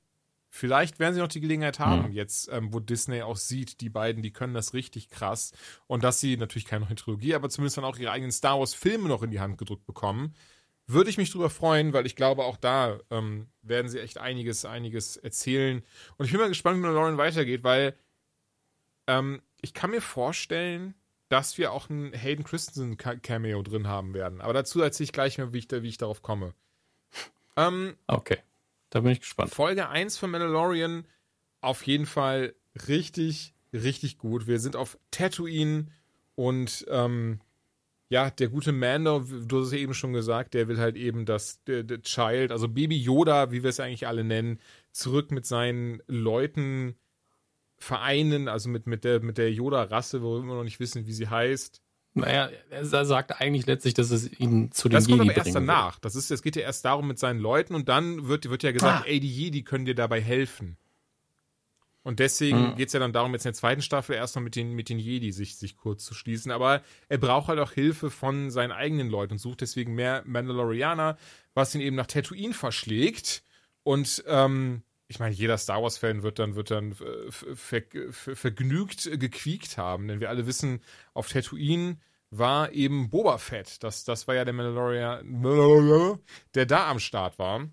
vielleicht werden sie noch die Gelegenheit haben, mhm. jetzt, ähm, wo Disney auch sieht, die beiden, die können das richtig krass. Und dass sie natürlich keine neue Trilogie, aber zumindest dann auch ihre eigenen Star Wars-Filme noch in die Hand gedrückt bekommen würde ich mich drüber freuen, weil ich glaube, auch da ähm, werden sie echt einiges, einiges erzählen. Und ich bin mal gespannt, wie Lauren weitergeht, weil ähm, ich kann mir vorstellen, dass wir auch ein Hayden Christensen Cameo drin haben werden. Aber dazu erzähle ich gleich mal, wie ich, wie ich darauf komme. Ähm, okay, da bin ich gespannt. Folge 1 von Mandalorian auf jeden Fall richtig, richtig gut. Wir sind auf Tatooine und ähm, ja, der gute Mando, du hast es eben schon gesagt, der will halt eben das der, der Child, also Baby Yoda, wie wir es eigentlich alle nennen, zurück mit seinen Leuten vereinen, also mit, mit der, mit der Yoda-Rasse, wo wir immer noch nicht wissen, wie sie heißt. Naja, er sagt eigentlich letztlich, dass es ihn zu den das Jedi Das kommt aber erst danach. Das ist, es geht ja erst darum mit seinen Leuten und dann wird, wird ja gesagt, ah. ey, die Jedi können dir dabei helfen. Und deswegen mhm. geht es ja dann darum, jetzt in der zweiten Staffel erstmal mit den, mit den Jedi sich, sich kurz zu schließen. Aber er braucht halt auch Hilfe von seinen eigenen Leuten und sucht deswegen mehr Mandalorianer, was ihn eben nach Tatooine verschlägt. Und ähm, ich meine, jeder Star Wars-Fan wird dann, wird dann äh, ver, ver, vergnügt gequiekt haben, denn wir alle wissen, auf Tatooine war eben Boba Fett. Das, das war ja der Mandalorian, der da am Start war.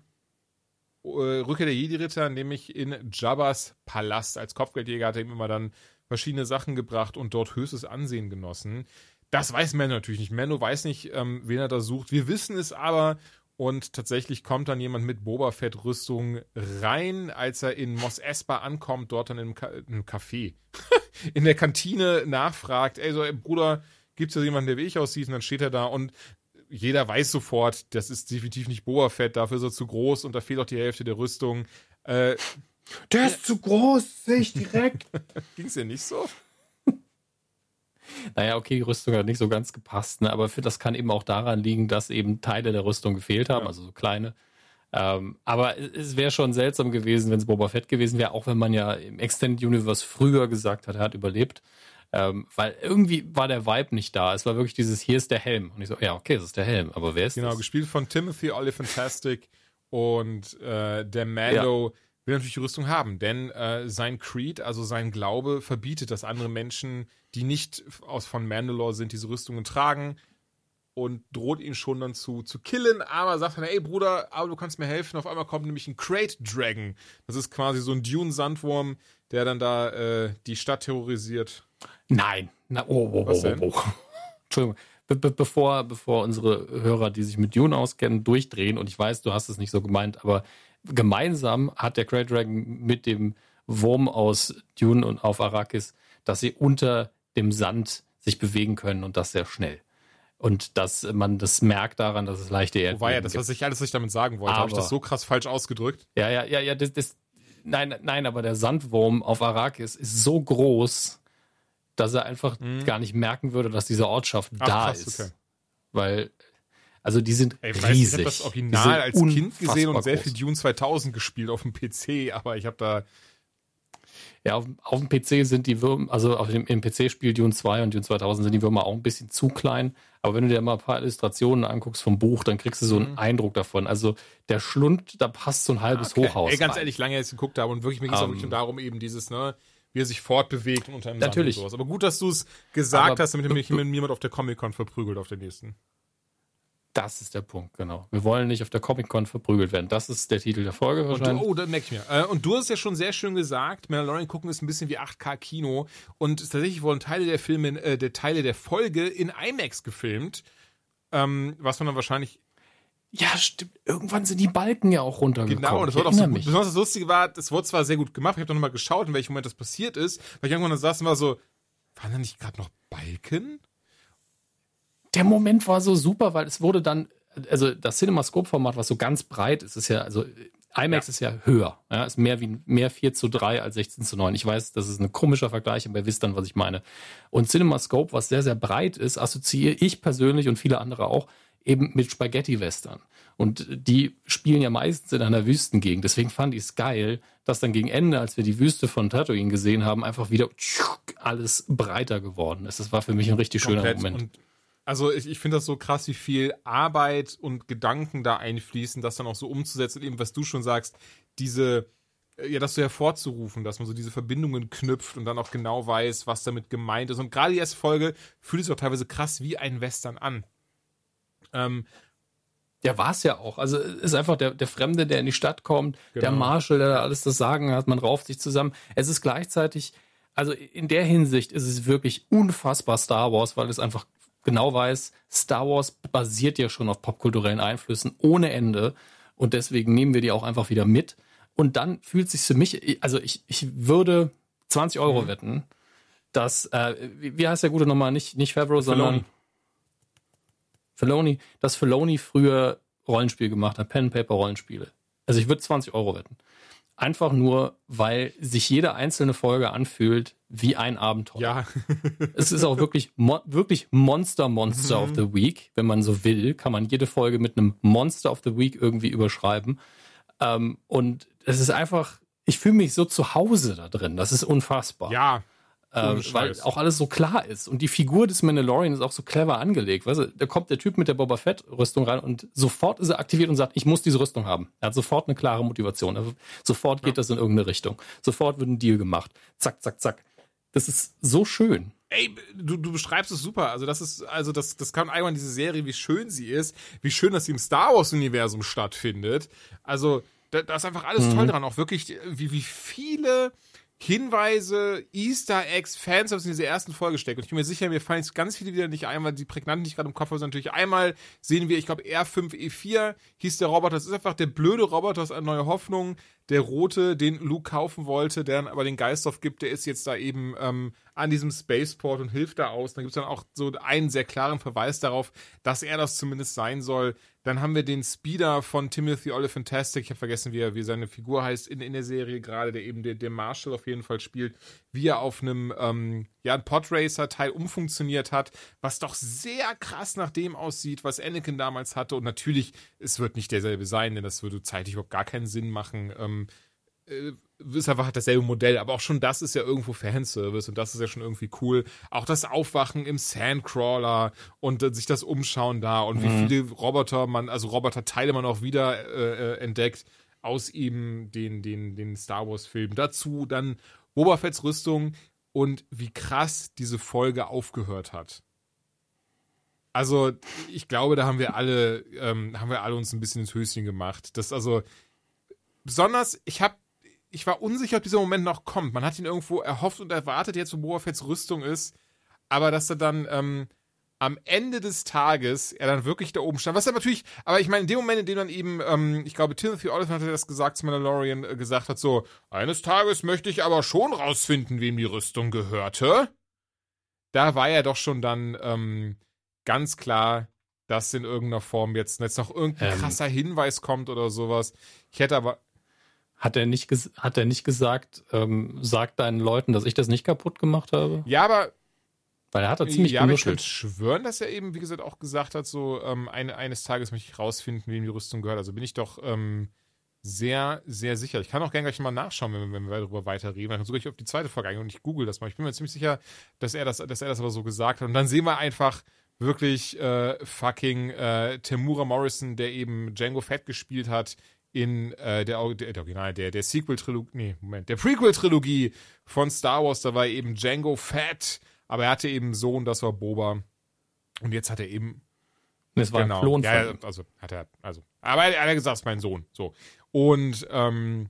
Äh, Rückkehr der Jedi-Ritter, nämlich in Jabbas Palast. Als Kopfgeldjäger hat er ihm immer dann verschiedene Sachen gebracht und dort höchstes Ansehen genossen. Das weiß Mando natürlich nicht. Mando weiß nicht, ähm, wen er da sucht. Wir wissen es aber. Und tatsächlich kommt dann jemand mit Boba Fett-Rüstung rein, als er in Mos Espa ankommt, dort dann im, Ka im Café. in der Kantine nachfragt, ey, so, ey, Bruder, gibt's da jemanden, der wie ich aussieht? Und dann steht er da und jeder weiß sofort, das ist definitiv nicht Boa Fett, dafür ist er zu groß und da fehlt auch die Hälfte der Rüstung. Äh, der ist zu groß, sehe ich direkt. Ging es ja nicht so? Naja, okay, die Rüstung hat nicht so ganz gepasst, ne? aber für das kann eben auch daran liegen, dass eben Teile der Rüstung gefehlt haben, ja. also so kleine. Ähm, aber es wäre schon seltsam gewesen, wenn es Boba Fett gewesen wäre, auch wenn man ja im Extended Universe früher gesagt hat, er hat überlebt. Ähm, weil irgendwie war der Vibe nicht da. Es war wirklich dieses, hier ist der Helm. Und ich so, ja, okay, das ist der Helm, aber wer ist genau, das? Genau, gespielt von Timothy Olifantastic und äh, der Mando, ja. will natürlich die Rüstung haben, denn äh, sein Creed, also sein Glaube, verbietet, dass andere Menschen, die nicht aus von Mandalore sind, diese Rüstungen tragen und droht ihn schon dann zu, zu killen, aber sagt dann, ey Bruder, aber du kannst mir helfen. Auf einmal kommt nämlich ein Crate Dragon. Das ist quasi so ein Dune-Sandwurm, der dann da äh, die Stadt terrorisiert. Nein. Na, oh, oh, Was oh, oh, oh. Entschuldigung. Be be bevor, bevor unsere Hörer, die sich mit Dune auskennen, durchdrehen, und ich weiß, du hast es nicht so gemeint, aber gemeinsam hat der Great Dragon mit dem Wurm aus Dune und auf Arrakis, dass sie unter dem Sand sich bewegen können und das sehr schnell. Und dass man das merkt daran, dass es leichte Erdbeben Wobei ja, das, was ich alles, was ich damit sagen wollte, habe ich das so krass falsch ausgedrückt? Ja, ja, ja, ja, das, das, nein, nein, aber der Sandwurm auf Arrakis ist so groß, dass er einfach gar nicht merken würde, dass diese Ortschaft Mhm. Ach, da krass, ist. okay. Weil, also die sind Ey, ich weiß, ich riesig. habe das Original als Kind gesehen und sehr groß. viel Dune 2000 gespielt auf dem PC, aber ich habe da Ja, auf, auf dem PC sind die Würmer, also auf dem, im PC-Spiel Dune 2 und Dune 2000 sind die Würmer auch ein bisschen zu klein. Aber wenn du dir mal ein paar Illustrationen anguckst vom Buch, dann kriegst du so einen Mhm. Eindruck davon. Also der Schlund, da passt so ein halbes Hochhaus. Ey, ganz rein. ehrlich, lange jetzt geguckt habe und wirklich, mir geht es auch Ähm, wirklich nur darum, eben dieses, ne, wie er sich fortbewegt und unter einem Natürlich. Und sowas. Aber gut, dass du es gesagt Aber- hast, damit mich mit niemand auf der Comic-Con verprügelt auf der nächsten. Das ist der Punkt, genau. Wir wollen nicht auf der Comic-Con verprügelt werden. Das ist der Titel der Folge Und wahrscheinlich. oh, das merke ich mir. Äh, und du hast ja schon sehr schön gesagt, Mandalorian gucken ist ein bisschen wie 8K-Kino. Und tatsächlich wurden Teile der Filme, äh, der Teile der Folge in IMAX gefilmt. Ähm, was man dann wahrscheinlich Ja, stimmt. Irgendwann sind die Balken ja auch runtergekommen. Genau, und das war auch so gut. Besonders das Lustige war, das wurde zwar sehr gut gemacht, ich habe dann nochmal geschaut, in welchem Moment das passiert ist, weil ich irgendwann da saß und war so, waren da nicht gerade noch Balken? Der Moment war so super, weil es wurde dann, also das CinemaScope-Format, was so ganz breit ist, ist ja, also IMAX ist ja höher. Ja, ist mehr wie mehr 4 zu 3 als 16 zu 9. Ich weiß, das ist ein komischer Vergleich, aber ihr wisst dann, was ich meine. Und CinemaScope, was sehr, sehr breit ist, assoziiere ich persönlich und viele andere auch eben mit Spaghetti-Western. Und die spielen ja meistens in einer Wüstengegend. Deswegen fand ich es geil, dass dann gegen Ende, als wir die Wüste von Tatooine gesehen haben, einfach wieder alles breiter geworden ist. Das war für mich ein richtig schöner Komplett. Moment. Und also ich, ich finde das so krass, wie viel Arbeit und Gedanken da einfließen, das dann auch so umzusetzen. Und eben, was du schon sagst, diese, ja, das so hervorzurufen, dass man so diese Verbindungen knüpft und dann auch genau weiß, was damit gemeint ist. Und gerade die erste Folge fühlt sich auch teilweise krass wie ein Western an. Ähm, Der war es ja auch. Also ist einfach der, der Fremde, der in die Stadt kommt, der Genau. Marshall, der da alles das Sagen hat, man rauft sich zusammen. Es ist gleichzeitig, also in der Hinsicht ist es wirklich unfassbar Star Wars, weil es einfach genau weiß, Star Wars basiert ja schon auf popkulturellen Einflüssen ohne Ende und deswegen nehmen wir die auch einfach wieder mit. Und dann fühlt sich für mich, also ich, ich würde 20 Euro Mhm. wetten, dass, äh, wie, wie heißt der gute nochmal, nicht, nicht Favreau, sondern Filoni. Dass Filoni früher Rollenspiel gemacht hat, Pen-Paper-Rollenspiele. Also ich würde 20 Euro wetten. Einfach nur, weil sich jede einzelne Folge anfühlt wie ein Abenteuer. ja, Es ist auch wirklich, mo wirklich Monster Monster of the Week. Wenn man so will, kann man jede Folge mit einem Monster of the Week irgendwie überschreiben. Ähm, und es ist einfach, ich fühle mich so zu Hause da drin. Das ist unfassbar. ja. Ähm, weil auch alles so klar ist. Und die Figur des Mandalorian ist auch so clever angelegt. Weißt du, da kommt der Typ mit der Boba Fett-Rüstung rein und sofort ist er aktiviert und sagt, ich muss diese Rüstung haben. Er hat sofort eine klare Motivation. Er, sofort geht das in irgendeine Richtung. Sofort wird ein Deal gemacht. Zack, zack, zack. Das ist so schön. Ey, du, du beschreibst es super. Also das ist, also das, das kann einmal diese Serie, wie schön sie ist, wie schön, dass sie im Star Wars Universum stattfindet. Also da, da ist einfach alles toll dran. Auch wirklich, wie, wie viele Hinweise, Easter Eggs, Fans in diese ersten Folge stecken. Und ich bin mir sicher, mir fallen jetzt ganz viele wieder nicht ein, weil die prägnanten, ich gerade im Kopf habe, sind natürlich einmal sehen wir, ich glaube, R5E4 hieß der Roboter. Das ist einfach der blöde Roboter aus einer neue Hoffnung. Der rote, den Luke kaufen wollte, der dann aber den Geist aufgibt, der ist jetzt da eben ähm, an diesem Spaceport und hilft da aus. Dann gibt es dann auch so einen sehr klaren Verweis darauf, dass er das zumindest sein soll. Dann haben wir den Speeder von Timothy Olyphantastic. Ich habe vergessen, wie, er, wie seine Figur heißt in, in der Serie gerade, der eben der, der Marshall auf jeden Fall spielt, wie er auf einem ähm, ja, Podracer-Teil umfunktioniert hat, was doch sehr krass nach dem aussieht, was Anakin damals hatte. Und natürlich, es wird nicht derselbe sein, denn das würde zeitlich überhaupt gar keinen Sinn machen. Ähm, äh, ist einfach dasselbe Modell, aber auch schon das ist ja irgendwo Fanservice und das ist ja schon irgendwie cool. Auch das Aufwachen im Sandcrawler und äh, sich das Umschauen da und wie viele Roboter man, also Roboterteile man auch wieder äh, äh, entdeckt. aus eben den, den, den Star Wars-Filmen. Dazu dann Boba Fetts Rüstung und wie krass diese Folge aufgehört hat. Also, ich glaube, da haben wir alle, ähm, haben wir alle uns ein bisschen ins Höschen gemacht. Das also besonders, ich habe ich war unsicher, ob dieser Moment noch kommt. Man hat ihn irgendwo erhofft und erwartet, jetzt wo Boba Fetts Rüstung ist, aber dass er dann ähm, am Ende des Tages er dann wirklich da oben stand. Was er natürlich, aber ich meine, in dem Moment, in dem dann eben, ähm, ich glaube, Timothy Oliphant hat das gesagt zu Mandalorian, äh, gesagt hat, so, eines Tages möchte ich aber schon rausfinden, wem die Rüstung gehörte. Da war er doch schon dann ähm, ganz klar, dass in irgendeiner Form jetzt, jetzt noch irgendein ähm, krasser Hinweis kommt oder sowas. Ich hätte aber. Hat er nicht, hat er nicht gesagt, ähm, sag deinen Leuten, dass ich das nicht kaputt gemacht habe? Ja, aber weil er hat da ziemlich ja, genuschelt. ich kann schwören, dass er eben, wie gesagt, auch gesagt hat, so ähm, ein, eines Tages möchte ich rausfinden, wem die Rüstung gehört. Also bin ich doch ähm, sehr, sehr sicher. Ich kann auch gerne gleich mal nachschauen, wenn, wenn wir darüber weiterreden. Dann sogar ich auf die zweite Frage eingehen und ich google das mal. Ich bin mir ziemlich sicher, dass er das, dass er das aber so gesagt hat. Und dann sehen wir einfach wirklich äh, fucking äh, Temura Morrison, der eben Django Fett gespielt hat in äh, der, der, der Original, der, der Sequel-Trilogie, nee, Moment, der Prequel-Trilogie von Star Wars, da war eben Django Fett aber er hatte eben einen Sohn, das war Boba. Und jetzt hat er eben. Das war genau, ein Klon ja, also hat er, also. Aber er, hat gesagt, es ist mein Sohn. So. Und ähm,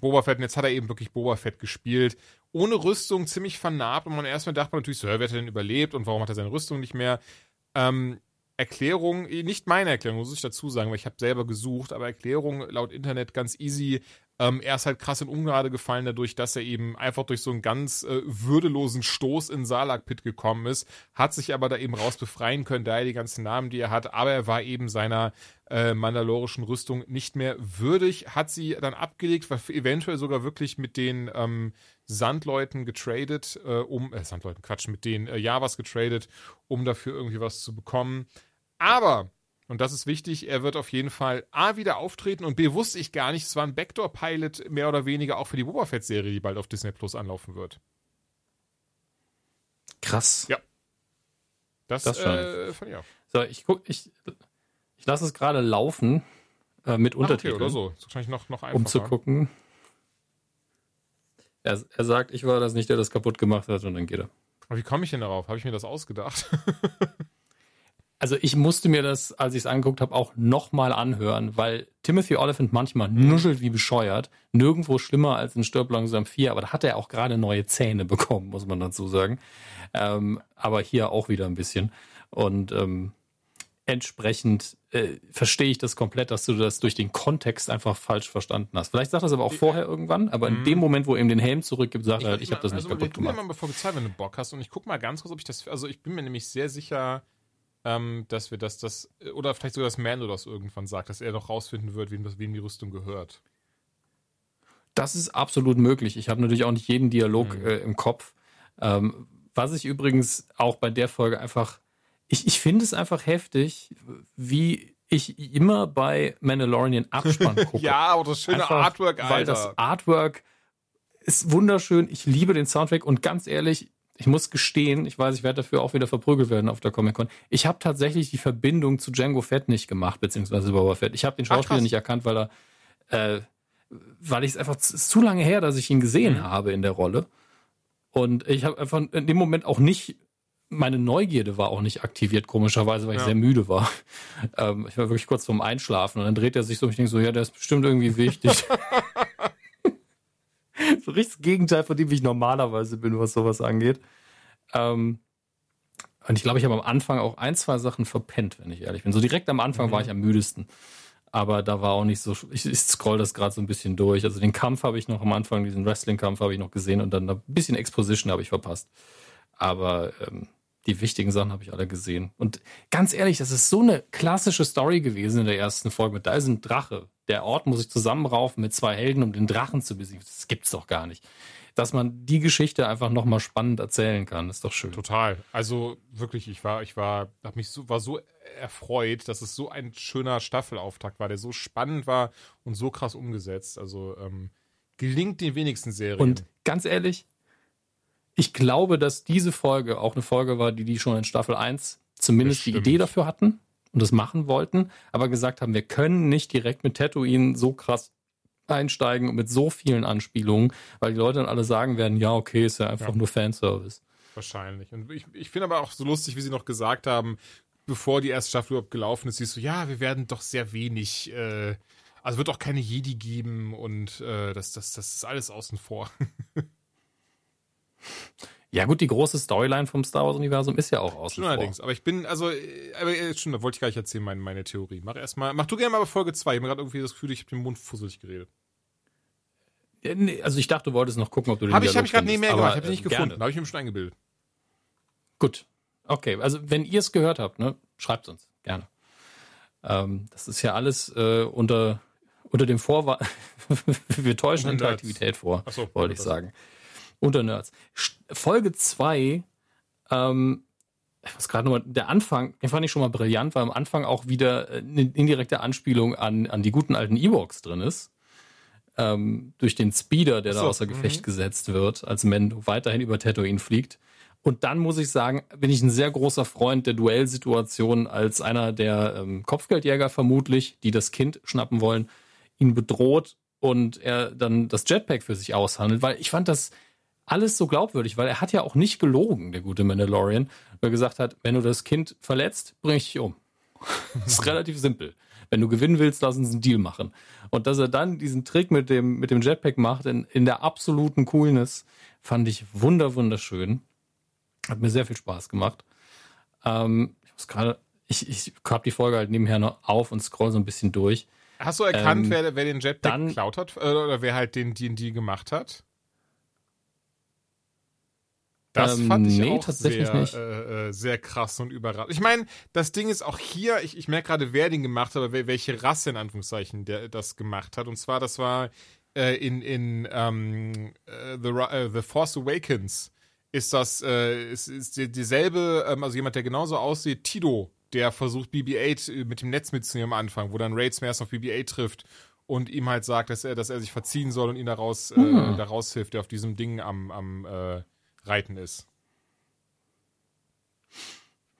Boba Fett, und jetzt hat er eben wirklich Boba Fett gespielt. Ohne Rüstung, ziemlich vernarbt. Und man erstmal dachte man natürlich so, wer hat er denn überlebt und warum hat er seine Rüstung nicht mehr? Ähm, Erklärung, nicht meine Erklärung, muss ich dazu sagen, weil ich habe selber gesucht, aber Erklärung laut Internet ganz easy. Ähm, er ist halt krass in Ungnade gefallen dadurch, dass er eben einfach durch so einen ganz äh, würdelosen Stoß in Salak-Pit gekommen ist, hat sich aber da eben raus befreien können, da er die ganzen Namen, die er hat, aber er war eben seiner äh, mandalorischen Rüstung nicht mehr würdig, hat sie dann abgelegt, war eventuell sogar wirklich mit den ähm, Sandleuten getradet, äh, um, äh, Sandleuten, Quatsch, mit den äh, Javas getradet, um dafür irgendwie was zu bekommen. Aber und das ist wichtig, er wird auf jeden Fall A wieder auftreten und B wusste ich gar nicht, es war ein Backdoor-Pilot mehr oder weniger auch für die Boba Fett-Serie, die bald auf Disney Plus anlaufen wird. Krass. Ja. Das, das äh, fand ich auch. So, ich guck, ich, ich lasse es gerade laufen äh, mit Ach, Untertiteln. Okay, oder so. Das ist wahrscheinlich noch, noch einfacher. Um zu gucken. Er, er sagt, ich war das nicht, der das kaputt gemacht hat und dann geht er. Aber wie komme ich denn darauf? Habe ich mir das ausgedacht? also ich musste mir das, als ich es angeguckt habe, auch nochmal anhören, weil Timothy Oliphant manchmal mhm. nuschelt wie bescheuert. Nirgendwo schlimmer als in Stirb langsam 4, aber da hat er auch gerade neue Zähne bekommen, muss man dazu sagen. Ähm, aber hier auch wieder ein bisschen. Und ähm, entsprechend äh, verstehe ich das komplett, dass du das durch den Kontext einfach falsch verstanden hast. Vielleicht sagt er es aber auch vorher irgendwann, aber in mhm. dem Moment, wo er ihm den Helm zurückgibt, sagt er, ich, ich habe das also nicht kaputt gemacht. Ich mal bevor Zeit, wenn du Bock hast und ich guck mal ganz kurz, ob ich das, also ich bin mir nämlich sehr sicher, ähm, dass wir das, das, oder vielleicht sogar das Mando das irgendwann sagt, dass er noch rausfinden wird, wem, wem die Rüstung gehört. Das ist absolut möglich. Ich habe natürlich auch nicht jeden Dialog mhm. äh, im Kopf. Ähm, was ich übrigens auch bei der Folge einfach, ich, ich finde es einfach heftig, wie ich immer bei Mandalorian Abspann gucke. ja, aber das schöne einfach, Artwork, Alter. Weil das Artwork ist wunderschön. Ich liebe den Soundtrack und ganz ehrlich, ich muss gestehen, ich weiß, ich werde dafür auch wieder verprügelt werden auf der Comic-Con. Ich habe tatsächlich die Verbindung zu Django Fett nicht gemacht, beziehungsweise Boba Fett. Ich habe den Schauspieler Ach, nicht erkannt, weil er, äh, weil ich es einfach zu, lange her, dass ich ihn gesehen mhm. habe in der Rolle. Und ich habe einfach in dem Moment auch nicht, meine Neugierde war auch nicht aktiviert, komischerweise, weil ich sehr müde war. Ähm, ich war wirklich kurz vorm Einschlafen und dann dreht er sich so und ich denke so, ja, der ist bestimmt irgendwie wichtig. so richtig das Gegenteil von dem, wie ich normalerweise bin, was sowas angeht. Ähm, und ich glaube, ich habe am Anfang auch ein, zwei Sachen verpennt, wenn ich ehrlich bin. So direkt am Anfang mhm. war ich am müdesten. Aber da war auch nicht so, ich, ich scroll das gerade so ein bisschen durch. Also den Kampf habe ich noch am Anfang, diesen Wrestling-Kampf habe ich noch gesehen und dann ein bisschen Exposition habe ich verpasst. Aber ähm, die wichtigen Sachen habe ich alle gesehen. Und ganz ehrlich, das ist so eine klassische Story gewesen in der ersten Folge. Da ist ein Drache. Der Ort muss sich zusammenraufen mit zwei Helden, um den Drachen zu besiegen. Das gibt's doch gar nicht. Dass man die Geschichte einfach nochmal spannend erzählen kann, ist doch schön. Total. Also wirklich, ich war, ich war, hab mich so, war so erfreut, dass es so ein schöner Staffelauftakt war, der so spannend war und so krass umgesetzt. Also ähm, gelingt den wenigsten Serien. Und ganz ehrlich, ich glaube, dass diese Folge auch eine Folge war, die die schon in Staffel 1 zumindest die Idee dafür hatten und das machen wollten, aber gesagt haben, wir können nicht direkt mit Tatooine so krass einsteigen mit so vielen Anspielungen, weil die Leute dann alle sagen werden, ja, okay, ist ja einfach ja. nur Fanservice. Wahrscheinlich. Und ich, ich finde aber auch so lustig, wie sie noch gesagt haben, bevor die erste Staffel überhaupt gelaufen ist, siehst du, ja, wir werden doch sehr wenig, äh, also wird auch keine Jedi geben und äh, das, das, das ist alles außen vor. Ja, gut, die große Storyline vom Star Wars-Universum ist ja auch außen Stimmt allerdings, aber ich bin, also, äh, aber äh, stimmt, da wollte ich gar nicht erzählen, meine, meine Theorie. Mach erstmal, mach du gerne mal Folge 2. Ich habe gerade irgendwie das Gefühl, ich habe den Mund fusselig geredet. Ja, nee, also ich dachte, du wolltest noch gucken, ob du den Hab ich, hab ich gerade nicht mehr gemacht, ich habe nicht äh, gefunden, da habe ich mir schon eingebildet. Gut, okay, also wenn ihr es gehört habt, ne, schreibt uns, gerne. Ähm, das ist ja alles äh, unter, unter dem Vorwand, wir täuschen Interaktivität vor, so, wollte ich sagen. Unter Nerds. Folge 2, ähm, was gerade nochmal, der Anfang, den fand ich schon mal brillant, weil am Anfang auch wieder eine indirekte Anspielung an, an die guten alten Ewoks drin ist. Ähm, durch den Speeder, der so, da außer Gefecht -hmm. gesetzt wird, als Mendo weiterhin über Tatooine fliegt. Und dann muss ich sagen, bin ich ein sehr großer Freund der Duellsituation als einer der ähm, Kopfgeldjäger vermutlich, die das Kind schnappen wollen, ihn bedroht und er dann das Jetpack für sich aushandelt, weil ich fand das alles so glaubwürdig, weil er hat ja auch nicht gelogen, der gute Mandalorian, weil er gesagt hat, wenn du das Kind verletzt, bring ich dich um. das ist relativ simpel. Wenn du gewinnen willst, lass uns einen Deal machen. Und dass er dann diesen Trick mit dem, mit dem Jetpack macht, in, in der absoluten Coolness, fand ich wunder, wunderschön. Hat mir sehr viel Spaß gemacht. Ähm, ich muss gerade, ich, ich habe die Folge halt nebenher noch auf und scroll so ein bisschen durch. Hast du erkannt, ähm, wer, wer den Jetpack geklaut hat? Äh, oder wer halt den D&D gemacht hat? Das ähm, fand ich nee, auch sehr, äh, äh, sehr krass und überraschend. Ich meine, das Ding ist auch hier, ich, ich merke gerade, wer den gemacht hat, aber welche Rasse in Anführungszeichen der das gemacht hat. Und zwar, das war äh, in, in ähm, äh, The, uh, The Force Awakens ist das, äh, ist, ist dieselbe, ähm, also jemand, der genauso aussieht, Tido, der versucht BB-8 mit dem Netz mitzunehmen am Anfang, wo dann Raids Smash auf BB-8 trifft und ihm halt sagt, dass er, dass er sich verziehen soll und ihn daraus, hm. äh, daraus hilft, der auf diesem Ding am, am äh, Reiten ist.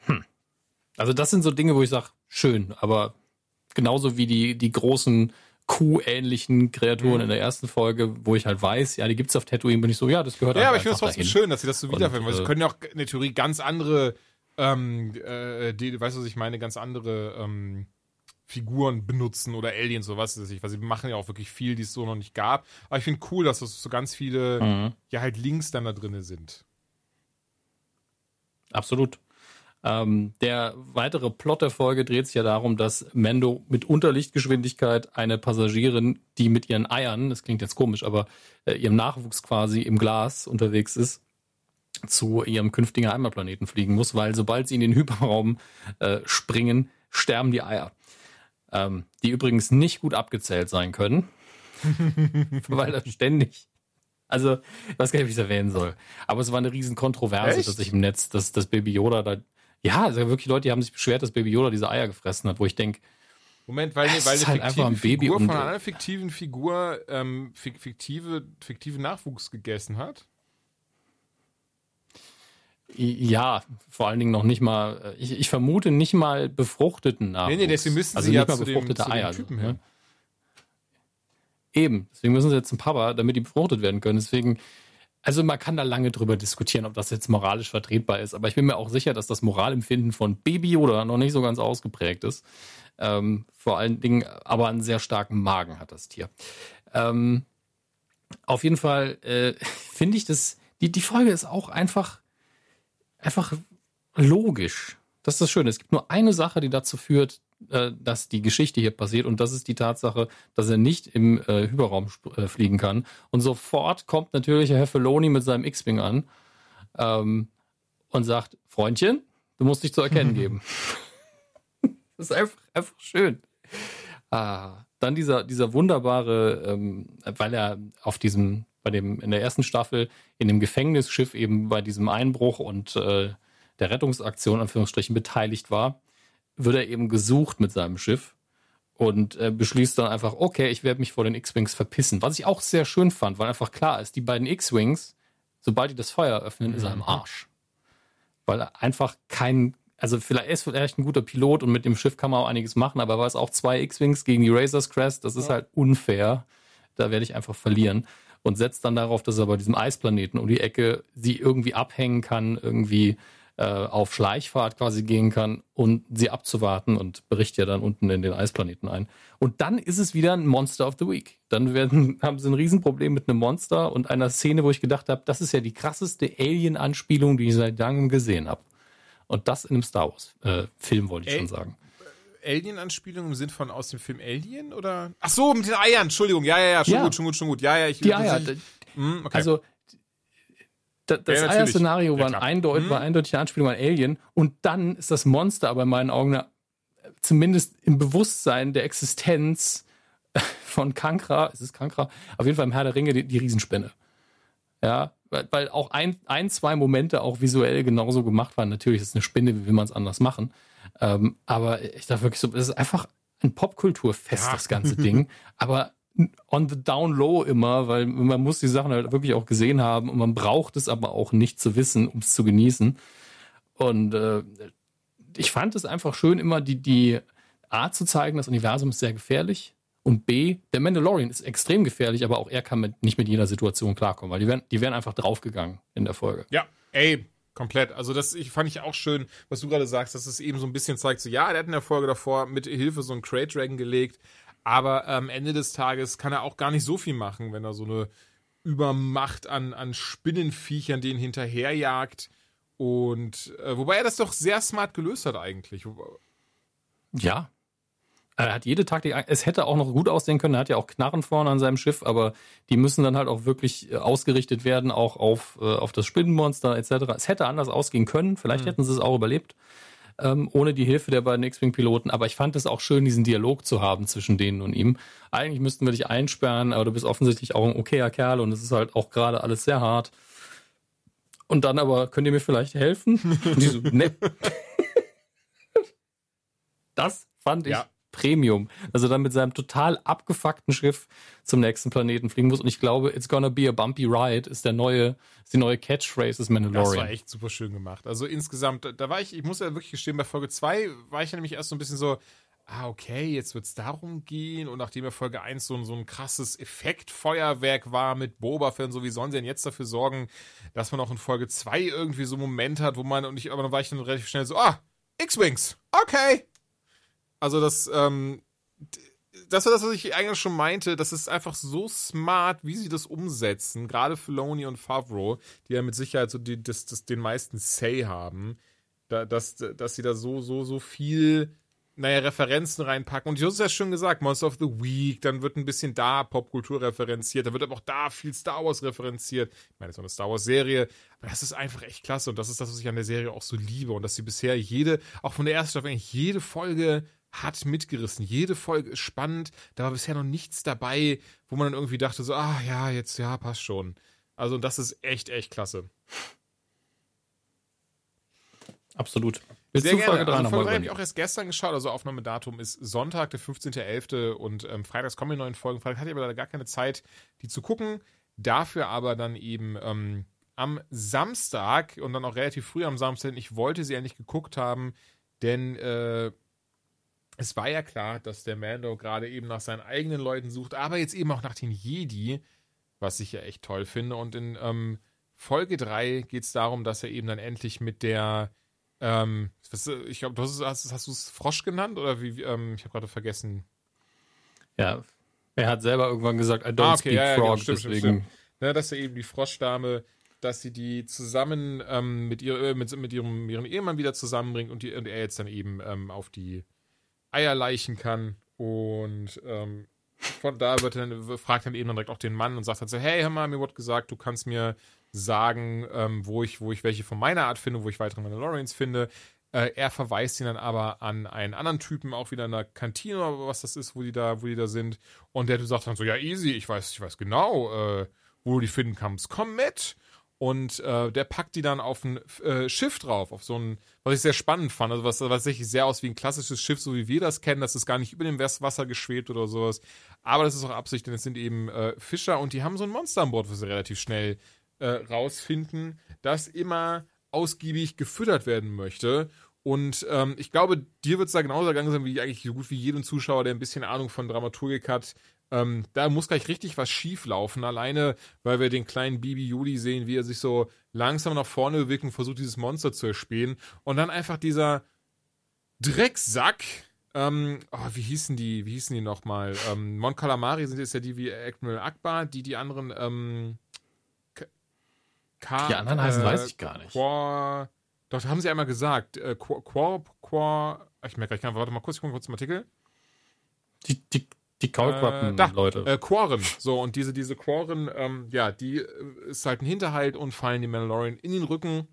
Hm. Also das sind so Dinge, wo ich sage, schön, aber genauso wie die, die großen Kuh-ähnlichen Kreaturen mhm. in der ersten Folge, wo ich halt weiß, ja, die gibt es auf Tatooine, bin ich so, ja, das gehört Ja, aber ich finde es trotzdem dahin. schön, dass sie das so wiederfinden, weil sie äh, können ja auch in der Theorie ganz andere, ähm, äh, die, weißt du, was ich meine, ganz andere ähm, Figuren benutzen oder Aliens oder was weiß ich, weil sie machen ja auch wirklich viel, die es so noch nicht gab. Aber ich finde cool, dass das so ganz viele, mhm. ja, halt Links dann da drin sind. Absolut. Ähm, der weitere Plot der Folge dreht sich ja darum, dass Mando mit Unterlichtgeschwindigkeit eine Passagierin, die mit ihren Eiern, das klingt jetzt komisch, aber äh, ihrem Nachwuchs quasi im Glas unterwegs ist, zu ihrem künftigen Heimatplaneten fliegen muss, weil sobald sie in den Hyperraum äh, springen, sterben die Eier ähm, die übrigens nicht gut abgezählt sein können, weil das ständig. Also, ich weiß gar nicht, wie ich es erwähnen soll. Aber es war eine riesen Kontroverse, dass ich im Netz, dass das Baby Yoda da. Ja, also wirklich Leute, die haben sich beschwert, dass Baby Yoda diese Eier gefressen hat, wo ich denke, Moment, weil, weil eine halt fiktive ein Figur von einer fiktiven Figur ähm, fiktive, fiktive Nachwuchs gegessen hat? Ja, vor allen Dingen noch nicht mal, ich, ich vermute nicht mal befruchteten Nachwuchs. Nee, nee, deswegen müssen also sie ja zu befruchtete dem, Eier. Typen ja. Eben, deswegen müssen sie jetzt zum Papa, damit die befruchtet werden können. Deswegen, also man kann da lange drüber diskutieren, ob das jetzt moralisch vertretbar ist, aber ich bin mir auch sicher, dass das Moralempfinden von Baby Yoda noch nicht so ganz ausgeprägt ist. Ähm, vor allen Dingen, aber einen sehr starken Magen hat das Tier. Ähm, auf jeden Fall äh, finde ich das, die, die Folge ist auch einfach einfach logisch. Das ist das Schöne. Es gibt nur eine Sache, die dazu führt, äh, dass die Geschichte hier passiert und das ist die Tatsache, dass er nicht im äh, Hyperraum äh, fliegen kann. Und sofort kommt natürlich Herr Feloni mit seinem X-Wing an ähm, und sagt, Freundchen, du musst dich zu erkennen geben. das ist einfach, einfach schön. Ah, dann dieser, dieser wunderbare, ähm, weil er auf diesem bei dem, in der ersten Staffel in dem Gefängnisschiff eben bei diesem Einbruch und äh, der Rettungsaktion, Anführungsstrichen, beteiligt war, wird er eben gesucht mit seinem Schiff und äh, beschließt dann einfach, okay, ich werde mich vor den X-Wings verpissen. Was ich auch sehr schön fand, weil einfach klar ist, die beiden X-Wings, sobald die das Feuer öffnen, ist er im mhm. Arsch. Weil er einfach kein, also vielleicht ist vielleicht ein guter Pilot und mit dem Schiff kann man auch einiges machen, aber er weiß auch zwei X-Wings gegen die Razor's Crest, das ist ja. halt unfair da werde ich einfach verlieren. Und setzt dann darauf, dass er bei diesem Eisplaneten um die Ecke sie irgendwie abhängen kann, irgendwie äh, auf Schleichfahrt quasi gehen kann und sie abzuwarten und bricht ja dann unten in den Eisplaneten ein. Und dann ist es wieder ein Monster of the Week. Dann werden, haben sie ein Riesenproblem mit einem Monster und einer Szene, wo ich gedacht habe, das ist ja die krasseste Alien-Anspielung, die ich seit langem gesehen habe. Und das in einem Star Wars-Film, äh, wollte ich Al schon sagen. Alien-Anspielung im Sinn von aus dem Film Alien oder? Ach so, mit den Eiern, Entschuldigung. Ja, ja, ja, schon ja. gut, schon gut, schon gut. Ja, ja, ich Die Eier. Ich, hm, okay. Also das, ja, Eier-Szenario ja, war, eindeutig, mhm. war eindeutig Anspielung an Alien und dann ist das Monster aber in meinen Augen eine, zumindest im Bewusstsein der Existenz von Kankra, ist es Kankra? Auf jeden Fall im Herr der Ringe die, die Riesenspinne. Ja, weil, weil auch ein, ein, zwei Momente auch visuell genauso gemacht waren. Natürlich ist es eine Spinne, wie will man es anders machen? Ähm, aber ich dachte wirklich so, es ist einfach ein Popkulturfest, ja. das ganze Ding. Aber on the down low immer, weil man muss die Sachen halt wirklich auch gesehen haben und man braucht es aber auch nicht zu wissen, um es zu genießen. Und äh, ich fand es einfach schön, immer die, die A zu zeigen, das Universum ist sehr gefährlich. Und B, der Mandalorian ist extrem gefährlich, aber auch er kann mit, nicht mit jeder Situation klarkommen, weil die wären, die wären einfach draufgegangen in der Folge. Ja, ey, komplett. Also das ich, fand ich auch schön, was du gerade sagst, dass es eben so ein bisschen zeigt, so ja, der hat in der Folge davor mit Hilfe so einen Crate Dragon gelegt, aber am Ende des Tages kann er auch gar nicht so viel machen, wenn er so eine Übermacht an, an Spinnenviechern den hinterherjagt. Und äh, wobei er das doch sehr smart gelöst hat eigentlich. Ja. Er hat jede Taktik, es hätte auch noch gut aussehen können, er hat ja auch Knarren vorne an seinem Schiff, aber die müssen dann halt auch wirklich äh, ausgerichtet werden, auch auf, äh, auf das Spinnenmonster etc. Es hätte anders ausgehen können, vielleicht mhm. hätten sie es auch überlebt ähm, ohne die Hilfe der beiden X-Wing-Piloten. Aber ich fand es auch schön, diesen Dialog zu haben zwischen denen und ihm. Eigentlich müssten wir dich einsperren, aber du bist offensichtlich auch ein okayer Kerl und es ist halt auch gerade alles sehr hart. Und dann aber, könnt ihr mir vielleicht helfen? Und die so, ne. das fand ich ja. Premium. Also dann mit seinem total abgefuckten Schiff zum nächsten Planeten fliegen muss. Und ich glaube, it's gonna be a bumpy ride ist der neue, ist die neue Catchphrase des Mandalorian. Das war echt super schön gemacht. Also insgesamt, da war ich, ich muss ja wirklich gestehen, bei Folge 2 war ich ja nämlich erst so ein bisschen so, ah, okay, jetzt wird es darum gehen. Und nachdem ja Folge 1 so, so ein krasses Effektfeuerwerk war mit Boba Fett so, wie sollen sie denn jetzt dafür sorgen, dass man auch in Folge 2 irgendwie so einen Moment hat, wo man, und ich, aber dann war ich dann relativ schnell so, ah, X-Wings, okay, also das, ähm, das war das, was ich eigentlich schon meinte. Das ist einfach so smart, wie sie das umsetzen. Gerade Filoni und Favreau, die ja mit Sicherheit so die, das, das, den meisten Say haben, da, dass, dass sie da so, so, so viel, naja, Referenzen reinpacken. Und du hast ja schon gesagt, Monster of the Week, dann wird ein bisschen da Popkultur referenziert, da wird aber auch da viel Star Wars referenziert. Ich meine, es ist eine Star Wars-Serie, aber das ist einfach echt klasse. Und das ist das, was ich an der Serie auch so liebe. Und dass sie bisher jede, auch von der ersten Staffel, eigentlich jede Folge hat mitgerissen. Jede Folge ist spannend. Da war bisher noch nichts dabei, wo man dann irgendwie dachte, so, ah ja, jetzt, ja, passt schon. Also, das ist echt, echt klasse. Absolut. Bis Sehr zu Folge 3 also Folge 3 habe ich auch erst gestern geschaut. Also Aufnahmedatum ist Sonntag, der 15.11. Und ähm, freitags kommen die neuen Folgen. Freitag hatte ich aber leider gar keine Zeit, die zu gucken. Dafür aber dann eben ähm, am Samstag und dann auch relativ früh am Samstag. Ich wollte sie eigentlich geguckt haben, denn äh, es war ja klar, dass der Mando gerade eben nach seinen eigenen Leuten sucht, aber jetzt eben auch nach den Jedi, was ich ja echt toll finde. Und in ähm, Folge 3 geht es darum, dass er eben dann endlich mit der, ähm, ich glaube, hast, hast, hast du es Frosch genannt oder wie, ähm, ich habe gerade vergessen. Ja, er hat selber irgendwann gesagt, I don't ah, okay, speak ja, ja, Frog, stimmt, deswegen. Stimmt, stimmt. Ne, dass er eben die Froschdame dass sie die zusammen ähm, mit, ihr, äh, mit, mit ihrem, ihrem Ehemann wieder zusammenbringt und, die, und er jetzt dann eben ähm, auf die Eier leichen kann. Und ähm, von da wird dann, fragt dann eben dann direkt auch den Mann und sagt halt so, hey, hör mal, mir wurde gesagt, du kannst mir sagen, ähm, wo, ich, wo ich welche von meiner Art finde, wo ich weitere Mandalorians finde. Äh, er verweist ihn dann aber an einen anderen Typen, auch wieder in der Kantine oder was das ist, wo die da, wo die da sind. Und der sagt dann so, ja, easy, ich weiß, ich weiß genau, äh, wo du die finden kannst. Komm mit. Und äh, der packt die dann auf ein äh, Schiff drauf, auf so ein, was ich sehr spannend fand, also was, tatsächlich sehr aus wie ein klassisches Schiff, so wie wir das kennen, das ist gar nicht über dem Wasser geschwebt oder sowas. Aber das ist auch Absicht, denn es sind eben äh, Fischer und die haben so ein Monster an Bord, was sie relativ schnell äh, rausfinden, das immer ausgiebig gefüttert werden möchte. Und ähm, ich glaube, dir wird es da genauso gegangen sein, wie eigentlich so gut wie jedem Zuschauer, der ein bisschen Ahnung von Dramaturgik hat, Ähm, da muss gleich richtig was schief laufen, alleine weil wir den kleinen Bibi Juli sehen, wie er sich so langsam nach vorne bewegt und versucht, dieses Monster zu erspähen. Und dann einfach dieser Drecksack, ähm, oh, wie hießen die, wie hießen die nochmal? Ähm, Mon Calamari sind jetzt ja die wie Admiral Akbar, die die anderen, ähm, K die anderen heißen, äh, weiß ich gar nicht. Quor, doch, haben sie einmal gesagt. Äh, Quor, Quor, Quor ich merke, ich kann, warte mal kurz, ich gucke kurz im Artikel. Die, die, die Kaulquappen-Leute. Äh, äh, Quarren. So, und diese, diese Quarren, ähm, ja, die äh, ist halt ein Hinterhalt und fallen die Mandalorian in den Rücken.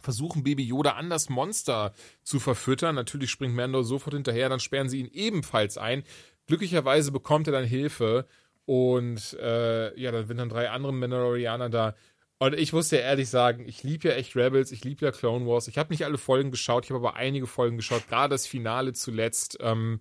Versuchen Baby Yoda an das Monster zu verfüttern. Natürlich springt Mando sofort hinterher, dann sperren sie ihn ebenfalls ein. Glücklicherweise bekommt er dann Hilfe und äh, ja, dann sind dann drei andere Mandalorianer da. Und ich muss dir ehrlich sagen, ich liebe ja echt Rebels, ich liebe ja Clone Wars. Ich habe nicht alle Folgen geschaut, ich habe aber einige Folgen geschaut, gerade das Finale zuletzt. Ähm,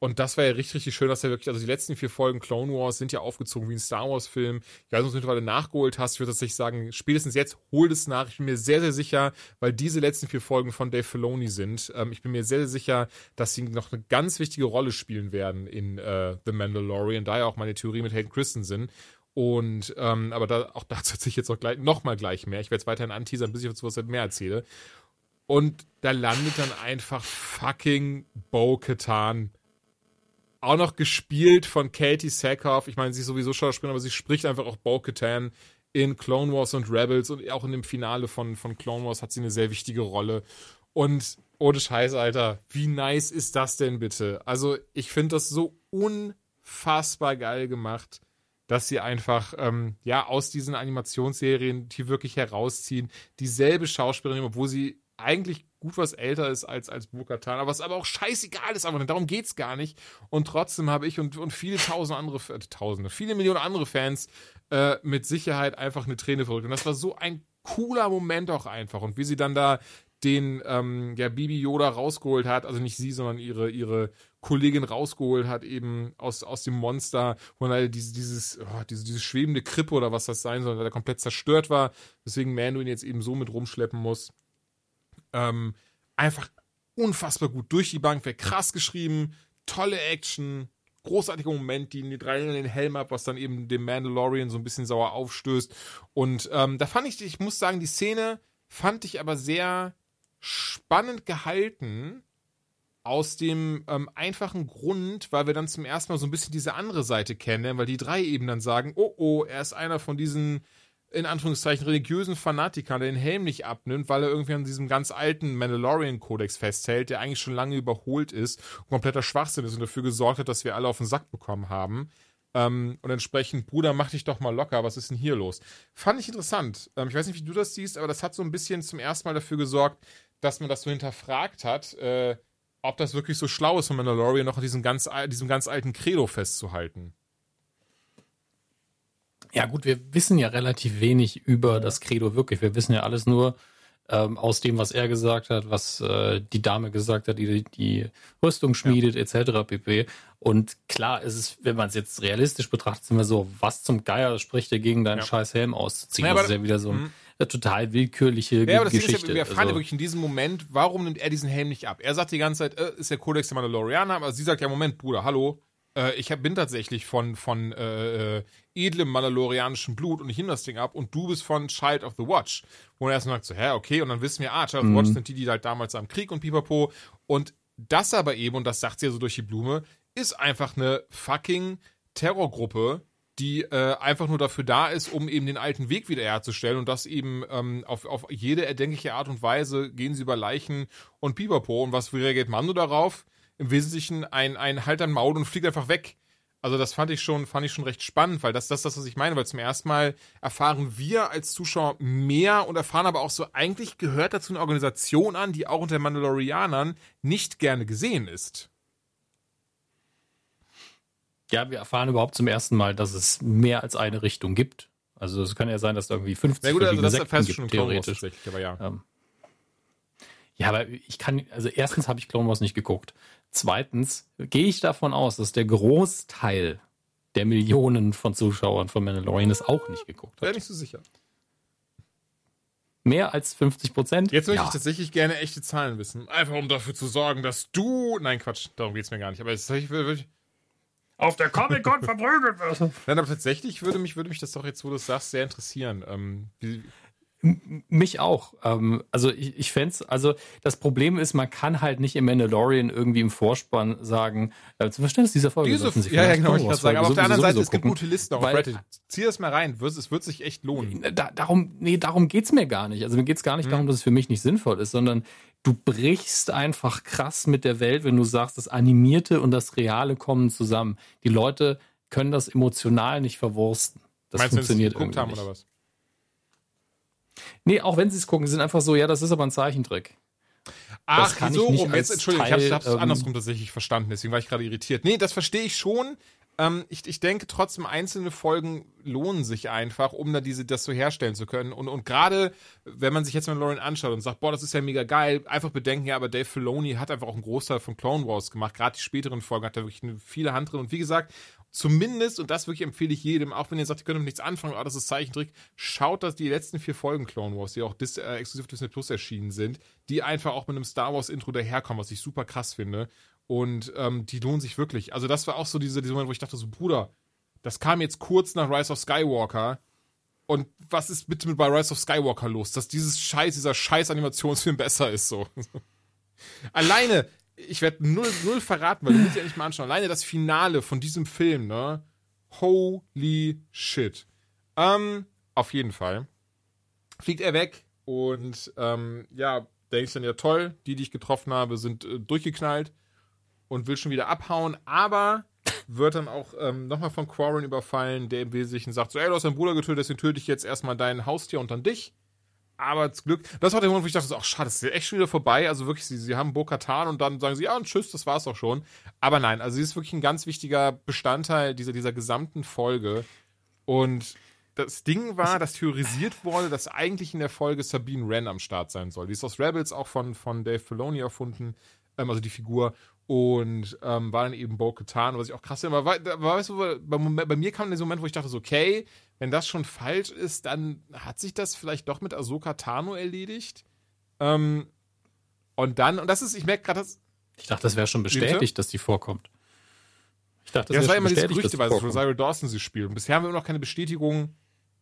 und das war ja richtig, richtig schön, dass er wirklich, also die letzten vier Folgen Clone Wars sind ja aufgezogen wie ein Star Wars-Film. Ich weiß nicht, ob du mittlerweile nachgeholt hast. Ich würde tatsächlich sagen, spätestens jetzt hol es nach. Ich bin mir sehr, sehr sicher, weil diese letzten vier Folgen von Dave Filoni sind. Ähm, ich bin mir sehr, sehr sicher, dass sie noch eine ganz wichtige Rolle spielen werden in äh, The Mandalorian. Da ja auch meine Theorie mit Hayden Christensen. Und, ähm, aber da, auch dazu erzähle ich jetzt auch gleich, noch mal gleich mehr. Ich werde es weiterhin anteasern, bis ich dazu was mehr erzähle. Und da landet dann einfach fucking Bo-Katan auch noch gespielt von Katie Sackhoff. Ich meine, sie ist sowieso Schauspielerin, aber sie spricht einfach auch Bo-Katan in Clone Wars und Rebels und auch in dem Finale von, von Clone Wars hat sie eine sehr wichtige Rolle. Und ohne Scheiß, Alter, wie nice ist das denn bitte? Also, ich finde das so unfassbar geil gemacht, dass sie einfach, ähm, ja, aus diesen Animationsserien die wirklich herausziehen. Dieselbe Schauspielerin, obwohl sie eigentlich gut was älter ist als, als Burkatan, aber was aber auch scheißegal ist, aber darum geht's gar nicht. Und trotzdem habe ich und, und viele tausend andere, äh, tausende, viele Millionen andere Fans äh, mit Sicherheit einfach eine Träne verrückt. Und das war so ein cooler Moment auch einfach. Und wie sie dann da den ähm, ja, Bibi Yoda rausgeholt hat, also nicht sie, sondern ihre, ihre Kollegin rausgeholt hat, eben aus, aus dem Monster, wo dann halt diese, dieses, oh, diese, diese schwebende Krippe oder was das sein soll, der komplett zerstört war, weswegen Mando ihn jetzt eben so mit rumschleppen muss. Ähm, einfach unfassbar gut durch die Bank, wäre krass geschrieben, tolle Action, großartiger Moment, die die drei in den Helm ab, was dann eben dem Mandalorian so ein bisschen sauer aufstößt. Und ähm, da fand ich, ich muss sagen, die Szene fand ich aber sehr spannend gehalten. Aus dem ähm, einfachen Grund, weil wir dann zum ersten Mal so ein bisschen diese andere Seite kennen, weil die drei eben dann sagen, oh oh, er ist einer von diesen in Anführungszeichen religiösen Fanatiker, der den Helm nicht abnimmt, weil er irgendwie an diesem ganz alten Mandalorian-Kodex festhält, der eigentlich schon lange überholt ist und kompletter Schwachsinn ist und dafür gesorgt hat, dass wir alle auf den Sack bekommen haben. Ähm, und entsprechend, Bruder, mach dich doch mal locker, was ist denn hier los? Fand ich interessant. Ähm, ich weiß nicht, wie du das siehst, aber das hat so ein bisschen zum ersten Mal dafür gesorgt, dass man das so hinterfragt hat, äh, ob das wirklich so schlau ist von Mandalorian noch an diesem ganz, diesem ganz alten Credo festzuhalten. Ja, gut, wir wissen ja relativ wenig über das Credo wirklich. Wir wissen ja alles nur ähm, aus dem, was er gesagt hat, was äh, die Dame gesagt hat, die die Rüstung schmiedet, ja. etc. pp. Und klar ist es, wenn man es jetzt realistisch betrachtet, sind wir so, was zum Geier spricht er gegen deinen ja. scheiß Helm auszuziehen? Ja, das ist ja wieder so ein, eine total willkürliche ja, aber das Geschichte. Ist ja, wir erfahren also, ja wirklich in diesem Moment, warum nimmt er diesen Helm nicht ab? Er sagt die ganze Zeit, äh, ist der Kodex der Mandalorianer, aber sie sagt ja, Moment, Bruder, hallo, äh, ich hab, bin tatsächlich von, von äh, äh, edlem mandalorianischen Blut und ich nehme das Ding ab und du bist von Child of the Watch. Wo man erstmal sagt so, hä, okay, und dann wissen wir, ah, Child of the Watch mhm. sind die, die halt damals am Krieg und pipapo. Und das aber eben, und das sagt sie ja so durch die Blume, ist einfach eine fucking Terrorgruppe, die äh, einfach nur dafür da ist, um eben den alten Weg wiederherzustellen und das eben ähm, auf, auf jede erdenkliche Art und Weise gehen sie über Leichen und Pipapo. Und was reagiert Mando darauf? Im Wesentlichen ein, ein Halt an Maul und fliegt einfach weg. Also das fand ich schon, fand ich schon recht spannend, weil das, das ist das, was ich meine, weil zum ersten Mal erfahren wir als Zuschauer mehr und erfahren aber auch so, eigentlich gehört dazu eine Organisation an, die auch unter Mandalorianern nicht gerne gesehen ist. Ja, wir erfahren überhaupt zum ersten Mal, dass es mehr als eine Richtung gibt. Also es kann ja sein, dass da irgendwie 50 ja, gut, also das Sekten gibt, schon theoretisch. Aber ja. Ähm, ja, aber ich kann, also erstens habe ich Clone Wars nicht geguckt. Zweitens gehe ich davon aus, dass der Großteil der Millionen von Zuschauern von Mandalorian es auch nicht geguckt hat. Wäre nicht so sicher. Mehr als 50 Prozent? Jetzt möchte ja. ich tatsächlich gerne echte Zahlen wissen. Einfach um dafür zu sorgen, dass du. Nein, Quatsch, darum geht es mir gar nicht. Aber jetzt ich, auf der Comic-Con verprügelt wird. Nein, aber tatsächlich würde mich, würde mich das doch jetzt, wo du es sagst, sehr interessieren. Ähm, wie, mich auch. Ähm, also ich, ich fände also das Problem ist, man kann halt nicht im Mandalorian irgendwie im Vorspann sagen, äh, zum Verständnis dieser Folge. Diese, Sie ja, ja, genau, ich sagen. Aber auf der anderen Seite, es gibt gute Listen auf weil, Reddit. Zieh das mal rein, es wird sich echt lohnen. Da, darum, nee, darum geht's mir gar nicht. Also mir geht's gar nicht hm. darum, dass es für mich nicht sinnvoll ist, sondern du brichst einfach krass mit der Welt, wenn du sagst, das Animierte und das Reale kommen zusammen. Die Leute können das emotional nicht verwursten. Das Meinst funktioniert du, irgendwie haben nicht. oder was? Nee, auch wenn sie es gucken, sie sind einfach so, ja, das ist aber ein Zeichentrick. Ach, kann so ich nicht rum. Jetzt, als Entschuldigung, Teil, ich habe es ähm, andersrum tatsächlich verstanden, deswegen war ich gerade irritiert. Nee, das verstehe ich schon. Ähm, ich, ich denke trotzdem, einzelne Folgen lohnen sich einfach, um da diese, das so herstellen zu können. Und, und gerade, wenn man sich jetzt mal Lauren anschaut und sagt, boah, das ist ja mega geil, einfach bedenken, ja, aber Dave Filoni hat einfach auch einen Großteil von Clone Wars gemacht. Gerade die späteren Folgen hat er wirklich eine viele Hand drin. Und wie gesagt, zumindest, und das wirklich empfehle ich jedem, auch wenn ihr sagt, ihr könnt damit nichts anfangen, oh, das ist Zeichentrick, schaut, dass die letzten vier Folgen Clone Wars, die auch dis, äh, exklusiv Disney Plus erschienen sind, die einfach auch mit einem Star Wars Intro daherkommen, was ich super krass finde. Und ähm, die lohnen sich wirklich. Also, das war auch so diese, dieser Moment, wo ich dachte, so, Bruder, das kam jetzt kurz nach Rise of Skywalker. Und was ist bitte mit bei Rise of Skywalker los? Dass dieses Scheiß, dieser scheiß Animationsfilm besser ist so. Alleine, ich werde null, null verraten, weil du musst ja nicht mal anschauen. Alleine das Finale von diesem Film, ne? Holy shit. Ähm, auf jeden Fall. Fliegt er weg und ähm, ja, denkst dann ja toll, die, die ich getroffen habe, sind äh, durchgeknallt und will schon wieder abhauen, aber wird dann auch ähm, nochmal von Quarren überfallen, der im Wesentlichen sagt so, ey, du hast deinen Bruder getötet, deswegen töte ich jetzt erstmal dein Haustier und dann dich. Aber zum Glück, das war der Moment, wo ich dachte, ach schade, das ist ja echt schon wieder vorbei. Also wirklich, sie, sie haben Bo-Katan und dann sagen sie, ja, und tschüss, das war's auch schon. Aber nein, also sie ist wirklich ein ganz wichtiger Bestandteil dieser, dieser gesamten Folge. Und das Ding war, dass theorisiert wurde, dass eigentlich in der Folge Sabine Wren am Start sein soll. Die ist aus Rebels auch von, von Dave Filoni erfunden, ähm, also die Figur. Und ähm, war dann eben Bo Katan, was ich auch krass finde. Aber war, weißt du, bei, bei, mir kam der Moment, wo ich dachte, so, okay, wenn das schon falsch ist, dann hat sich das vielleicht doch mit Ahsoka Tano erledigt. Ähm, und dann, und das ist, ich merke gerade, dass. Ich dachte, das wäre schon bestätigt, dass die vorkommt. Ich dachte, das, ja, das war immer diese Gerüchteweise, dass Rosario Dawson sie spielt. Und bisher haben wir immer noch keine Bestätigung,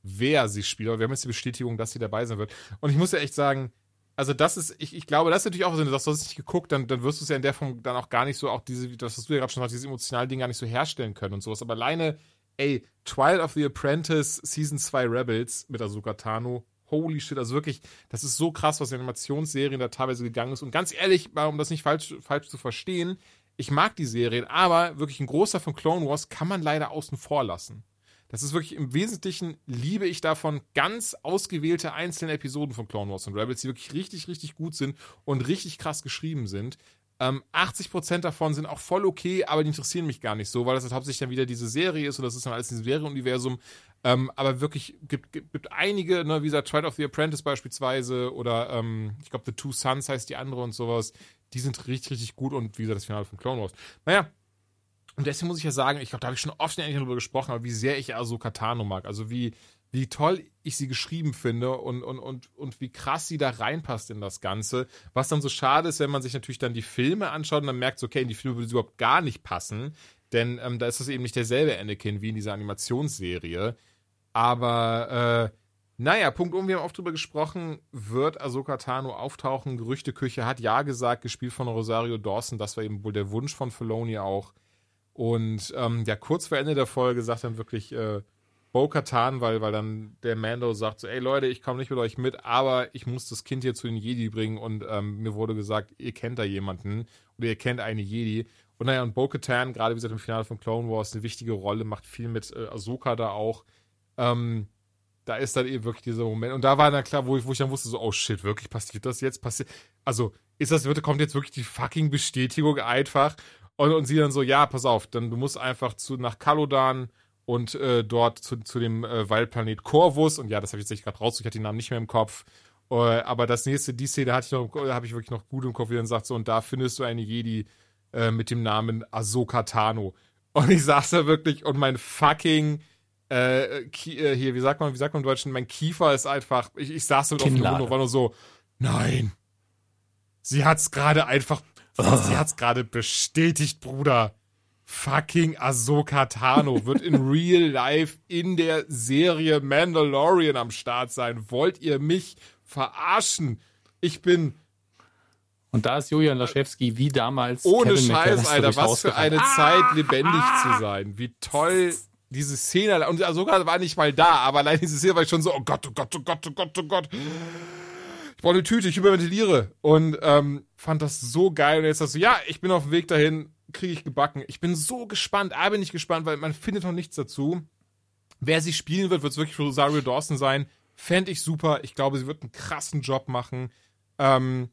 wer sie spielt. Aber wir haben jetzt die Bestätigung, dass sie dabei sein wird. Und ich muss ja echt sagen, also das ist, ich, ich glaube, das ist natürlich auch so, dass du es nicht geguckt, dann, dann wirst du es ja in der Form dann auch gar nicht so, auch diese, das hast du ja gerade schon gesagt, dieses emotionale Ding gar nicht so herstellen können und sowas. Aber alleine, ey, Trial of the Apprentice Season 2 Rebels mit Ahsoka Tano, holy shit, also wirklich, das ist so krass, was in Animationsserien da teilweise gegangen ist. Und ganz ehrlich, um das nicht falsch, falsch zu verstehen, ich mag die Serien, aber wirklich ein großer von Clone Wars kann man leider außen vor lassen. Das ist wirklich im Wesentlichen liebe ich davon ganz ausgewählte einzelne Episoden von Clone Wars und Rebels, die wirklich richtig, richtig gut sind und richtig krass geschrieben sind. Ähm, 80% davon sind auch voll okay, aber die interessieren mich gar nicht so, weil das halt hauptsächlich dann wieder diese Serie ist und das ist dann alles dieses Serienuniversum. Ähm, aber wirklich gibt, gibt, gibt einige, ne, wie gesagt, Trial of the Apprentice beispielsweise oder ähm, ich glaube The Two Sons heißt die andere und sowas, die sind richtig, richtig gut und wie gesagt, das Finale von Clone Wars. Naja, und deswegen muss ich ja sagen, ich glaube, da habe ich schon oft eigentlich darüber gesprochen, aber wie sehr ich Ahsoka Tano mag. Also wie, wie toll ich sie geschrieben finde und, und, und, und wie krass sie da reinpasst in das Ganze. Was dann so schade ist, wenn man sich natürlich dann die Filme anschaut und dann merkt, okay, in die Filme würde sie überhaupt gar nicht passen. Denn ähm, da ist das eben nicht derselbe Anakin wie in dieser Animationsserie. Aber äh, naja, Punkt um, wir haben oft drüber gesprochen, wird Ahsoka Tano auftauchen? Gerüchteküche hat ja gesagt, gespielt von Rosario Dawson. Das war eben wohl der Wunsch von Filoni auch. Und ähm, ja, kurz vor Ende der Folge sagt dann wirklich äh, Bo Katan, weil, weil dann der Mando sagt so, ey Leute, ich komme nicht mit euch mit, aber ich muss das Kind hier zu den Jedi bringen und ähm, mir wurde gesagt, ihr kennt da jemanden oder ihr kennt eine Jedi. Und naja, und Bo Katan, gerade wie gesagt im Finale von Clone Wars, eine wichtige Rolle, macht viel mit äh, Ahsoka da auch. Ähm, da ist dann eben wirklich dieser Moment. Und da war dann klar, wo ich, wo ich dann wusste, so, oh shit, wirklich passiert das jetzt? Passiert. Also, ist das, kommt jetzt wirklich die fucking Bestätigung einfach? Und, und sie dann so, ja, pass auf, dann du musst einfach zu, nach Kalodan und äh, dort zu, zu dem äh, Waldplanet Corvus. Und ja, das habe ich jetzt gerade raus, ich hatte den Namen nicht mehr im Kopf. Uh, aber das nächste, die Szene hatte ich noch, habe ich wirklich noch gut im Kopf, wie dann sagt so, und da findest du eine Jedi äh, mit dem Namen Ahsoka Tano. Und ich saß da wirklich und mein fucking äh, äh, hier, wie sagt man, wie sagt man im Deutschen, mein Kiefer ist einfach, ich, ich saß da auf dem Mund und war nur so, nein. Sie hat's gerade einfach Oh. Sie hat's gerade bestätigt, Bruder. Fucking Ahsoka Tano wird in real life in der Serie Mandalorian am Start sein. Wollt ihr mich verarschen? Ich bin und da ist Julian Laschewski wie damals. Ohne Kevin Scheiß, Alter, was für eine ah, Zeit, lebendig ah, zu sein. Wie toll diese Szene. Und Ahsoka war nicht mal da, aber allein diese Szene war ich schon so, oh Gott, oh Gott, oh Gott, oh Gott, oh Gott. Ich brauche eine Tüte, ich überventiliere. Und ähm, fand das so geil. Und jetzt sagst du, ja, ich bin auf dem Weg dahin kriege ich gebacken. Ich bin so gespannt, aber bin ich gespannt, weil man findet noch nichts dazu. Wer sie spielen wird, wird es wirklich Rosario Dawson sein. Fände ich super. Ich glaube, sie wird einen krassen Job machen. Ähm,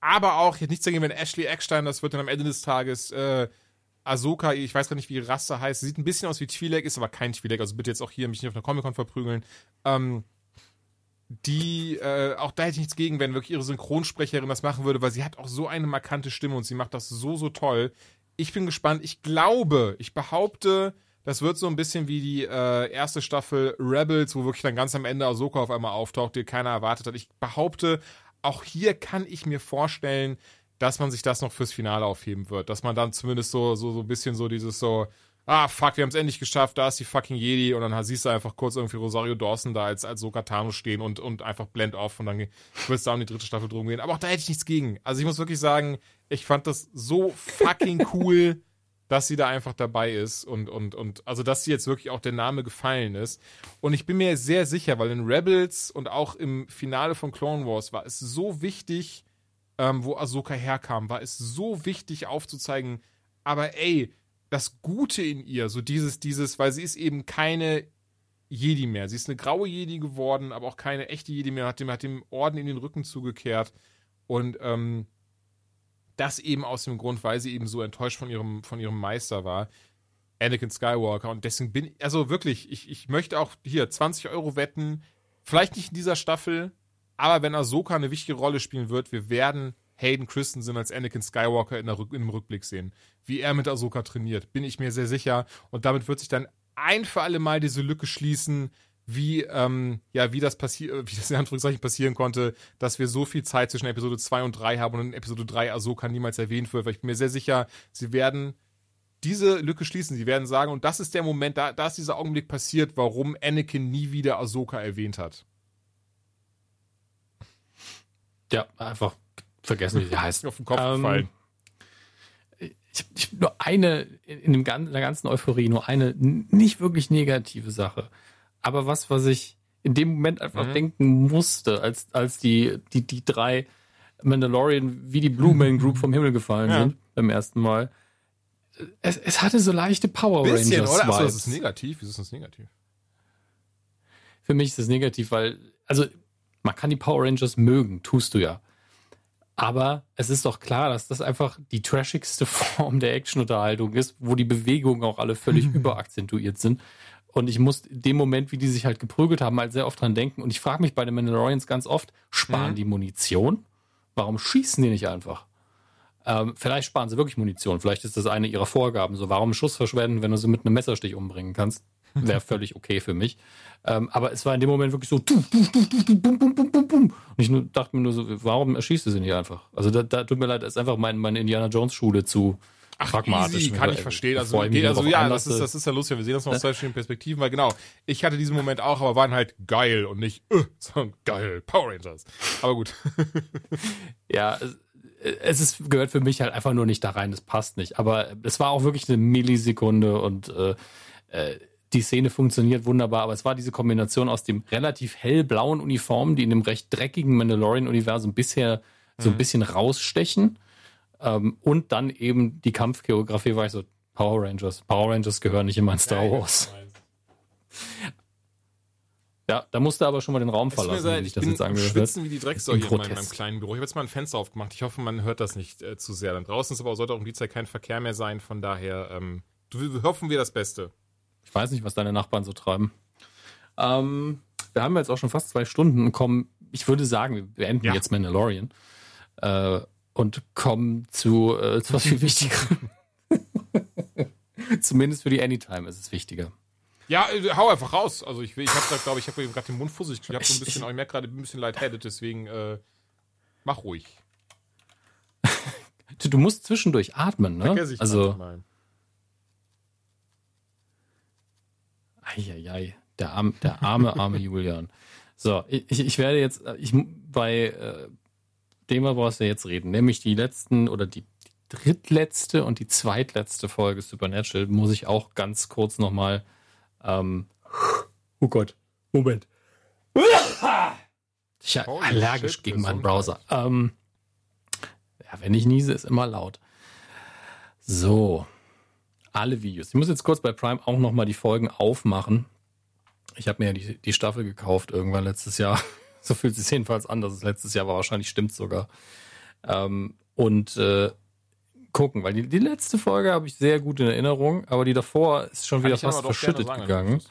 aber auch, ich hätte nichts dagegen, wenn Ashley Eckstein, das wird dann am Ende des Tages äh, Ahsoka, ich weiß gar nicht, wie ihre Rasse heißt. Sieht ein bisschen aus wie Twi'lek, ist aber kein Twi'lek. Also bitte jetzt auch hier mich nicht auf einer Comic-Con verprügeln. Ähm, die, äh, auch da hätte ich nichts gegen, wenn wirklich ihre Synchronsprecherin das machen würde, weil sie hat auch so eine markante Stimme und sie macht das so, so toll ich bin gespannt. Ich glaube, ich behaupte, das wird so ein bisschen wie die äh, erste Staffel Rebels, wo wirklich dann ganz am Ende Ahsoka auf einmal auftaucht, die keiner erwartet hat. Ich behaupte, auch hier kann ich mir vorstellen, dass man sich das noch fürs Finale aufheben wird. Dass man dann zumindest so, so, so ein bisschen so dieses so, ah, fuck, wir haben es endlich geschafft, da ist die fucking Jedi und dann siehst du einfach kurz irgendwie Rosario Dawson da als, als Sokatano stehen und, und einfach blend off und dann wird es da um die dritte Staffel drum gehen. Aber auch da hätte ich nichts gegen. Also ich muss wirklich sagen, ich fand das so fucking cool, dass sie da einfach dabei ist und, und, und, also dass sie jetzt wirklich auch der Name gefallen ist. Und ich bin mir sehr sicher, weil in Rebels und auch im Finale von Clone Wars war es so wichtig, ähm, wo Ahsoka herkam, war es so wichtig aufzuzeigen, aber ey, das Gute in ihr, so dieses, dieses, weil sie ist eben keine Jedi mehr. Sie ist eine graue Jedi geworden, aber auch keine echte Jedi mehr, hat dem, hat dem Orden in den Rücken zugekehrt. Und ähm, das eben aus dem Grund, weil sie eben so enttäuscht von ihrem, von ihrem Meister war. Anakin Skywalker. Und deswegen bin ich, also wirklich, ich, ich möchte auch hier 20 Euro wetten. Vielleicht nicht in dieser Staffel, aber wenn Ahsoka eine wichtige Rolle spielen wird, wir werden Hayden Christensen als Anakin Skywalker in, der in dem Rückblick sehen. Wie er mit Ahsoka trainiert, bin ich mir sehr sicher. Und damit wird sich dann ein für alle Mal diese Lücke schließen, wie, ähm, ja, wie das passiert, wie das in Anführungszeichen passieren konnte, dass wir so viel Zeit zwischen Episode 2 und 3 haben und in Episode 3 Ahsoka niemals erwähnt wird, weil ich bin mir sehr sicher, sie werden diese Lücke schließen. Sie werden sagen, und das ist der Moment, da, da ist dieser Augenblick passiert, warum Anakin nie wieder Ahsoka erwähnt hat. Ja, einfach vergessen, wie sie heißt. Auf den Kopf ähm, gefallen. Ich, ich nur eine, in, dem, in der ganzen Euphorie, nur eine nicht wirklich negative Sache aber was, was ich in dem Moment einfach mhm. denken musste, als, als die, die, die drei Mandalorian wie die Blue Man Group vom Himmel gefallen ja. sind beim ersten Mal. Es, es hatte so leichte Power Bisschen, Rangers. Oder? Achso, das ist negativ. Wieso ist das negativ? Für mich ist das negativ, weil, also, man kann die Power Rangers mögen, tust du ja. Aber es ist doch klar, dass das einfach die trashigste Form der Actionunterhaltung ist, wo die Bewegungen auch alle völlig überakzentuiert sind. Und ich muss in dem Moment, wie die sich halt geprügelt haben, halt sehr oft dran denken. Und ich frage mich bei den Mandalorians ganz oft, sparen mhm. die Munition? Warum schießen die nicht einfach? Ähm, vielleicht sparen sie wirklich Munition. Vielleicht ist das eine ihrer Vorgaben. So, warum Schuss verschwenden, wenn du sie mit einem Messerstich umbringen kannst? Wäre völlig okay für mich. Ähm, aber es war in dem Moment wirklich so, bum, bum, bum, bum, bum. Und ich dachte mir nur so, warum erschießt du sie nicht einfach? Also da, da tut mir leid, das ist einfach mein, meine Indiana Jones Schule zu, Ach, pragmatisch. Easy, kann ich verstehen. Also, geht, also ja, das ist, das ist ja lustig. Wir sehen das noch aus zwei verschiedenen Perspektiven, weil genau, ich hatte diesen Moment auch, aber waren halt geil und nicht, uh, sondern geil, Power Rangers. Aber gut. ja, es ist, gehört für mich halt einfach nur nicht da rein, das passt nicht. Aber es war auch wirklich eine Millisekunde und äh, äh, die Szene funktioniert wunderbar, aber es war diese Kombination aus dem relativ hellblauen Uniform, die in dem recht dreckigen Mandalorian-Universum bisher so ein mhm. bisschen rausstechen ähm, und dann eben die Kampfchoreografie war ich so, Power Rangers. Power Rangers gehören nicht in mein Star Wars. Ja, da musste aber schon mal den Raum verlassen, wenn ich das bin jetzt sagen schwitzen wie die Drecksau hier in meinem, meinem, kleinen Büro. Ich habe jetzt mal ein Fenster aufgemacht. Ich hoffe, man hört das nicht äh, zu sehr. Dann draußen ist aber sollte auch um die Zeit kein Verkehr mehr sein. Von daher ähm, hoffen wir das Beste. Ich weiß nicht, was deine Nachbarn so treiben. Ähm, wir haben jetzt auch schon fast zwei Stunden und kommen, ich würde sagen, wir beenden ja. jetzt Mandalorian. Äh, und kommen zu, äh, zu was viel wichtigerem. Zumindest für die Anytime ist es wichtiger. Ja, äh, hau einfach raus. Also ich, ich habe glaube ich, habe gerade den Mund fusselig. Ich habe so ein bisschen, ich merke gerade ein bisschen lightheaded, deswegen äh, mach ruhig. du, du musst zwischendurch atmen, ne? Vergesse ich also mal. Eieiei, der, arm, der arme, arme Julian. So, ich, ich werde jetzt, ich, bei äh, dem brauchst du jetzt reden, nämlich die letzten oder die, drittletzte und die zweitletzte Folge Supernatural muss ich auch ganz kurz nochmal, ähm, oh Gott, Moment. Ich bin allergisch shit, gegen meinen Browser. Ähm, ja, wenn ich niese, ist immer laut. So, alle Videos. Ich muss jetzt kurz bei Prime auch nochmal die Folgen aufmachen. Ich habe mir ja die, die Staffel gekauft irgendwann letztes Jahr. So fühlt es sich jedenfalls an, dass es letztes Jahr war. Wahrscheinlich stimmt sogar. Ähm, und äh, gucken, weil die, die letzte Folge habe ich sehr gut in Erinnerung, aber die davor ist schon wieder fast verschüttet sagen, gegangen.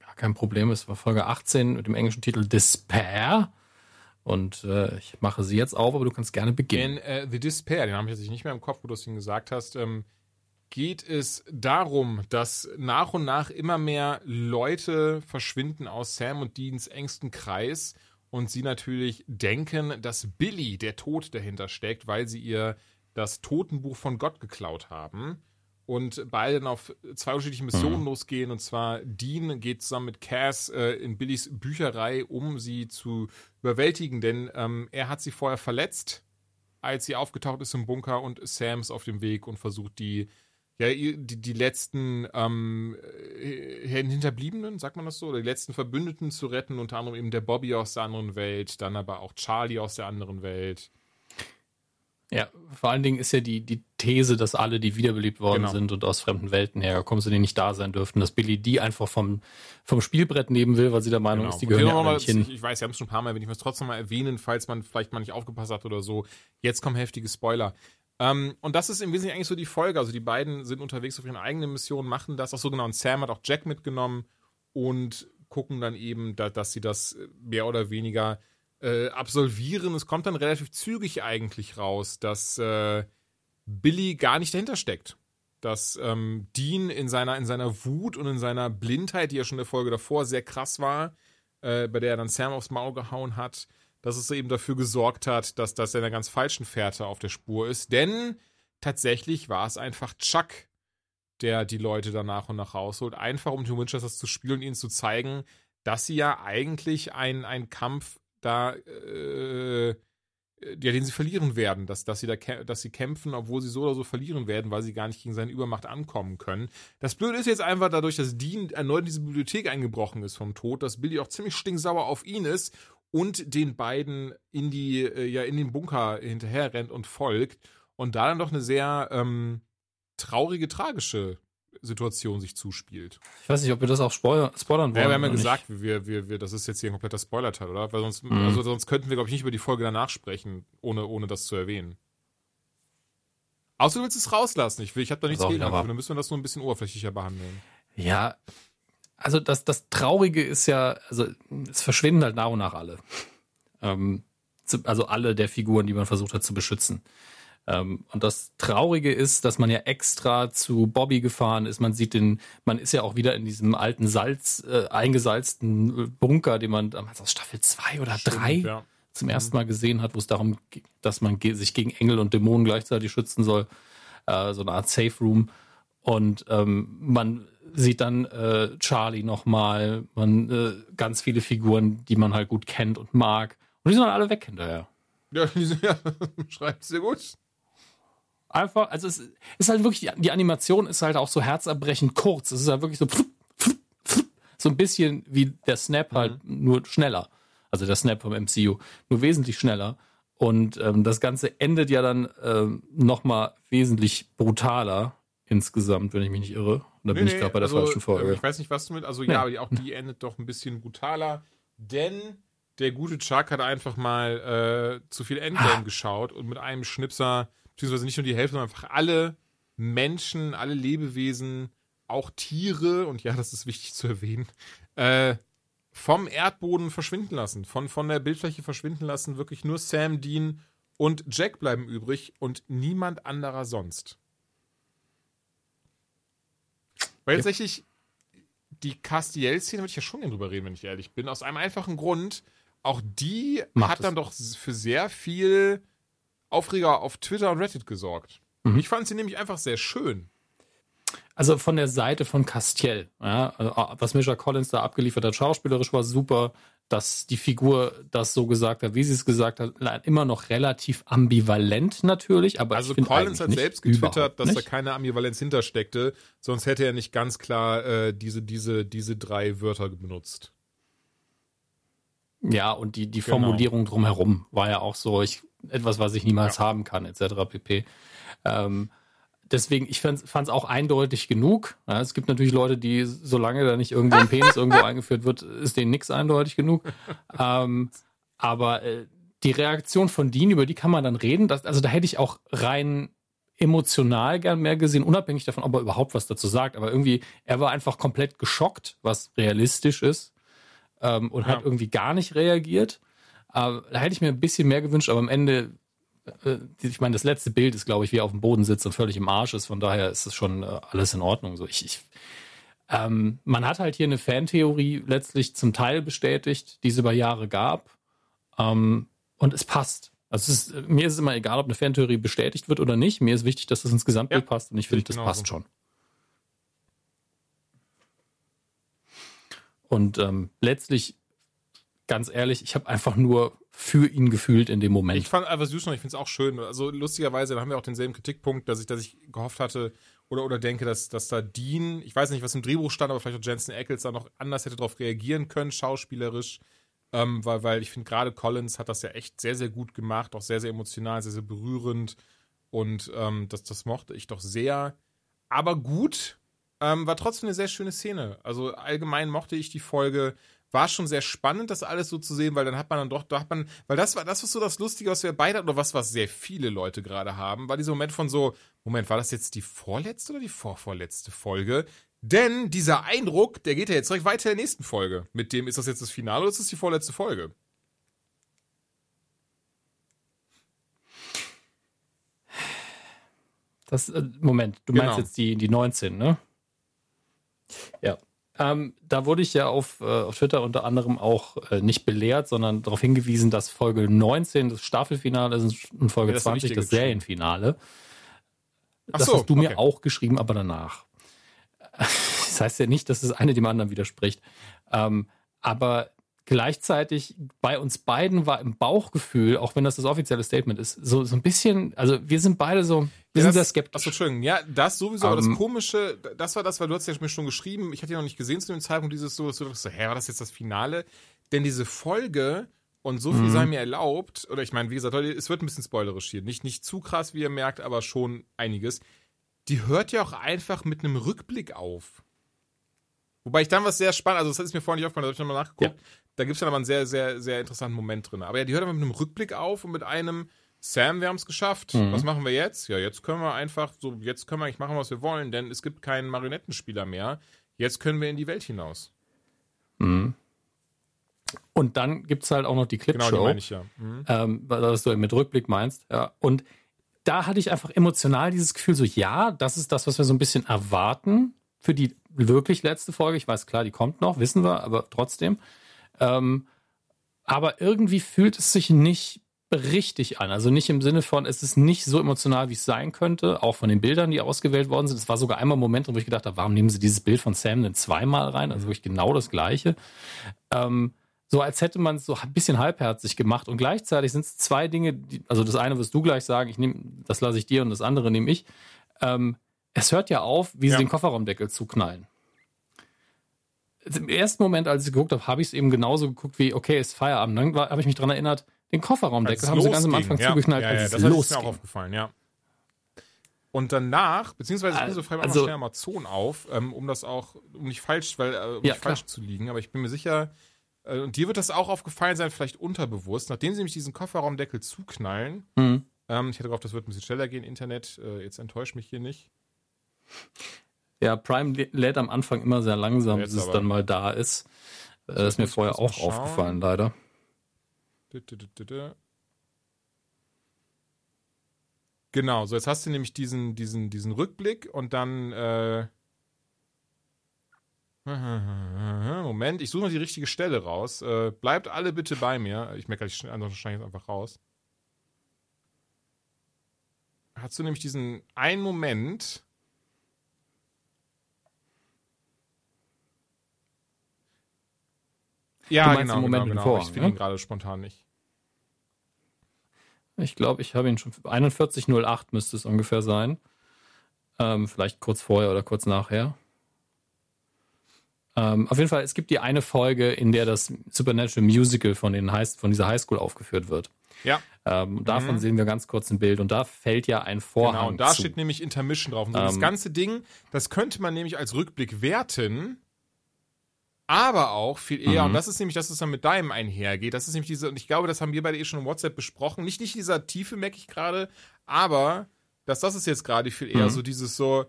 Gar kein Problem, es war Folge 18 mit dem englischen Titel Despair. Und äh, ich mache sie jetzt auf, aber du kannst gerne beginnen. In äh, The Despair, den habe ich jetzt nicht mehr im Kopf, wo du es ihm gesagt hast, ähm, geht es darum, dass nach und nach immer mehr Leute verschwinden aus Sam und Deans engsten Kreis und sie natürlich denken, dass Billy der Tod dahinter steckt, weil sie ihr das Totenbuch von Gott geklaut haben und beide dann auf zwei unterschiedliche Missionen mhm. losgehen. Und zwar Dean geht zusammen mit Cass äh, in Billys Bücherei, um sie zu überwältigen, denn ähm, er hat sie vorher verletzt, als sie aufgetaucht ist im Bunker und Sam ist auf dem Weg und versucht die ja, die, die letzten ähm, äh, Hinterbliebenen, sagt man das so, oder die letzten Verbündeten zu retten, unter anderem eben der Bobby aus der anderen Welt, dann aber auch Charlie aus der anderen Welt. Ja, vor allen Dingen ist ja die, die These, dass alle, die wiederbelebt worden genau. sind und aus fremden Welten hergekommen sind, die nicht da sein dürften, dass Billy die einfach vom, vom Spielbrett nehmen will, weil sie der Meinung genau. ist, die gehören ja mal, nicht hin. Ich weiß, sie haben es schon ein paar Mal, wenn ich es trotzdem mal erwähnen, falls man vielleicht mal nicht aufgepasst hat oder so. Jetzt kommen heftige Spoiler. Ähm, und das ist im Wesentlichen eigentlich so die Folge. Also die beiden sind unterwegs auf ihren eigenen Missionen, machen das. Ach so genau, und Sam hat auch Jack mitgenommen und gucken dann eben, da, dass sie das mehr oder weniger äh, absolvieren. Es kommt dann relativ zügig eigentlich raus, dass äh, Billy gar nicht dahinter steckt. Dass ähm, Dean in seiner, in seiner Wut und in seiner Blindheit, die ja schon in der Folge davor sehr krass war, äh, bei der er dann Sam aufs Maul gehauen hat, dass es eben dafür gesorgt hat, dass das in einer ganz falschen Fährte auf der Spur ist. Denn tatsächlich war es einfach Chuck, der die Leute dann nach und nach rausholt. Einfach um die Winchesters zu spielen und ihnen zu zeigen, dass sie ja eigentlich einen Kampf da, äh, ja, den sie verlieren werden, dass, dass, sie da, dass sie kämpfen, obwohl sie so oder so verlieren werden, weil sie gar nicht gegen seine Übermacht ankommen können. Das Blöde ist jetzt einfach dadurch, dass Dean erneut in diese Bibliothek eingebrochen ist vom Tod, dass Billy auch ziemlich stinksauer auf ihn ist und den beiden in die, äh, ja, in den Bunker hinterher rennt und folgt und da dann doch eine sehr ähm, traurige, tragische Situation sich zuspielt. Ich weiß nicht, ob wir das auch spoilern, spoilern wollen. Ja, wir haben ja gesagt, wir, wir, wir, das ist jetzt hier ein kompletter Spoiler-Teil, oder? Weil sonst, mhm. also sonst könnten wir, glaube ich, nicht über die Folge danach sprechen, ohne, ohne das zu erwähnen. Außer du willst es rauslassen. Ich, will, ich habe da nichts gegen, dann müssen wir das nur ein bisschen oberflächlicher behandeln. Ja, also das, das Traurige ist ja, also es verschwinden halt nach und nach alle. Ähm, also alle der Figuren, die man versucht hat zu beschützen. Ähm, und das Traurige ist, dass man ja extra zu Bobby gefahren ist. Man sieht den, man ist ja auch wieder in diesem alten Salz, äh, eingesalzten Bunker, den man damals aus Staffel 2 oder 3 ja. zum ersten mhm. Mal gesehen hat, wo es darum geht, dass man sich gegen Engel und Dämonen gleichzeitig schützen soll. Äh, so eine Art Safe Room. Und ähm, man sieht dann äh, Charlie nochmal, man äh, ganz viele Figuren, die man halt gut kennt und mag. Und die sind dann alle weg hinterher. Ja, die sind, ja schreibt sehr gut. Einfach, also es ist halt wirklich, die Animation ist halt auch so herzerbrechend kurz. Es ist halt wirklich so, so ein bisschen wie der Snap halt, mhm. nur schneller. Also der Snap vom MCU, nur wesentlich schneller. Und ähm, das Ganze endet ja dann ähm, nochmal wesentlich brutaler insgesamt, wenn ich mich nicht irre. Und da nee, bin ich gerade bei der also, falschen Folge. Ich weiß nicht, was du mit. Also ja, ja auch die endet doch ein bisschen brutaler, denn der gute Chuck hat einfach mal äh, zu viel Endgame ah. geschaut und mit einem Schnipser, beziehungsweise nicht nur die Hälfte, sondern einfach alle Menschen, alle Lebewesen, auch Tiere, und ja, das ist wichtig zu erwähnen, äh, vom Erdboden verschwinden lassen, von, von der Bildfläche verschwinden lassen. Wirklich nur Sam, Dean und Jack bleiben übrig und niemand anderer sonst. Weil tatsächlich die Castiel-Szene würde ich ja schon gerne drüber reden, wenn ich ehrlich bin. Aus einem einfachen Grund. Auch die Macht hat es. dann doch für sehr viel Aufreger auf Twitter und Reddit gesorgt. Mhm. Ich fand sie nämlich einfach sehr schön. Also von der Seite von Castiel, ja, also was Misha Collins da abgeliefert hat, schauspielerisch war super, dass die Figur das so gesagt hat, wie sie es gesagt hat, immer noch relativ ambivalent natürlich, aber also Collins hat selbst getwittert, dass da keine Ambivalenz hintersteckte, sonst hätte er nicht ganz klar äh, diese diese diese drei Wörter benutzt. Ja, und die die genau. Formulierung drumherum war ja auch so, ich etwas, was ich niemals ja. haben kann, etc. pp. Ähm, deswegen, ich fand es auch eindeutig genug. Ja, es gibt natürlich Leute, die, solange da nicht irgendwie ein Penis irgendwo eingeführt wird, ist denen nichts eindeutig genug. Ähm, aber äh, die Reaktion von Dean, über die kann man dann reden. Das, also da hätte ich auch rein emotional gern mehr gesehen, unabhängig davon, ob er überhaupt was dazu sagt. Aber irgendwie, er war einfach komplett geschockt, was realistisch ist, ähm, und ja. hat irgendwie gar nicht reagiert. Da hätte ich mir ein bisschen mehr gewünscht, aber am Ende äh, ich meine, das letzte Bild ist, glaube ich, wie er auf dem Boden sitzt und völlig im Arsch ist. Von daher ist es schon äh, alles in Ordnung. So, ich, ich ähm, man hat halt hier eine Fantheorie letztlich zum Teil bestätigt, die es über Jahre gab. Ähm, und es passt. Also es ist, mir ist es immer egal, ob eine Fantheorie bestätigt wird oder nicht. Mir ist wichtig, dass das ins Gesamtbild ja, passt und ich finde, das passt so. schon. Und ähm, letztlich ganz ehrlich, ich habe einfach nur für ihn gefühlt in dem Moment. Ich fand einfach süß noch, ich finde es auch schön. Also lustigerweise, da haben wir auch denselben Kritikpunkt, dass ich, dass ich gehofft hatte oder, oder denke, dass, dass da Dean, ich weiß nicht, was im Drehbuch stand, aber vielleicht auch Jensen Ackles da noch anders hätte darauf reagieren können, schauspielerisch. Ähm, weil, weil ich finde, gerade Collins hat das ja echt sehr, sehr gut gemacht, auch sehr, sehr emotional, sehr, sehr berührend. Und ähm, das, das mochte ich doch sehr. Aber gut, ähm, war trotzdem eine sehr schöne Szene. Also allgemein mochte ich die Folge war schon sehr spannend, das alles so zu sehen, weil dann hat man dann doch, da hat man, weil das war das was so das Lustige, was wir beide oder was was sehr viele Leute gerade haben, war dieser Moment von so, Moment, war das jetzt die vorletzte oder die vorvorletzte Folge? Denn dieser Eindruck, der geht ja jetzt direkt weiter in der nächsten Folge. Mit dem ist das jetzt das Finale oder ist das die vorletzte Folge? Das, äh, Moment, du genau. meinst jetzt die, die 19, ne? Ja. Ähm, da wurde ich ja auf, äh, auf Twitter unter anderem auch äh, nicht belehrt, sondern darauf hingewiesen, dass Folge 19 das Staffelfinale ist und Folge ja, das 20 das Serienfinale. Das so, hast du okay. mir auch geschrieben, aber danach. Das heißt ja nicht, dass das eine dem anderen widerspricht. Ähm, aber gleichzeitig bei uns beiden war im Bauchgefühl, auch wenn das das offizielle Statement ist, so, so ein bisschen, also wir sind beide so, wir ja, sind sehr skeptisch. Achso, Entschuldigung, ja, das sowieso, um, aber das ähm, Komische, das war das, weil du hast ja mir schon geschrieben, ich hatte ja noch nicht gesehen zu dem Zeitpunkt dieses so, dass du dachtest, hä, war das jetzt das Finale? Denn diese Folge, und so viel mhm. sei mir erlaubt, oder ich meine, wie gesagt, es wird ein bisschen spoilerisch hier, nicht, nicht zu krass, wie ihr merkt, aber schon einiges, die hört ja auch einfach mit einem Rückblick auf. Wobei ich dann was sehr spannend, also das ist mir vorhin nicht aufgefallen, da habe ich nochmal nachgeguckt. Ja. Da gibt es dann aber einen sehr, sehr, sehr interessanten Moment drin. Aber ja, die hört aber mit einem Rückblick auf und mit einem Sam, wir haben es geschafft. Mhm. Was machen wir jetzt? Ja, jetzt können wir einfach so, jetzt können wir eigentlich machen, was wir wollen, denn es gibt keinen Marionettenspieler mehr. Jetzt können wir in die Welt hinaus. Mhm. Und dann gibt es halt auch noch die Clipshow. Genau, die meine ich ja. Mhm. Ähm, was du mit Rückblick meinst. Ja. Und da hatte ich einfach emotional dieses Gefühl, so ja, das ist das, was wir so ein bisschen erwarten für die wirklich letzte Folge. Ich weiß, klar, die kommt noch, wissen wir, aber trotzdem. Ähm, aber irgendwie fühlt es sich nicht richtig an. Also nicht im Sinne von, es ist nicht so emotional, wie es sein könnte, auch von den Bildern, die ausgewählt worden sind. Es war sogar einmal ein Moment, wo ich gedacht habe, warum nehmen sie dieses Bild von Sam denn zweimal rein? Also wirklich genau das gleiche. Ähm, so als hätte man es so ein bisschen halbherzig gemacht. Und gleichzeitig sind es zwei Dinge, die, also das eine wirst du gleich sagen, ich nehme, das lasse ich dir und das andere nehme ich. Ähm, es hört ja auf, wie ja. sie den Kofferraumdeckel zuknallen. Im ersten Moment, als ich geguckt habe, habe ich es eben genauso geguckt wie, okay, ist Feierabend. Dann habe ich mich daran erinnert, den Kofferraumdeckel haben sie ganz am Anfang ja. zugeknallt, ja, ja, als es das losging. ist mir auch aufgefallen, ja. Und danach, beziehungsweise ich bin so frei, also, schnell Amazon auf, ähm, um das auch, um nicht falsch, weil, äh, um ja, nicht falsch zu liegen, aber ich bin mir sicher, äh, und dir wird das auch aufgefallen sein, vielleicht unterbewusst, nachdem sie nämlich diesen Kofferraumdeckel zuknallen, mhm. ähm, ich hätte gehofft, das wird ein bisschen schneller gehen, Internet, äh, jetzt enttäuscht mich hier nicht. Ja, Prime lädt am Anfang immer sehr langsam, bis es dann mal da ist. Das ist mir vorher auch aufgefallen, leider. Genau, so jetzt hast du nämlich diesen, diesen, diesen Rückblick und dann äh Moment, ich suche noch die richtige Stelle raus. Äh, bleibt alle bitte bei mir. Ich merke, ich schneide jetzt einfach raus. Hast du nämlich diesen einen Moment, Ja, genau, genau, den genau. Vorhang, Ich finde ne? ihn gerade spontan nicht. Ich glaube, ich habe ihn schon. 41.08 müsste es ungefähr sein. Ähm, vielleicht kurz vorher oder kurz nachher. Ähm, auf jeden Fall, es gibt die eine Folge, in der das Supernatural Musical von, den High, von dieser Highschool aufgeführt wird. Ja, Ähm, davon Mhm. sehen wir ganz kurz ein Bild und da fällt ja ein Vorhang genau. Und da zu. steht nämlich Intermission drauf. Und so das Ähm, ganze Ding, das könnte man nämlich als Rückblick werten, aber auch viel eher, Mhm. und das ist nämlich das, was dann mit deinem einhergeht, das ist nämlich diese, und ich glaube, das haben wir beide eh schon im WhatsApp besprochen, nicht, nicht dieser Tiefe, merke ich gerade, aber dass das ist jetzt gerade viel eher Mhm. so dieses so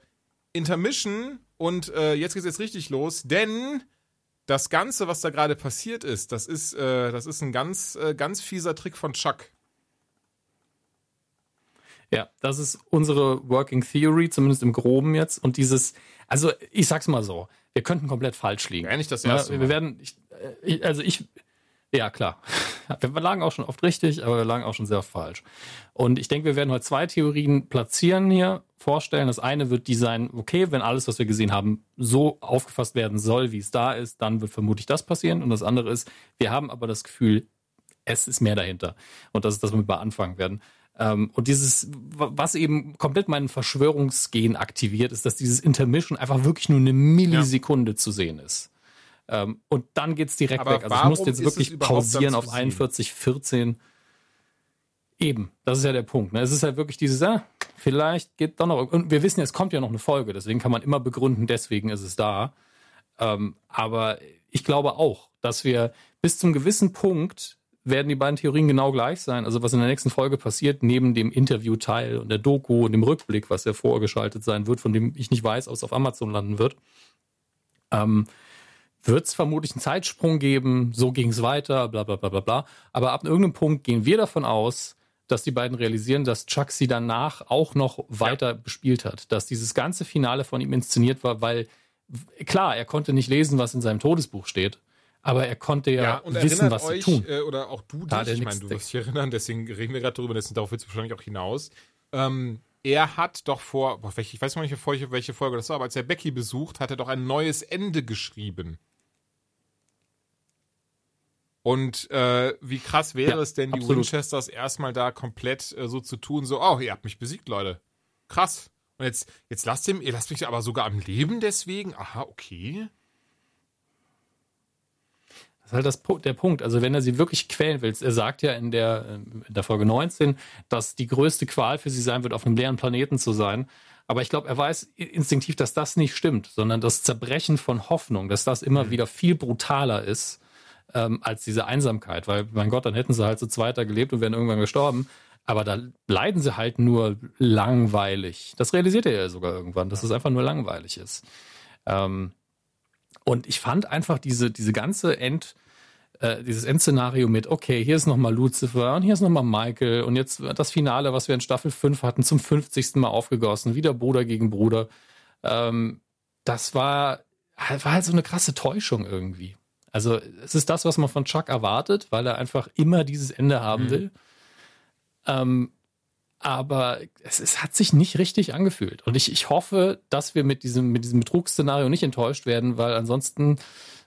Intermission und äh, jetzt geht's jetzt richtig los, denn das Ganze, was da gerade passiert ist, das ist, äh, das ist ein ganz, äh, ganz fieser Trick von Chuck. Ja, das ist unsere Working Theory, zumindest im Groben jetzt. Und dieses, also ich sag's mal so, wir könnten komplett falsch liegen. Nicht das Ja, erste wir Mal. werden, ich, äh, ich, also ich, ja klar, wir lagen auch schon oft richtig, aber wir lagen auch schon sehr oft falsch. Und ich denke, wir werden heute zwei Theorien platzieren hier, vorstellen. Das eine wird die sein, okay, wenn alles, was wir gesehen haben, so aufgefasst werden soll, wie es da ist, dann wird vermutlich das passieren. Und das andere ist, wir haben aber das Gefühl, es ist mehr dahinter. Und das ist das, womit wir anfangen werden. Ähm, und dieses, wa- was eben komplett meinen Verschwörungsgen aktiviert, ist, dass dieses Intermission einfach wirklich nur eine Millisekunde zu sehen ist. Ähm, und dann geht's direkt Aber weg. Also ich musste jetzt wirklich pausieren auf sehen? 41, 14. Eben, das ist ja der Punkt. Ne? Es ist halt wirklich dieses, ah, vielleicht geht doch noch. Und wir wissen ja, es kommt ja noch eine Folge, deswegen kann man immer begründen, deswegen ist es da. Ähm, aber ich glaube auch, dass wir bis zum gewissen Punkt werden die beiden Theorien genau gleich sein. Also was in der nächsten Folge passiert, neben dem Interviewteil und der Doku und dem Rückblick, was ja vorgeschaltet sein wird, von dem ich nicht weiß, ob es auf Amazon landen wird, ähm, wird es vermutlich einen Zeitsprung geben, so ging es weiter, bla bla bla bla bla. Aber ab irgendeinem Punkt gehen wir davon aus, dass die beiden realisieren, dass Chuck sie danach auch noch weiter bespielt hat. Dass dieses ganze Finale von ihm inszeniert war, weil klar, er konnte nicht lesen, was in seinem Todesbuch steht, aber er konnte ja, und wissen, was euch, tun. Äh, oder auch du dich, ich meine, du wirst dich erinnern, deswegen reden wir gerade darüber, deswegen darauf willst du wahrscheinlich auch hinaus. Ähm, er hat doch vor, boah, ich weiß noch nicht, welche, welche Folge das war, aber als er Becky besucht, hat er doch ein neues Ende geschrieben. Und äh, wie krass wäre Ja, es denn, die absolut. Winchesters erstmal da komplett äh, so zu tun, so, oh, ihr habt mich besiegt, Leute. Krass. Und jetzt, jetzt lasst ihr, ihr lasst mich aber sogar am Leben deswegen? Aha, okay. Das ist halt das, der Punkt. Also wenn er sie wirklich quälen will, er sagt ja in der, ähm, in der Folge 19, dass die größte Qual für sie sein wird, auf einem leeren Planeten zu sein. Aber ich glaube, er weiß instinktiv, dass das nicht stimmt, sondern das Zerbrechen von Hoffnung, dass das immer wieder viel brutaler ist ähm, als diese Einsamkeit. Weil, mein Gott, dann hätten sie halt zu zweiter gelebt und wären irgendwann gestorben. Aber da leiden sie halt nur langweilig. Das realisiert er ja sogar irgendwann, dass es einfach nur langweilig ist. Ähm, und ich fand einfach diese, diese ganze End, äh, dieses Endszenario mit, okay, hier ist nochmal Lucifer und hier ist nochmal Michael und jetzt das Finale, was wir in Staffel 5 hatten, zum 50. Mal aufgegossen, wieder Bruder gegen Bruder. Ähm, das war, war halt so eine krasse Täuschung irgendwie. Also es ist das, was man von Chuck erwartet, weil er einfach immer dieses Ende haben Mhm. will. Ähm, aber es, es hat sich nicht richtig angefühlt. Und ich, ich hoffe, dass wir mit diesem, mit diesem Betrugsszenario nicht enttäuscht werden, weil ansonsten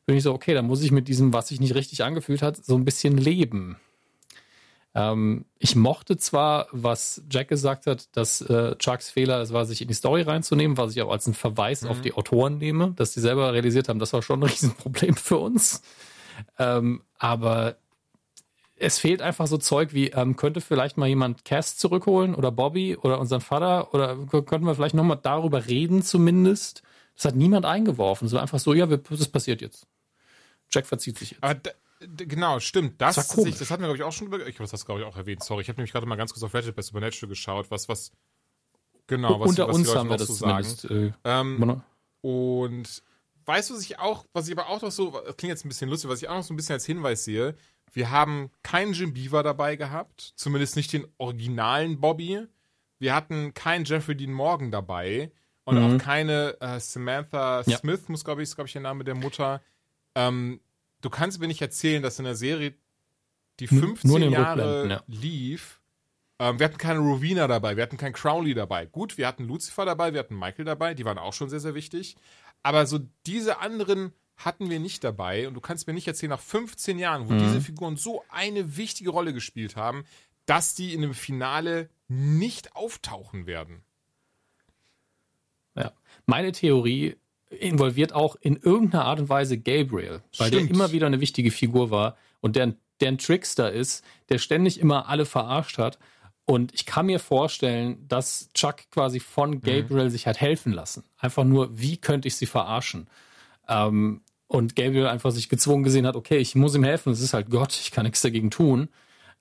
bin ich so, okay, dann muss ich mit diesem, was sich nicht richtig angefühlt hat, so ein bisschen leben. Ähm, ich mochte zwar, was Jack gesagt hat, dass äh, Chucks Fehler es war, sich in die Story reinzunehmen, was ich auch als einen Verweis auf die Autoren nehme, dass die selber realisiert haben, das war schon ein Riesenproblem für uns. Ähm, aber es fehlt einfach so Zeug wie, ähm, könnte vielleicht mal jemand Cass zurückholen oder Bobby oder unseren Vater oder könnten wir vielleicht nochmal darüber reden zumindest. Das hat niemand eingeworfen. So einfach so, ja, wir, das passiert jetzt. Jack verzieht sich jetzt. Aber genau, stimmt. Das, Das sich, das hatten wir, glaube ich, auch schon über. Ich habe das glaube ich, auch erwähnt. Sorry, ich habe nämlich gerade mal ganz kurz auf Reddit bei Supernatural geschaut, was, was. Genau, was, Unter was uns haben wir das so sagen. Äh, Ähm, und weißt du, was ich auch, was ich aber auch noch so, das klingt jetzt ein bisschen lustig, was ich auch noch so ein bisschen als Hinweis sehe, wir haben keinen Jim Beaver dabei gehabt, zumindest nicht den originalen Bobby. Wir hatten keinen Jeffrey Dean Morgan dabei und Mhm. auch keine äh, Samantha Ja. Smith, muss glaube ich, ist glaube ich der Name der Mutter. Ähm, du kannst mir nicht erzählen, dass in der Serie, die N- 15 nur in den Jahre ja. lief, ähm, wir hatten keine Rowena dabei, wir hatten keinen Crowley dabei. Gut, wir hatten Lucifer dabei, wir hatten Michael dabei, die waren auch schon sehr, sehr wichtig. Aber so diese anderen hatten wir nicht dabei und du kannst mir nicht erzählen, nach 15 Jahren, wo Mhm. diese Figuren so eine wichtige Rolle gespielt haben, dass die in dem Finale nicht auftauchen werden. Ja. Meine Theorie involviert auch in irgendeiner Art und Weise Gabriel, weil Stimmt. der immer wieder eine wichtige Figur war und der, der ein Trickster ist, der ständig immer alle verarscht hat. Und ich kann mir vorstellen, dass Chuck quasi von Gabriel sich hat helfen lassen. Einfach nur, wie könnte ich sie verarschen? Ähm, und Gabriel einfach sich gezwungen gesehen hat, okay, ich muss ihm helfen, es ist halt Gott, ich kann nichts dagegen tun.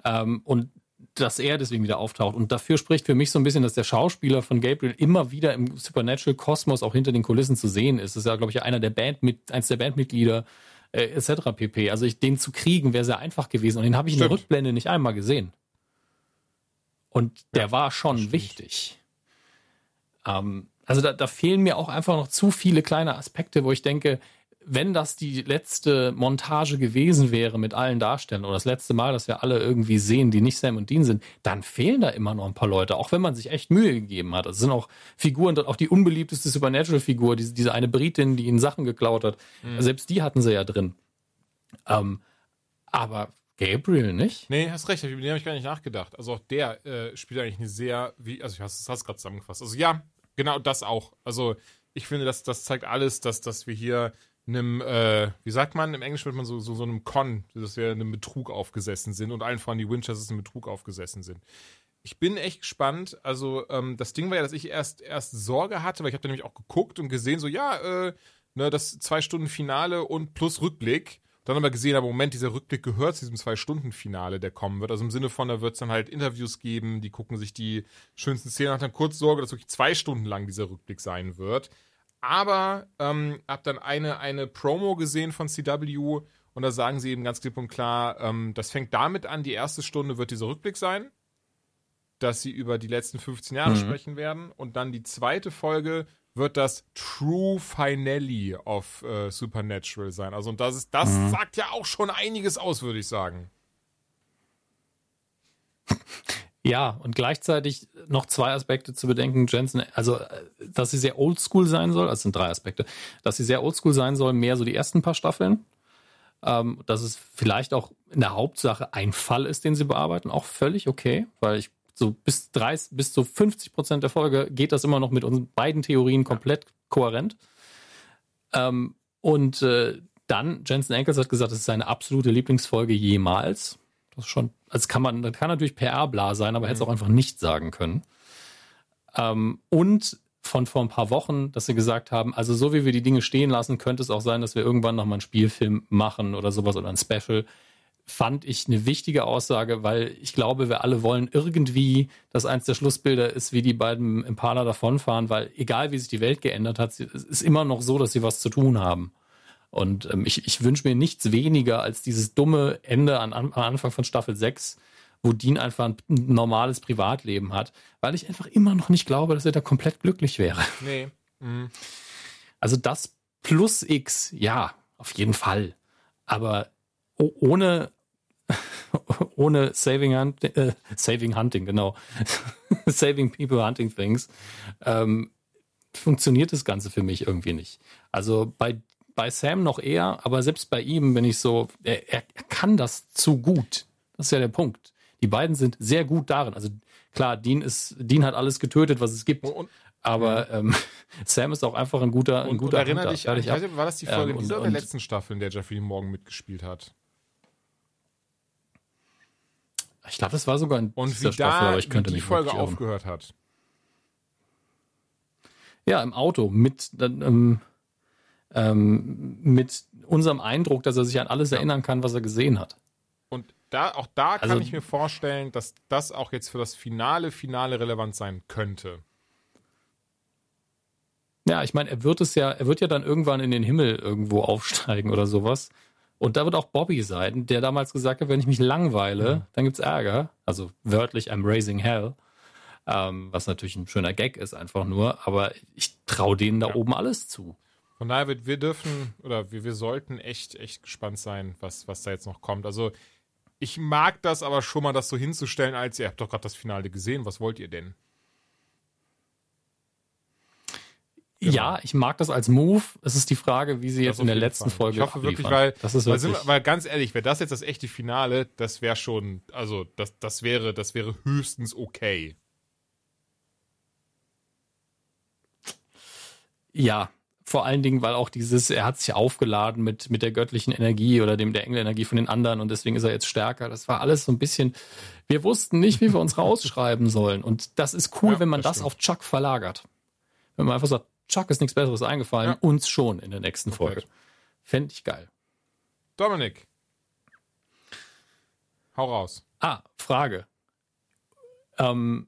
Ähm, und dass er deswegen wieder auftaucht. Und dafür spricht für mich so ein bisschen, dass der Schauspieler von Gabriel immer wieder im Supernatural-Kosmos auch hinter den Kulissen zu sehen ist. Das ist ja, glaube ich, einer der Band mit, eins der Bandmitglieder, äh, etc. pp. Also ich, den zu kriegen, wäre sehr einfach gewesen. Und den habe ich in der Stimmt. Rückblende nicht einmal gesehen. Und der Ja, war schon stimmt. wichtig. Ähm, also da, da fehlen mir auch einfach noch zu viele kleine Aspekte, wo ich denke, wenn das die letzte Montage gewesen wäre mit allen Darstellern oder das letzte Mal, dass wir alle irgendwie sehen, die nicht Sam und Dean sind, dann fehlen da immer noch ein paar Leute, auch wenn man sich echt Mühe gegeben hat. Es sind auch Figuren, auch die unbeliebteste Supernatural-Figur, diese, diese eine Britin, die ihnen Sachen geklaut hat, selbst die hatten sie ja drin. Ähm, aber Gabriel nicht? Nee, hast recht, über den habe ich gar nicht nachgedacht. Also auch der äh, spielt eigentlich eine sehr, wie, also ich hast es gerade zusammengefasst. Also ja, genau das auch. Also ich finde, das, das zeigt alles, dass, dass wir hier einem, äh, wie sagt man, im Englischen wird man so, so, so einem Con, dass wir einem Betrug aufgesessen sind und allen voran die Winchesters einem Betrug aufgesessen sind. Ich bin echt gespannt. Also ähm, das Ding war ja, dass ich erst, erst Sorge hatte, weil ich habe da nämlich auch geguckt und gesehen, so ja, äh, ne, das zwei Stunden Finale und plus Rückblick. Dann aber gesehen, aber Moment, dieser Rückblick gehört zu diesem Zwei-Stunden-Finale, der kommen wird. Also im Sinne von, da wird es dann halt Interviews geben, die gucken sich die schönsten Szenen an, dann kurz Sorge, dass wirklich zwei Stunden lang dieser Rückblick sein wird. Aber ähm, hab dann eine, eine Promo gesehen von CW und da sagen sie eben ganz klipp und klar, ähm, das fängt damit an, die erste Stunde wird dieser Rückblick sein, dass sie über die letzten 15 Jahre sprechen werden und dann die zweite Folge wird das True Finale of äh, Supernatural sein. Also und das ist, das sagt ja auch schon einiges aus, würde ich sagen. Ja, und gleichzeitig noch zwei Aspekte zu bedenken. Jensen, also, äh, dass sie sehr oldschool sein soll, also sind drei Aspekte, dass sie sehr oldschool sein soll, mehr so die ersten paar Staffeln. Ähm, dass es vielleicht auch in der Hauptsache ein Fall ist, den sie bearbeiten, auch völlig okay, weil ich so bis 30, bis zu 50 Prozent der Folge geht das immer noch mit unseren beiden Theorien komplett kohärent. Ähm, und äh, dann, Jensen Ankles hat gesagt, es ist seine absolute Lieblingsfolge jemals. Das ist schon, also kann man, das kann natürlich PR-bla sein, aber hätte es auch einfach nicht sagen können. Ähm, und von vor ein paar Wochen, dass sie gesagt haben, also so wie wir die Dinge stehen lassen, könnte es auch sein, dass wir irgendwann noch mal einen Spielfilm machen oder sowas oder ein Special. Fand ich eine wichtige Aussage, weil ich glaube, wir alle wollen irgendwie, dass eins der Schlussbilder ist, wie die beiden Impala davonfahren, weil egal wie sich die Welt geändert hat, es ist immer noch so, dass sie was zu tun haben. Und ähm, ich, ich wünsche mir nichts weniger als dieses dumme Ende an, am Anfang von Staffel 6, wo Dean einfach ein normales Privatleben hat, weil ich einfach immer noch nicht glaube, dass er da komplett glücklich wäre. Nee. Mhm. Also das plus X, ja, auf jeden Fall. Aber ohne, ohne Saving, Hunt, äh, Saving Hunting, genau. Saving People Hunting Things, ähm, funktioniert das Ganze für mich irgendwie nicht. Also bei, bei Sam noch eher, aber selbst bei ihm bin ich so, er, er kann das zu gut. Das ist ja der Punkt. Die beiden sind sehr gut darin. Also klar, Dean ist, Dean hat alles getötet, was es gibt. Und, und, Aber ähm, Sam ist auch einfach ein guter, ein und, und guter erinnere Hunter. dich, Fertig ich weiß war das die Folge Ähm, dieser und- oder der und- letzten Staffel, in der Jeffrey Morgan mitgespielt hat? Ich glaube, das war sogar in Und dieser wie Staffel, da aber ich könnte wie die mich Folge aufgehört hat. Ja, im Auto mit ähm, ähm, mit unserem Eindruck, dass er sich an alles erinnern kann, was er gesehen hat. Und da, auch da kann Also- ich mir vorstellen, dass das auch jetzt für das Finale, Finale relevant sein könnte. Ja, ich meine, er wird es ja, er wird ja dann irgendwann in den Himmel irgendwo aufsteigen oder sowas. Und da wird auch Bobby sein, der damals gesagt hat, wenn ich mich langweile, dann gibt's Ärger. Also wörtlich, I'm raising hell. Ähm, was natürlich ein schöner Gag ist, einfach nur. Aber ich traue denen da oben alles zu. Von daher, wir, wir dürfen oder wir, wir sollten echt, echt gespannt sein, was, was da jetzt noch kommt. Also, ich mag das aber schon mal, das so hinzustellen, als ihr habt doch gerade das Finale gesehen. Was wollt ihr denn? Ja, ich mag das als Move. Es ist die Frage, wie sie jetzt in der letzten Fall. Folge Ich hoffe wirklich, weil, das ist weil, wirklich, sind, wir- weil ganz ehrlich, wäre das jetzt das echte Finale, das wäre schon, also das, das wäre, das wäre höchstens okay. Ja, vor allen Dingen, weil auch dieses, er hat sich aufgeladen mit, mit der göttlichen Energie oder dem der Engelenergie von den anderen und deswegen ist er jetzt stärker. Das war alles so ein bisschen, wir wussten nicht, wie wir uns rausschreiben sollen. Und das ist cool, Ja, wenn man das das, auf Chuck verlagert. Wenn man einfach sagt, Chuck ist nichts Besseres eingefallen, Ja. uns schon in der nächsten. Folge. Fände ich geil. Dominik. Hau raus. Ah, Frage. Ähm,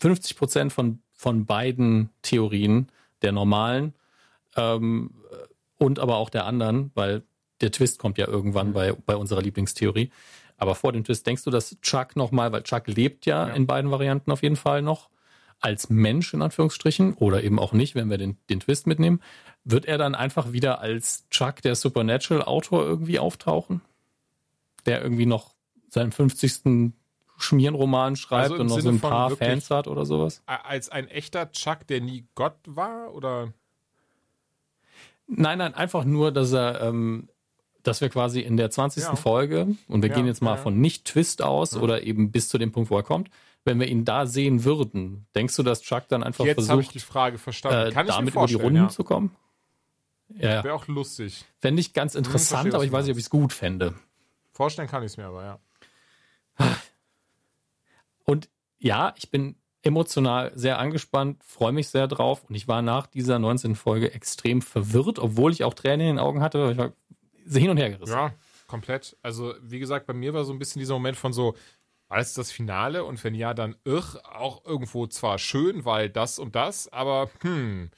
50 Prozent von, von beiden Theorien, der normalen ähm, und aber auch der anderen, weil der Twist kommt ja irgendwann bei, bei unserer Lieblingstheorie. Aber vor dem Twist, denkst du, dass Chuck nochmal, weil Chuck lebt ja, Ja. in beiden Varianten auf jeden Fall noch, als Mensch in Anführungsstrichen oder eben auch nicht, wenn wir den, den Twist mitnehmen, wird er dann einfach wieder als Chuck, der Supernatural-Autor, irgendwie auftauchen? Der irgendwie noch seinen 50. Schmierenroman schreibt Also und noch so Sinne ein von paar Fans hat oder sowas? Als ein echter Chuck, der nie Gott war, oder? Nein, nein, einfach nur, dass er, ähm, dass wir quasi in der 20. Ja. Folge, und wir Ja, gehen jetzt mal ja, von nicht Twist aus oder eben bis zu dem Punkt, wo er kommt, wenn wir ihn da sehen würden, denkst du, dass Chuck dann einfach Jetzt habe ich versucht, die Frage verstanden. äh, Kann ich mir damit über die Runden zu kommen? Ja. Wäre auch lustig. Fände ich ganz verstehe, interessant, was aber ich weiß nicht, ob ich es gut fände. Vorstellen kann ich es mir aber, ja. Und ja, ich bin emotional sehr angespannt, freue mich sehr drauf und ich war nach dieser 19. Folge extrem verwirrt, obwohl ich auch Tränen in den Augen hatte. Ich war hin und her gerissen. Ja, komplett. Also, wie gesagt, bei mir war so ein bisschen dieser Moment von so, war das das Finale? Und wenn ja, dann irr, auch irgendwo zwar schön, weil das und das, aber hm.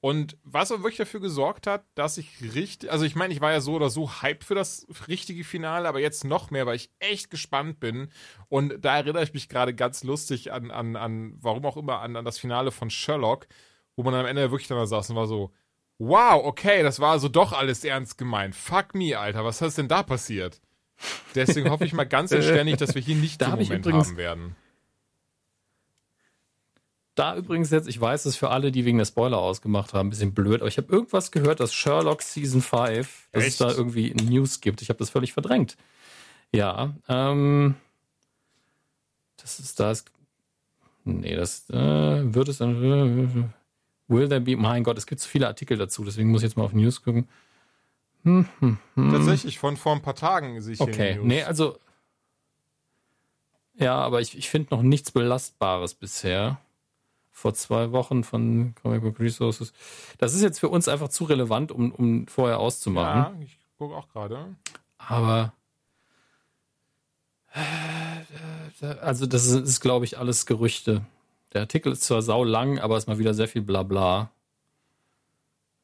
Und was aber wirklich dafür gesorgt hat, dass ich richtig, also ich meine, ich war ja so oder so hyped für das richtige Finale, aber jetzt noch mehr, weil ich echt gespannt bin. Und da erinnere ich mich gerade ganz lustig an, an, an, warum auch immer, an, an das Finale von Sherlock, wo man am Ende wirklich dann da saß und war so, wow, okay, das war also doch alles ernst gemeint. Fuck me, Alter, was ist denn da passiert? Deswegen hoffe ich mal ganz inständig, dass wir hier nicht Da den Moment übrigens- haben werden. Da übrigens jetzt, ich weiß es für alle, die wegen der Spoiler ausgemacht haben, ein bisschen blöd, aber ich habe irgendwas gehört, dass Sherlock Season 5, dass es Echt? da irgendwie News gibt. Ich habe das völlig verdrängt. Ja, ähm, das ist das. Nee, das äh, wird es dann. Will there be. Mein Gott, es gibt so viele Artikel dazu, deswegen muss ich jetzt mal auf News gucken. Hm, hm, hm. Tatsächlich, von vor ein paar Tagen sehe ich Okay, den nee, News. also. Ja, aber ich, ich finde noch nichts Belastbares bisher. Vor zwei Wochen von Comic Book Resources. Das ist jetzt für uns einfach zu relevant, um, um vorher auszumachen. Ja, ich gucke auch gerade. Aber. Also, das ist, ist glaube ich, alles Gerüchte. Der Artikel ist zwar sau lang, aber es ist mal wieder sehr viel Blabla.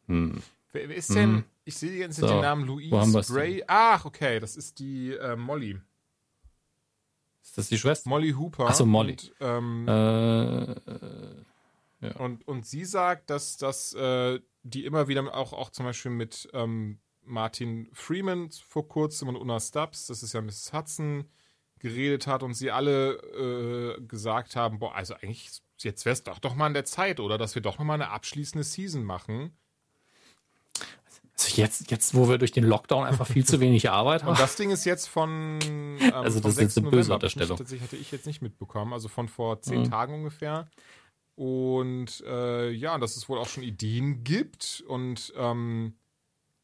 Hm. Wer, ist denn? Mhm. Ich sehe jetzt So, den Namen Louise Bray. Ach, okay, das ist die äh, Molly. Ist das die Schwester? Molly Hooper. Ach so, Molly. Und, ähm, Äh, und, und sie sagt, dass, dass äh, die immer wieder auch, auch zum Beispiel mit ähm, Martin Freeman vor kurzem und Una Stubbs, das ist ja Mrs. Hudson, geredet hat und sie alle äh, gesagt haben, boah, also eigentlich, jetzt wäre es doch doch mal an der Zeit, oder? Dass wir doch noch mal eine abschließende Season machen. Also jetzt, jetzt, wo wir durch den Lockdown einfach viel zu wenig Arbeit haben. Und das Ding ist jetzt von. Ähm, Also das ist jetzt 6. eine böse Unterstellung. Tatsächlich hatte ich jetzt nicht mitbekommen. Also von vor zehn Mhm. Tagen ungefähr. Und äh, ja, dass es wohl auch schon Ideen gibt. Und ähm,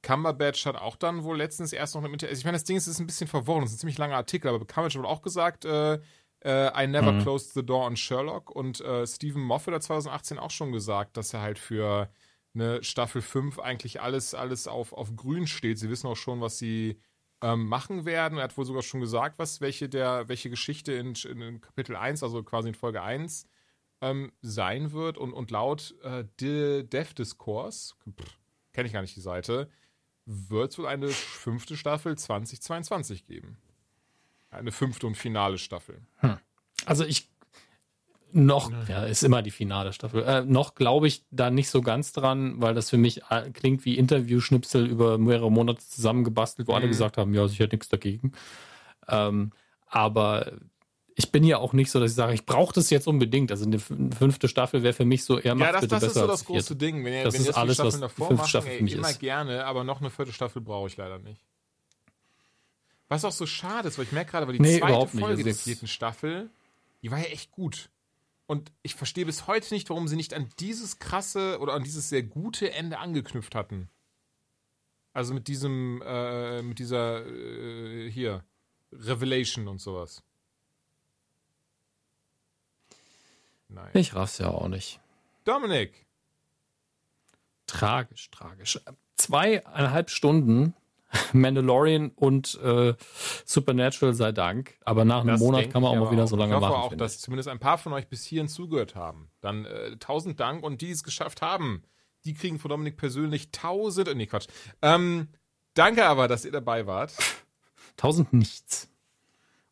Cumberbatch hat auch dann wohl letztens erst noch eine Inter also Ich meine, das Ding ist, es ist ein bisschen verworren. Es ist ein ziemlich langer Artikel, aber Cumberbatch hat auch gesagt, äh, äh, I never Mhm. closed the door on Sherlock. Und äh, Stephen Moffat hat 2018 auch schon gesagt, dass er halt für eine Staffel 5 eigentlich alles, alles auf, auf grün steht. Sie wissen auch schon, was sie ähm, machen werden. Er hat wohl sogar schon gesagt, was, welche der, welche Geschichte in, in, Kapitel 1, also quasi in Folge 1, ähm, sein wird. Und, und laut äh, De Dev Discourse, kenne ich gar nicht die Seite, wird es wohl eine fünfte Staffel 2022 geben. Eine fünfte und finale Staffel. Also ich noch, ja, ist immer die finale Staffel. Äh, noch glaube ich da nicht so ganz dran, weil das für mich äh, klingt wie Interviewschnipsel über mehrere Monate zusammengebastelt, wo alle Mhm. gesagt haben, ja, ich hätte nichts dagegen. Ähm, aber ich bin ja auch nicht so, dass ich sage, ich brauche das jetzt unbedingt. Also eine fünfte Staffel wäre für mich so eher macht ja, das, bitte das besser ist so das große Ding. Wenn ihr, das wenn ist alles, was davor machen, Staffel ey, immer ist. gerne, aber noch eine vierte Staffel brauche ich leider nicht. Was auch so schade ist, weil ich merke gerade, weil die nee, zweite Folge der vierten Staffel, die war ja echt gut. Und ich verstehe bis heute nicht, warum sie nicht an dieses krasse oder an dieses sehr gute Ende angeknüpft hatten. Also mit diesem, äh, mit dieser, äh, hier, Revelation und sowas. Nein. Ich raff's ja auch nicht. Dominik. Tragisch, tragisch. Zweieinhalb Stunden Mandalorian und äh, Supernatural sei Dank. Aber nach einem das Monat kann man auch mal wieder auch. so lange machen. Ich hoffe machen, auch, dass ich. zumindest ein paar von euch bis hierhin zugehört haben. Dann äh, tausend Dank und die es geschafft haben. Die kriegen von Dominik persönlich tausend. Äh, nee, Quatsch. Ähm, danke aber, dass ihr dabei wart. Tausend nichts.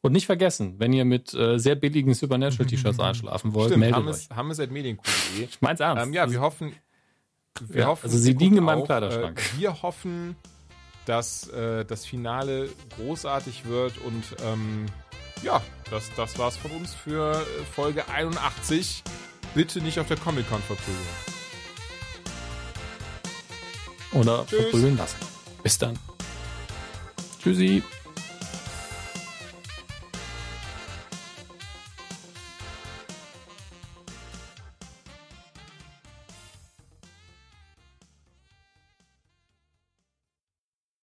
Und nicht vergessen, wenn ihr mit äh, sehr billigen Supernatural-T-Shirts einschlafen wollt, Stimmt, meldet haben euch. Haben es at medienkuh.de. Ich mein's ernst. Ähm, ja, wir hoffen, wir ja, hoffen, also sie liegen in meinem Kleiderschrank. Äh, wir hoffen, dass äh, das Finale großartig wird und ähm, ja, das, das war's von uns für äh, Folge 81. Bitte nicht auf der Comic-Con verprügeln. Oder Tschüss. verprügeln lassen. Bis dann. Tschüssi.